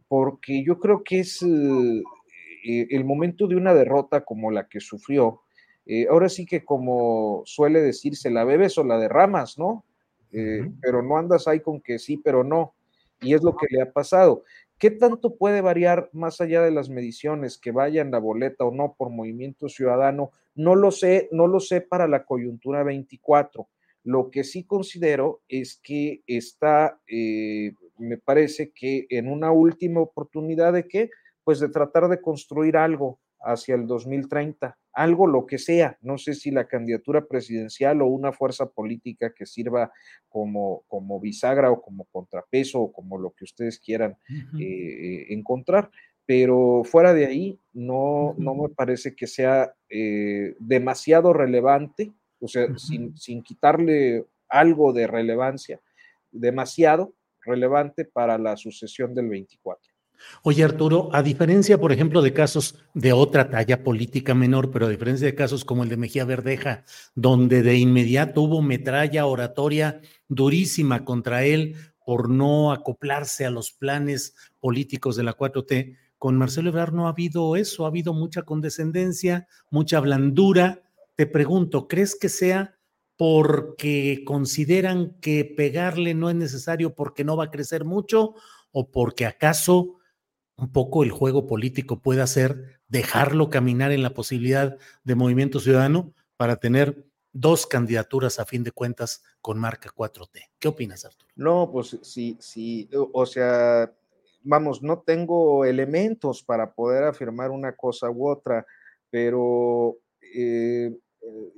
porque yo creo que es el momento de una derrota como la que sufrió, eh, ahora sí que como suele decirse, la bebes o la derramas, ¿no? Eh, pero no andas ahí con que sí, pero no. Y es lo que le ha pasado. ¿Qué tanto puede variar más allá de las mediciones que vayan la boleta o no por movimiento ciudadano? No lo sé, no lo sé para la coyuntura 24. Lo que sí considero es que está, eh, me parece que en una última oportunidad de qué, pues de tratar de construir algo hacia el 2030 algo lo que sea, no sé si la candidatura presidencial o una fuerza política que sirva como, como bisagra o como contrapeso o como lo que ustedes quieran eh, encontrar, pero fuera de ahí no, no me parece que sea eh, demasiado relevante, o sea, sin, sin quitarle algo de relevancia, demasiado relevante para la sucesión del 24. Oye, Arturo, a diferencia, por ejemplo, de casos de otra talla política menor, pero a diferencia de casos como el de Mejía Verdeja, donde de inmediato hubo metralla oratoria durísima contra él por no acoplarse a los planes políticos de la 4T, con Marcelo Ebrard no ha habido eso, ha habido mucha condescendencia, mucha blandura. Te pregunto, ¿crees que sea porque consideran que pegarle no es necesario porque no va a crecer mucho o porque acaso un poco el juego político puede hacer dejarlo caminar en la posibilidad de movimiento ciudadano para tener dos candidaturas a fin de cuentas con marca 4T. ¿Qué opinas, Arturo? No, pues sí, sí, o sea, vamos, no tengo elementos para poder afirmar una cosa u otra, pero eh,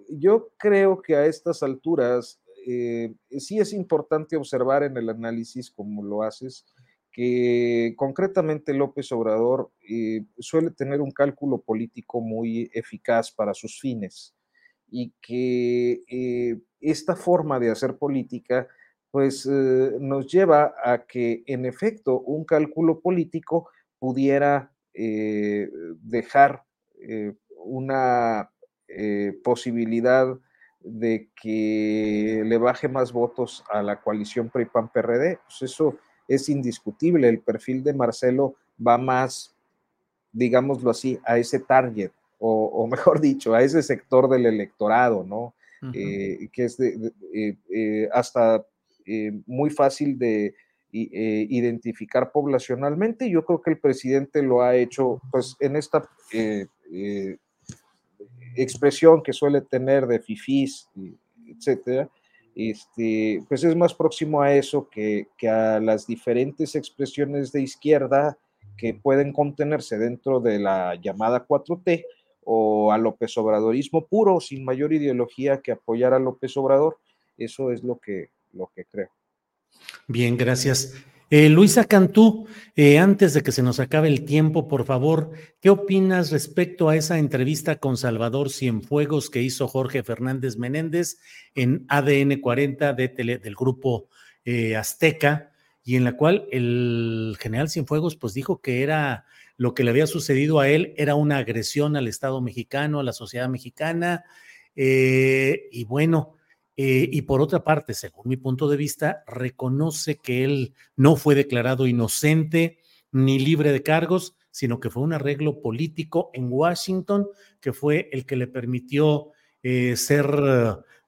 yo creo que a estas alturas eh, sí es importante observar en el análisis, como lo haces, que concretamente López Obrador eh, suele tener un cálculo político muy eficaz para sus fines y que eh, esta forma de hacer política pues nos lleva a que en efecto un cálculo político pudiera dejar una posibilidad de que le baje más votos a la coalición PRI-PAN-PRD. Pues eso es indiscutible. El perfil de Marcelo va más, digámoslo así, a ese target, o, <laughs> mejor dicho, a ese sector del electorado, ¿no? Eh, que es de, eh, eh, hasta muy fácil de identificar poblacionalmente. Yo creo que el presidente lo ha hecho, pues, en esta expresión que suele tener de fifís, etcétera, este, pues es más próximo a eso que, a las diferentes expresiones de izquierda que pueden contenerse dentro de la llamada 4T o a López Obradorismo puro, sin mayor ideología que apoyar a López Obrador. Eso es lo que, lo que creo. Bien, gracias. Eh, Luisa Cantú, eh, antes de que se nos acabe el tiempo, por favor, ¿qué opinas respecto a esa entrevista con Salvador Cienfuegos que hizo Jorge Fernández Menéndez en ADN 40 de del grupo eh, Azteca y en la cual el general Cienfuegos pues dijo que era lo que le había sucedido a él era una agresión al Estado mexicano, a la sociedad mexicana y bueno, eh, y por otra parte, según mi punto de vista, reconoce que él no fue declarado inocente ni libre de cargos, sino que fue un arreglo político en Washington que fue el que le permitió eh, ser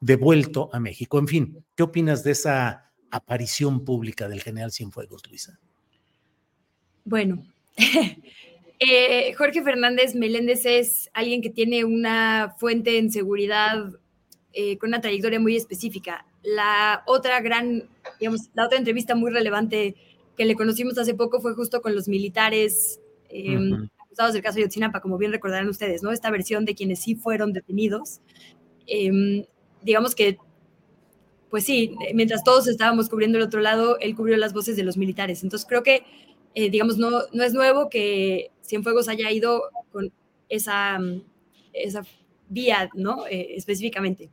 devuelto a México. En fin, ¿qué opinas de esa aparición pública del general Cienfuegos, Luisa? Bueno, <laughs> eh, Jorge Fernández Meléndez es alguien que tiene una fuente en seguridad eh, con una trayectoria muy específica. La otra gran, digamos, la otra entrevista muy relevante que le conocimos hace poco fue justo con los militares em, acusados del caso de Yotzinapa, como bien recordarán ustedes, ¿no? Esta versión de quienes sí fueron detenidos. Em, digamos que, pues sí, mientras todos estábamos cubriendo el otro lado, él cubrió las voces de los militares. Entonces creo que, eh, digamos, no, no es nuevo que Cienfuegos haya ido con esa, esa vía, ¿no? Eh, específicamente.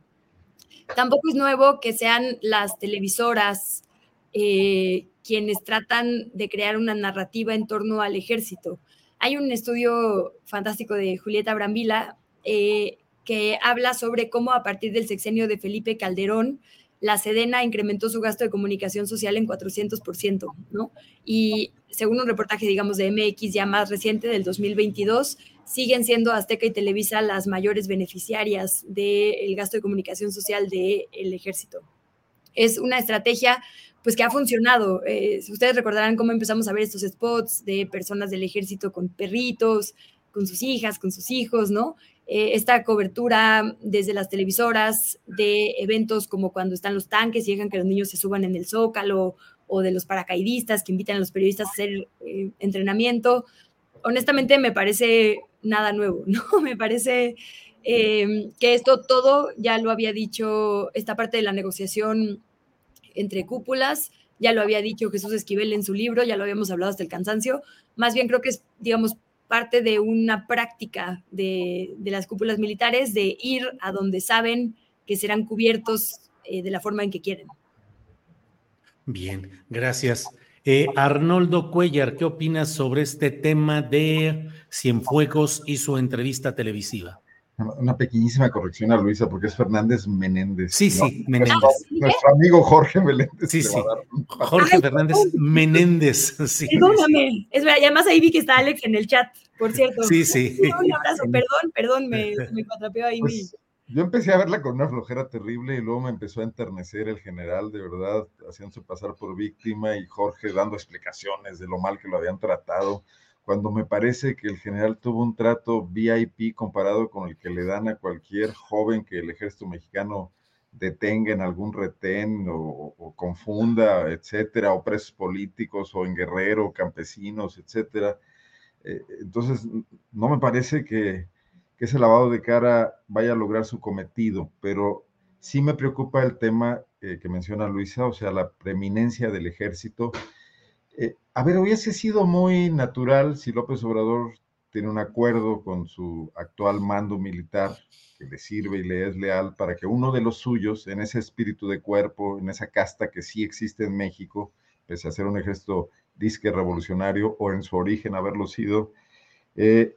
Tampoco es nuevo que sean las televisoras eh, quienes tratan de crear una narrativa en torno al ejército. Hay un estudio fantástico de Julieta Brambila eh, que habla sobre cómo a partir del sexenio de Felipe Calderón, la Sedena incrementó su gasto de comunicación social en 400%, ¿no? Y según un reportaje, digamos, de MX ya más reciente del 2022, siguen siendo Azteca y Televisa las mayores beneficiarias del gasto de comunicación social del ejército. Es una estrategia pues que ha funcionado. Eh, ustedes recordarán cómo empezamos a ver estos spots de personas del ejército con perritos, con sus hijas, con sus hijos, ¿no? Eh, esta cobertura desde las televisoras de eventos como cuando están los tanques y dejan que los niños se suban en el zócalo o de los paracaidistas que invitan a los periodistas a hacer eh, entrenamiento. Honestamente me parece nada nuevo, <laughs> ¿no? Me parece eh, que esto todo ya lo había dicho, esta parte de la negociación entre cúpulas, ya lo había dicho Jesús Esquivel en su libro, ya lo habíamos hablado hasta el cansancio, más bien creo que es, digamos, parte de una práctica de, las cúpulas militares de ir a donde saben que serán cubiertos eh, de la forma en que quieren. Bien, gracias. Eh, Arnoldo Cuellar, ¿qué opinas sobre este tema de Cienfuegos y su entrevista televisiva? Una pequeñísima corrección a Luisa, porque es Fernández Menéndez. Sí, sí, Menéndez. Nuestro, amigo Jorge Menéndez. Sí, sí. Jorge Fernández Menéndez. <laughs> Sí, Perdóname. Es verdad, y además ahí vi que está Alex en el chat, por cierto. Sí, sí. Un abrazo, perdón, perdón, me, <laughs> me ahí pues, yo empecé a verla con una flojera terrible y luego me empezó a enternecer el general, de verdad, haciéndose pasar por víctima y Jorge dando explicaciones de lo mal que lo habían tratado, cuando me parece que el general tuvo un trato VIP comparado con el que le dan a cualquier joven que el ejército mexicano detenga en algún retén o, confunda, etcétera, o presos políticos o en guerrero, campesinos, etcétera. Eh, entonces, no me parece que, ese lavado de cara vaya a lograr su cometido, pero Sí me preocupa el tema eh, que menciona Luisa, o sea, la preeminencia del ejército. Eh, a ver, hubiese sido muy natural si López Obrador tiene un acuerdo con su actual mando militar que le sirve y le es leal para que uno de los suyos, en ese espíritu de cuerpo, en esa casta que sí existe en México, pese a ser un ejército disque revolucionario o en su origen haberlo sido, eh,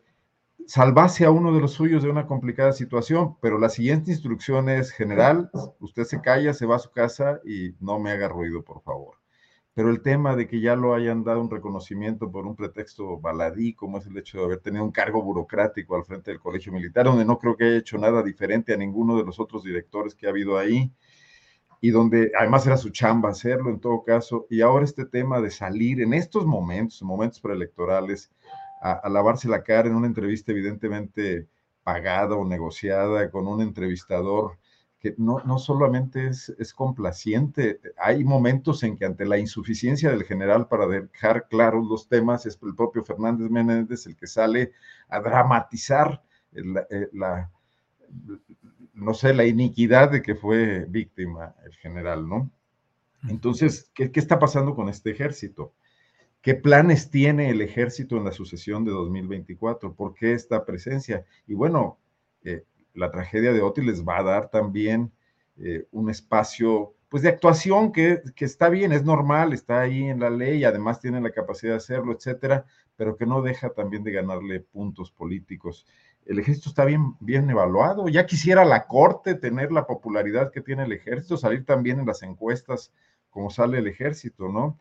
salvase a uno de los suyos de una complicada situación, pero la siguiente instrucción es general, usted se calla, se va a su casa y no me haga ruido, por favor. Pero el tema de que ya lo hayan dado un reconocimiento por un pretexto baladí, como es el hecho de haber tenido un cargo burocrático al frente del Colegio Militar, donde no creo que haya hecho nada diferente a ninguno de los otros directores que ha habido ahí, y donde además era su chamba hacerlo en todo caso, y ahora este tema de salir en estos momentos, momentos preelectorales, a, lavarse la cara en una entrevista evidentemente pagada o negociada con un entrevistador que no, no solamente es, es, complaciente, hay momentos en que ante la insuficiencia del general para dejar claros los temas, es el propio Fernández Menéndez el que sale a dramatizar la, eh, la no sé, la iniquidad de que fue víctima el general, ¿no? Entonces, ¿qué, qué está pasando con este ejército? ¿Qué planes tiene el ejército en la sucesión de 2024? ¿Por qué esta presencia? Y bueno, eh, la tragedia de Oti les va a dar también eh, un espacio pues de actuación que, está bien, es normal, está ahí en la ley, además tiene la capacidad de hacerlo, etcétera, pero que no deja también de ganarle puntos políticos. El ejército está bien, bien evaluado. Ya quisiera la corte tener la popularidad que tiene el ejército, salir también en las encuestas como sale el ejército, ¿no?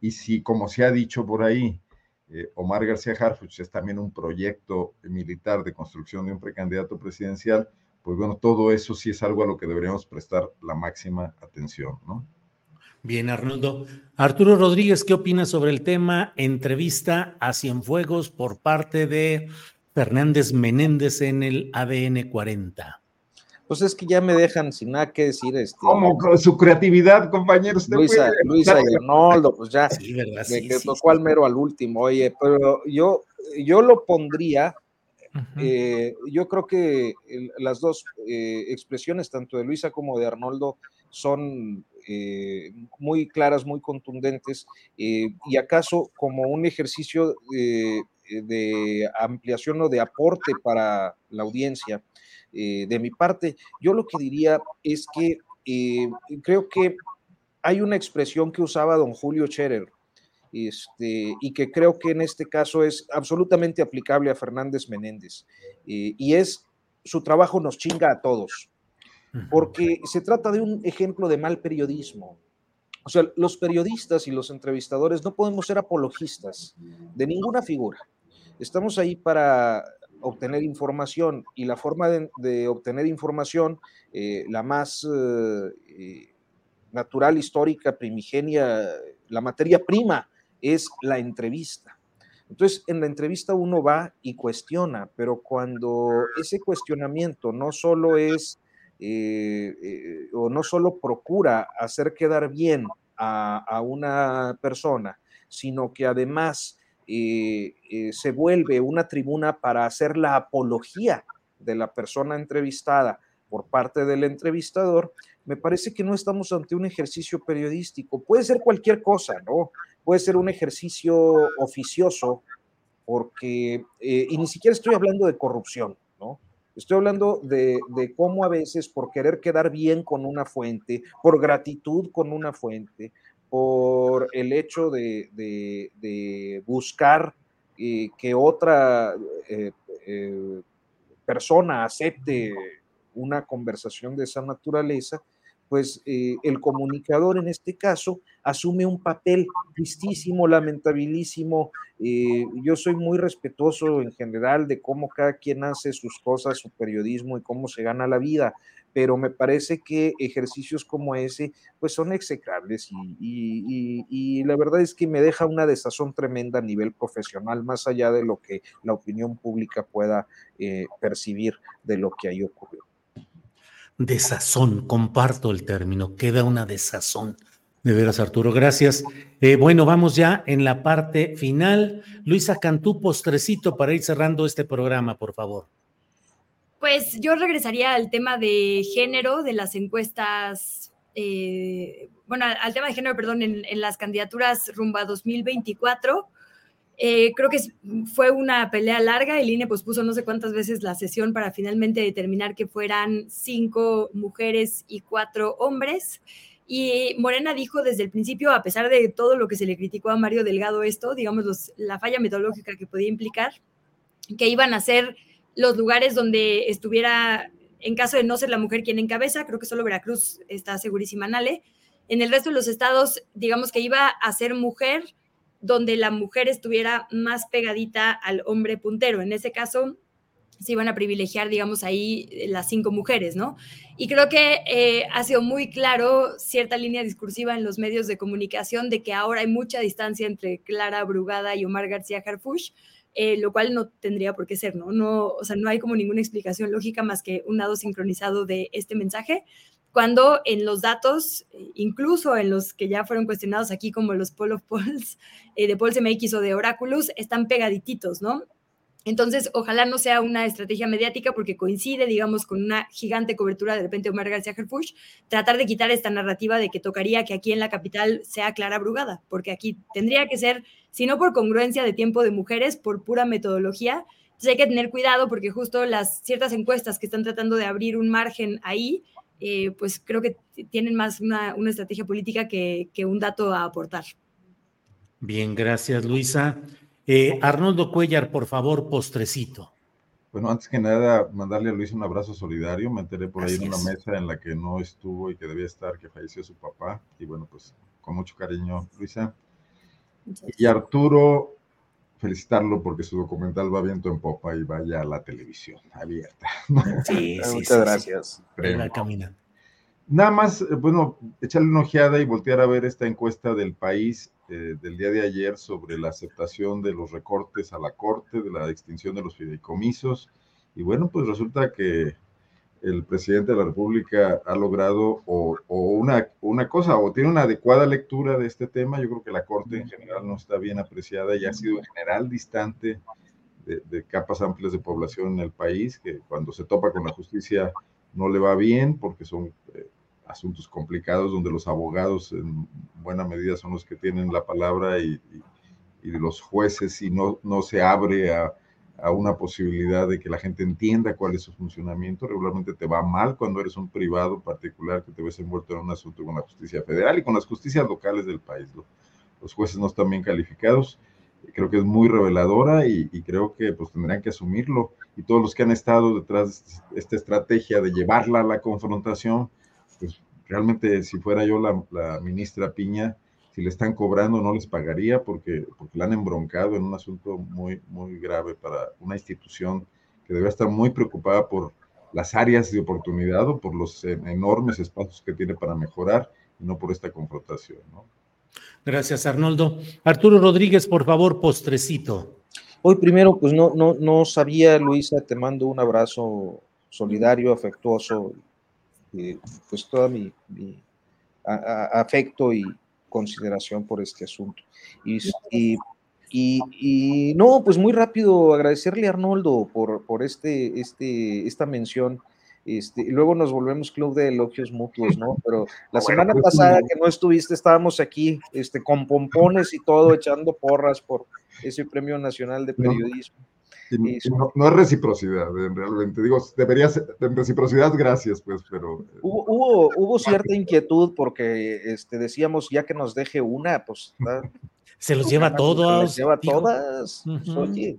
Y si, como se ha dicho por ahí, eh, Omar García Harfuch es también un proyecto militar de construcción de un precandidato presidencial, pues bueno, todo eso sí es algo a lo que deberíamos prestar la máxima atención, ¿no? Bien, Arnoldo. Arturo Rodríguez, ¿qué opinas sobre el tema entrevista a Cienfuegos por parte de Fernández Menéndez en el ADN 40? Pues es que ya me dejan sin nada que decir. Este, ¿Cómo? Su creatividad, compañeros. Luisa, Luisa y Arnoldo, pues ya. Sí, verdad, me, tocó al mero al último. Oye, pero yo, yo lo pondría. Eh, yo creo que las dos eh, expresiones, tanto de Luisa como de Arnoldo, son eh, muy claras, muy contundentes, y acaso como un ejercicio de ampliación o de aporte para la audiencia eh, de mi parte. Yo lo que diría es que eh, creo que hay una expresión que usaba don Julio Scherer, este, y que creo que en este caso es absolutamente aplicable a Fernández Menéndez, eh, y es su trabajo nos chinga a todos, porque se trata de un ejemplo de mal periodismo. O sea, los periodistas y los entrevistadores no podemos ser apologistas de ninguna figura. Estamos ahí para obtener información y la forma de, obtener información, eh, la más eh, eh, natural, histórica, primigenia, la materia prima es la entrevista. Entonces, en la entrevista uno va y cuestiona, pero cuando ese cuestionamiento no solo es o no solo procura hacer quedar bien a, a una persona, sino que además eh, se vuelve una tribuna para hacer la apología de la persona entrevistada por parte del entrevistador, me parece que no estamos ante un ejercicio periodístico. Puede ser cualquier cosa, ¿no? Puede ser un ejercicio oficioso, porque, eh, y ni siquiera estoy hablando de corrupción, ¿no? Estoy hablando de, cómo a veces por querer quedar bien con una fuente, por gratitud con una fuente, por el hecho de, buscar eh, que otra eh, eh, persona acepte una conversación de esa naturaleza, pues el comunicador en este caso asume un papel tristísimo, lamentabilísimo. yo soy muy respetuoso en general de cómo cada quien hace sus cosas, su periodismo y cómo se gana la vida, pero me parece que ejercicios como ese pues son execrables y, la verdad es que me deja una desazón tremenda a nivel profesional, más allá de lo que la opinión pública pueda eh, percibir de lo que ahí ocurrió. Desazón, comparto el término, queda una desazón. De veras, Arturo, gracias. Eh, bueno, vamos ya en la parte final. Luisa Cantú, postrecito para ir cerrando este programa, por favor. Pues yo regresaría al tema de género, de las encuestas, eh, bueno, al tema de género, perdón, en, las candidaturas rumbo a 2024. Eh, creo que fue una pelea larga. El INE pospuso no sé cuántas veces la sesión para finalmente determinar que fueran cinco mujeres y cuatro hombres. Y Morena dijo desde el principio, a pesar de todo lo que se le criticó a Mario Delgado esto, digamos, la falla metodológica que podía implicar, que iban a ser los lugares donde estuviera, en caso de no ser la mujer quien encabeza, creo que solo Veracruz está segurísima, Nale. En el resto de los estados, digamos que iba a ser mujer donde la mujer estuviera más pegadita al hombre puntero. En ese caso, se iban a privilegiar, digamos, ahí eh, las cinco mujeres, ¿no? Y creo que eh, ha sido muy claro cierta línea discursiva en los medios de comunicación de que ahora hay mucha distancia entre Clara Brugada y Omar García Harfush, eh, lo cual no tendría por qué ser, ¿no? ¿no? O sea, no hay como ninguna explicación lógica más que un lado sincronizado de este mensaje cuando en los datos, incluso en los que ya fueron cuestionados aquí como los Poll of Polls, <laughs> eh, de Polls MX o de Oráculos, están pegadititos, ¿no? Entonces, ojalá no sea una estrategia mediática porque coincide, digamos, con una gigante cobertura de repente Omar García Herfush, tratar de quitar esta narrativa de que tocaría que aquí en la capital sea Clara Brugada, porque aquí tendría que ser, si no por congruencia de tiempo de mujeres, por pura metodología. Entonces hay que tener cuidado porque justo las ciertas encuestas que están tratando de abrir un margen ahí, eh, pues creo que tienen más una, estrategia política que, un dato a aportar. Bien, gracias Luisa. Eh, Arnoldo Cuellar, por favor, postrecito. Bueno, antes que nada, mandarle a Luisa un abrazo solidario. Me enteré por ahí en una mesa en la que no estuvo y que debía estar, que falleció su papá. Y bueno, pues con mucho cariño, Luisa. Y Arturo, felicitarlo porque su documental va viento en popa y vaya a la televisión abierta. <laughs> Sí, sí, Muchas gracias. Nada más, eh, bueno, echarle una ojeada y voltear a ver esta encuesta del país eh, del día de ayer sobre la aceptación de los recortes a la Corte, de la extinción de los fideicomisos. Y bueno, pues resulta que el presidente de la República ha logrado o, una, una, cosa, o tiene una adecuada lectura de este tema. Yo creo que la Corte en general no está bien apreciada y ha sido en general distante de, capas amplias de población en el país, que cuando se topa con la justicia no le va bien porque son eh, asuntos complicados donde los abogados en buena medida son los que tienen la palabra y, y, y los jueces y no, no se abre a a una posibilidad de que la gente entienda cuál es su funcionamiento. Regularmente te va mal cuando eres un privado particular que te ves envuelto en un asunto con la justicia federal y con las justicias locales del país. Los jueces no están bien calificados. Creo que es muy reveladora y, creo que pues tendrán que asumirlo. Y todos los que han estado detrás de esta estrategia de llevarla a la confrontación, pues realmente si fuera yo la ministra Piña, si le están cobrando no les pagaría porque, porque la han embroncado en un asunto muy, muy grave para una institución que debe estar muy preocupada por las áreas de oportunidad o por los enormes espacios que tiene para mejorar y no por esta confrontación. Gracias, Arnoldo. Arturo Rodríguez, por favor, postrecito. Hoy primero, pues no, no, no sabía, Luisa, te mando un abrazo solidario, afectuoso, y, pues todo mi, afecto y, consideración por este asunto. Y, y, no, pues muy rápido agradecerle a Arnoldo por, por este, este, esta mención. Este, y luego nos volvemos club de elogios mutuos, ¿no? Pero la semana pues, pasada que no estuviste, estábamos aquí este, con pompones y todo, echando porras por ese Premio Nacional de Periodismo. No, es reciprocidad, realmente. Digo, debería ser reciprocidad, gracias, pues, pero. Eh, hubo, hubo, cierta inquietud porque este, decíamos, ya que nos deje una, pues. <laughs> Se los lleva todos. Se lleva todas. Pues, oye.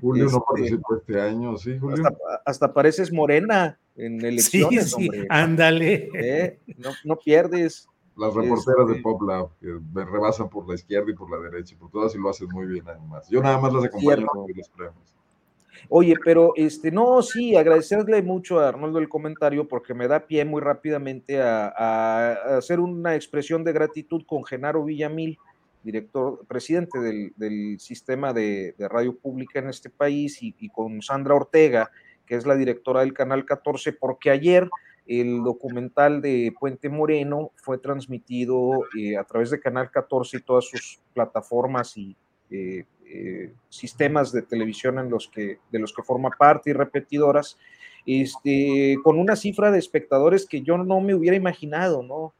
Julio no este, participó este año, sí, Julio. Hasta, pareces morena en elecciones, sí, sí, Ándale. ¿Eh? No, no pierdes. Las reporteras de este Popla que me rebasan por la izquierda y por la derecha, por todas y lo hacen muy bien además. Yo nada más las acompaño en los premios. Oye, pero este, no, sí, agradecerle mucho a Arnoldo el comentario porque me da pie muy rápidamente a, hacer una expresión de gratitud con Genaro Villamil, director, presidente del, sistema de, radio pública en este país, y, con Sandra Ortega, que es la directora del Canal 14, porque ayer el documental de Puente Moreno fue transmitido eh, a través de Canal 14 y todas sus plataformas y eh, eh, sistemas de televisión en los que, de los que forma parte y repetidoras. este, con una cifra de espectadores que yo no me hubiera imaginado, ¿no?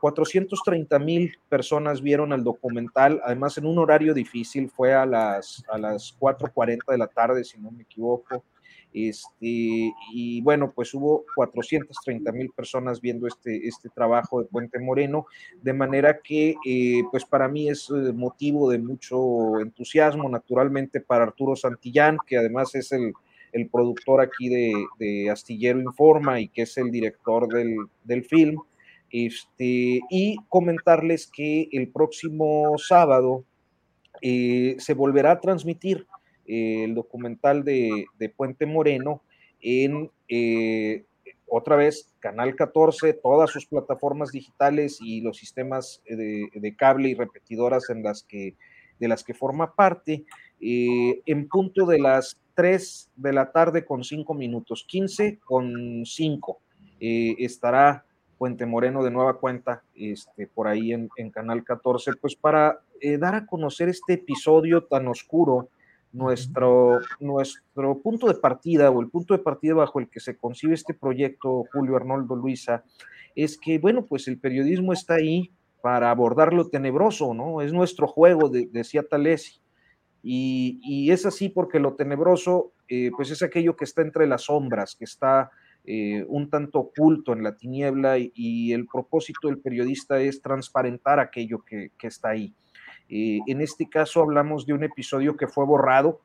430 mil personas vieron el documental, además en un horario difícil, fue a las, a las 4.40 de la tarde, si no me equivoco. Este, y bueno, pues hubo 430 mil personas viendo este, este trabajo de Puente Moreno, de manera que eh, pues para mí es eh, motivo de mucho entusiasmo, naturalmente para Arturo Santillán, que además es el, el productor aquí de, Astillero Informa y que es el director del, del film. Este, y comentarles que el próximo sábado eh, se volverá a transmitir eh, el documental de, Puente Moreno en eh, otra vez Canal 14, todas sus plataformas digitales y los sistemas de, de cable y repetidoras en las que, de las que forma parte, eh, en punto de las 3 de la tarde con 5 minutos, 15 con 5, eh, estará Puente Moreno de nueva cuenta este, por ahí en, Canal 14, pues para eh, dar a conocer este episodio tan oscuro, nuestro, nuestro punto de partida o el punto de partida bajo el que se concibe este proyecto, Julio Arnoldo Luisa, es que, bueno, pues el periodismo está ahí para abordar lo tenebroso, ¿no? Es nuestro juego, de, decía Talesi. Y, y, es así porque lo tenebroso, eh, pues es aquello que está entre las sombras, que está eh, un tanto oculto en la tiniebla y, y, el propósito del periodista es transparentar aquello que, que está ahí. En este caso hablamos de un episodio que fue borrado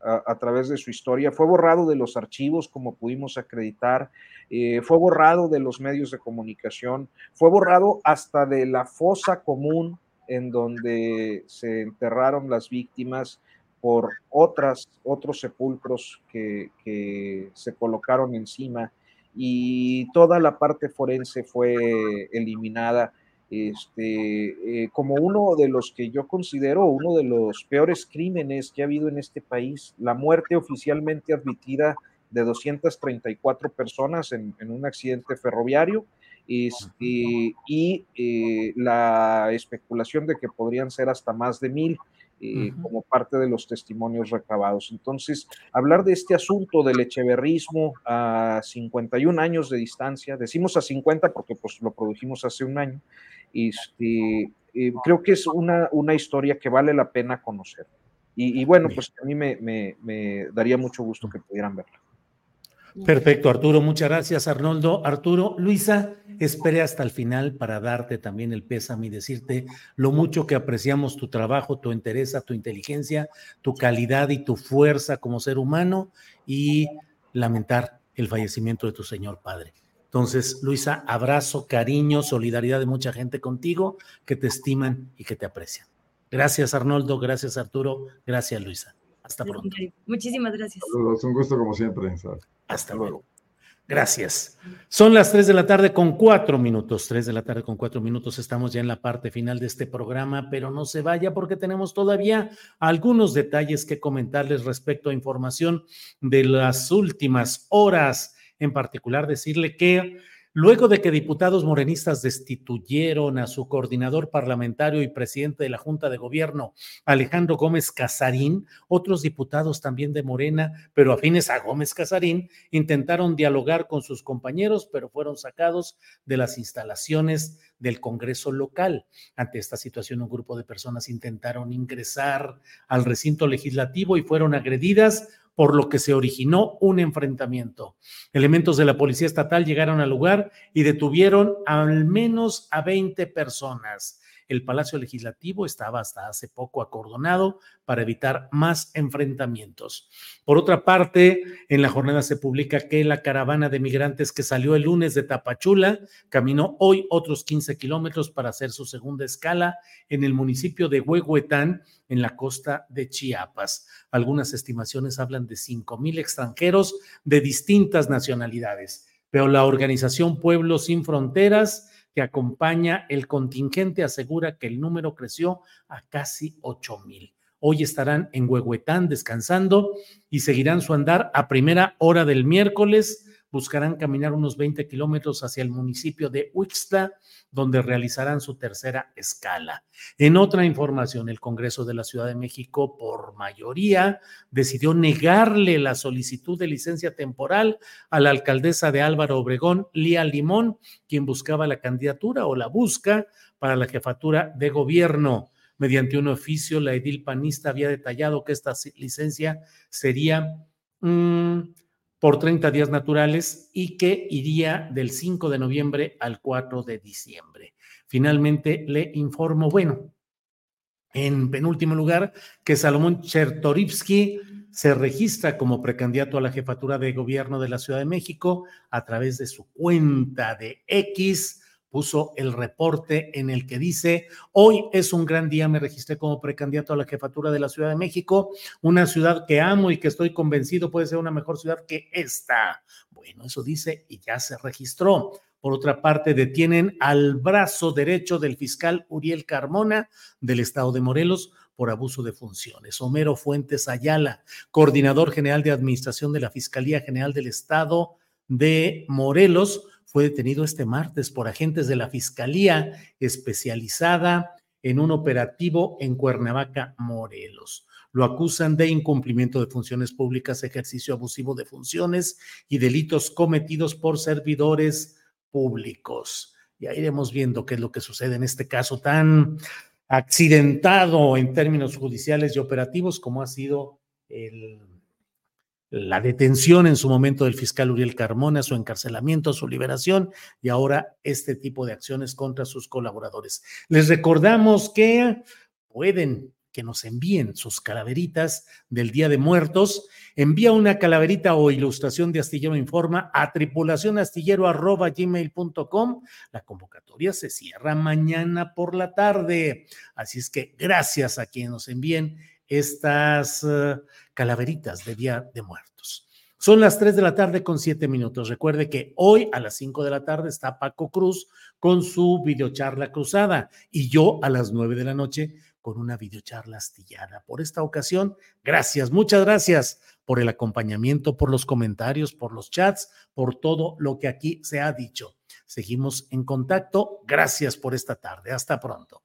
a, través de su historia, fue borrado de los archivos como pudimos acreditar, eh, fue borrado de los medios de comunicación, fue borrado hasta de la fosa común en donde se enterraron las víctimas por otras, otros sepulcros que, se colocaron encima y toda la parte forense fue eliminada este, eh, como uno de los que yo considero uno de los peores crímenes que ha habido en este país, la muerte oficialmente admitida de 234 personas en, un accidente ferroviario este, y eh, la especulación de que podrían ser hasta más de mil eh, uh -huh. como parte de los testimonios recabados. Entonces, hablar de este asunto del echeverrismo a 51 años de distancia, decimos a 50 porque pues lo produjimos hace un año, este, eh, creo que es una, una historia que vale la pena conocer. Y, y bueno, pues a mí me, me, me daría mucho gusto que pudieran verla. Perfecto, Arturo, muchas gracias, Arnoldo. Arturo, Luisa, esperé hasta el final para darte también el pésame y decirte lo mucho que apreciamos tu trabajo, tu interés, tu inteligencia, tu calidad y tu fuerza como ser humano y lamentar el fallecimiento de tu señor padre. Entonces, Luisa, abrazo, cariño, solidaridad de mucha gente contigo que te estiman y que te aprecian. Gracias, Arnoldo, gracias, Arturo, gracias, Luisa. Hasta pronto. Muchísimas gracias. Saludos, un gusto como siempre. ¿sabes? Hasta luego. Gracias. Son las 3 de la tarde con cuatro minutos. 3 de la tarde con cuatro minutos. Estamos ya en la parte final de este programa, pero no se vaya porque tenemos todavía algunos detalles que comentarles respecto a información de las últimas horas. En particular, decirle que Luego de que diputados morenistas destituyeron a su coordinador parlamentario y presidente de la Junta de Gobierno, Alejandro Gómez Casarín, otros diputados también de Morena, pero afines a Gómez Casarín, intentaron dialogar con sus compañeros, pero fueron sacados de las instalaciones del Congreso local. Ante esta situación, un grupo de personas intentaron ingresar al recinto legislativo y fueron agredidas por lo que se originó un enfrentamiento. Elementos de la Policía Estatal llegaron al lugar y detuvieron al menos a 20 personas. El Palacio Legislativo estaba hasta hace poco acordonado para evitar más enfrentamientos. Por otra parte, en la jornada se publica que la caravana de migrantes que salió el lunes de Tapachula caminó hoy otros 15 kilómetros para hacer su segunda escala en el municipio de Huehuetán, en la costa de Chiapas. Algunas estimaciones hablan de 5 mil extranjeros de distintas nacionalidades, pero la organización Pueblos Sin Fronteras que acompaña el contingente asegura que el número creció a casi 8 mil. Hoy estarán en Huehuetán descansando y seguirán su andar a primera hora del miércoles buscarán caminar unos 20 kilómetros hacia el municipio de Uixtla, donde realizarán su tercera escala. En otra información, el Congreso de la Ciudad de México, por mayoría, decidió negarle la solicitud de licencia temporal a la alcaldesa de Álvaro Obregón, Lía Limón, quien buscaba la candidatura o la busca para la jefatura de gobierno. Mediante un oficio, la edil panista había detallado que esta licencia sería mm, por 30 días naturales y que iría del 5 de noviembre al 4 de diciembre. Finalmente le informo, bueno, en penúltimo lugar, que Salomón Chertorivsky se registra como precandidato a la jefatura de gobierno de la Ciudad de México a través de su cuenta de X puso el reporte en el que dice, hoy es un gran día, me registré como precandidato a la jefatura de la Ciudad de México, una ciudad que amo y que estoy convencido puede ser una mejor ciudad que esta. Bueno, eso dice y ya se registró. Por otra parte, detienen al brazo derecho del fiscal Uriel Carmona del estado de Morelos por abuso de funciones. Homero Fuentes Ayala, coordinador general de administración de la Fiscalía General del Estado de Morelos, fue detenido este martes por agentes de la Fiscalía especializada en un operativo en Cuernavaca, Morelos. Lo acusan de incumplimiento de funciones públicas, ejercicio abusivo de funciones y delitos cometidos por servidores públicos. Ya iremos viendo qué es lo que sucede en este caso tan accidentado en términos judiciales y operativos como ha sido el la detención en su momento del fiscal Uriel Carmona, su encarcelamiento, su liberación y ahora este tipo de acciones contra sus colaboradores. Les recordamos que pueden que nos envíen sus calaveritas del Día de Muertos. Envía una calaverita o ilustración de Astillero Informa a tripulacionastillero.gmail.com. La convocatoria se cierra mañana por la tarde. Así es que gracias a quienes nos envíen estas eh, calaveritas de Día de Muertos. Son las 3 de la tarde con 7 minutos. Recuerde que hoy a las 5 de la tarde está Paco Cruz con su videocharla cruzada y yo a las 9 de la noche con una videocharla astillada. Por esta ocasión, gracias, muchas gracias por el acompañamiento, por los comentarios, por los chats, por todo lo que aquí se ha dicho. Seguimos en contacto. Gracias por esta tarde. Hasta pronto.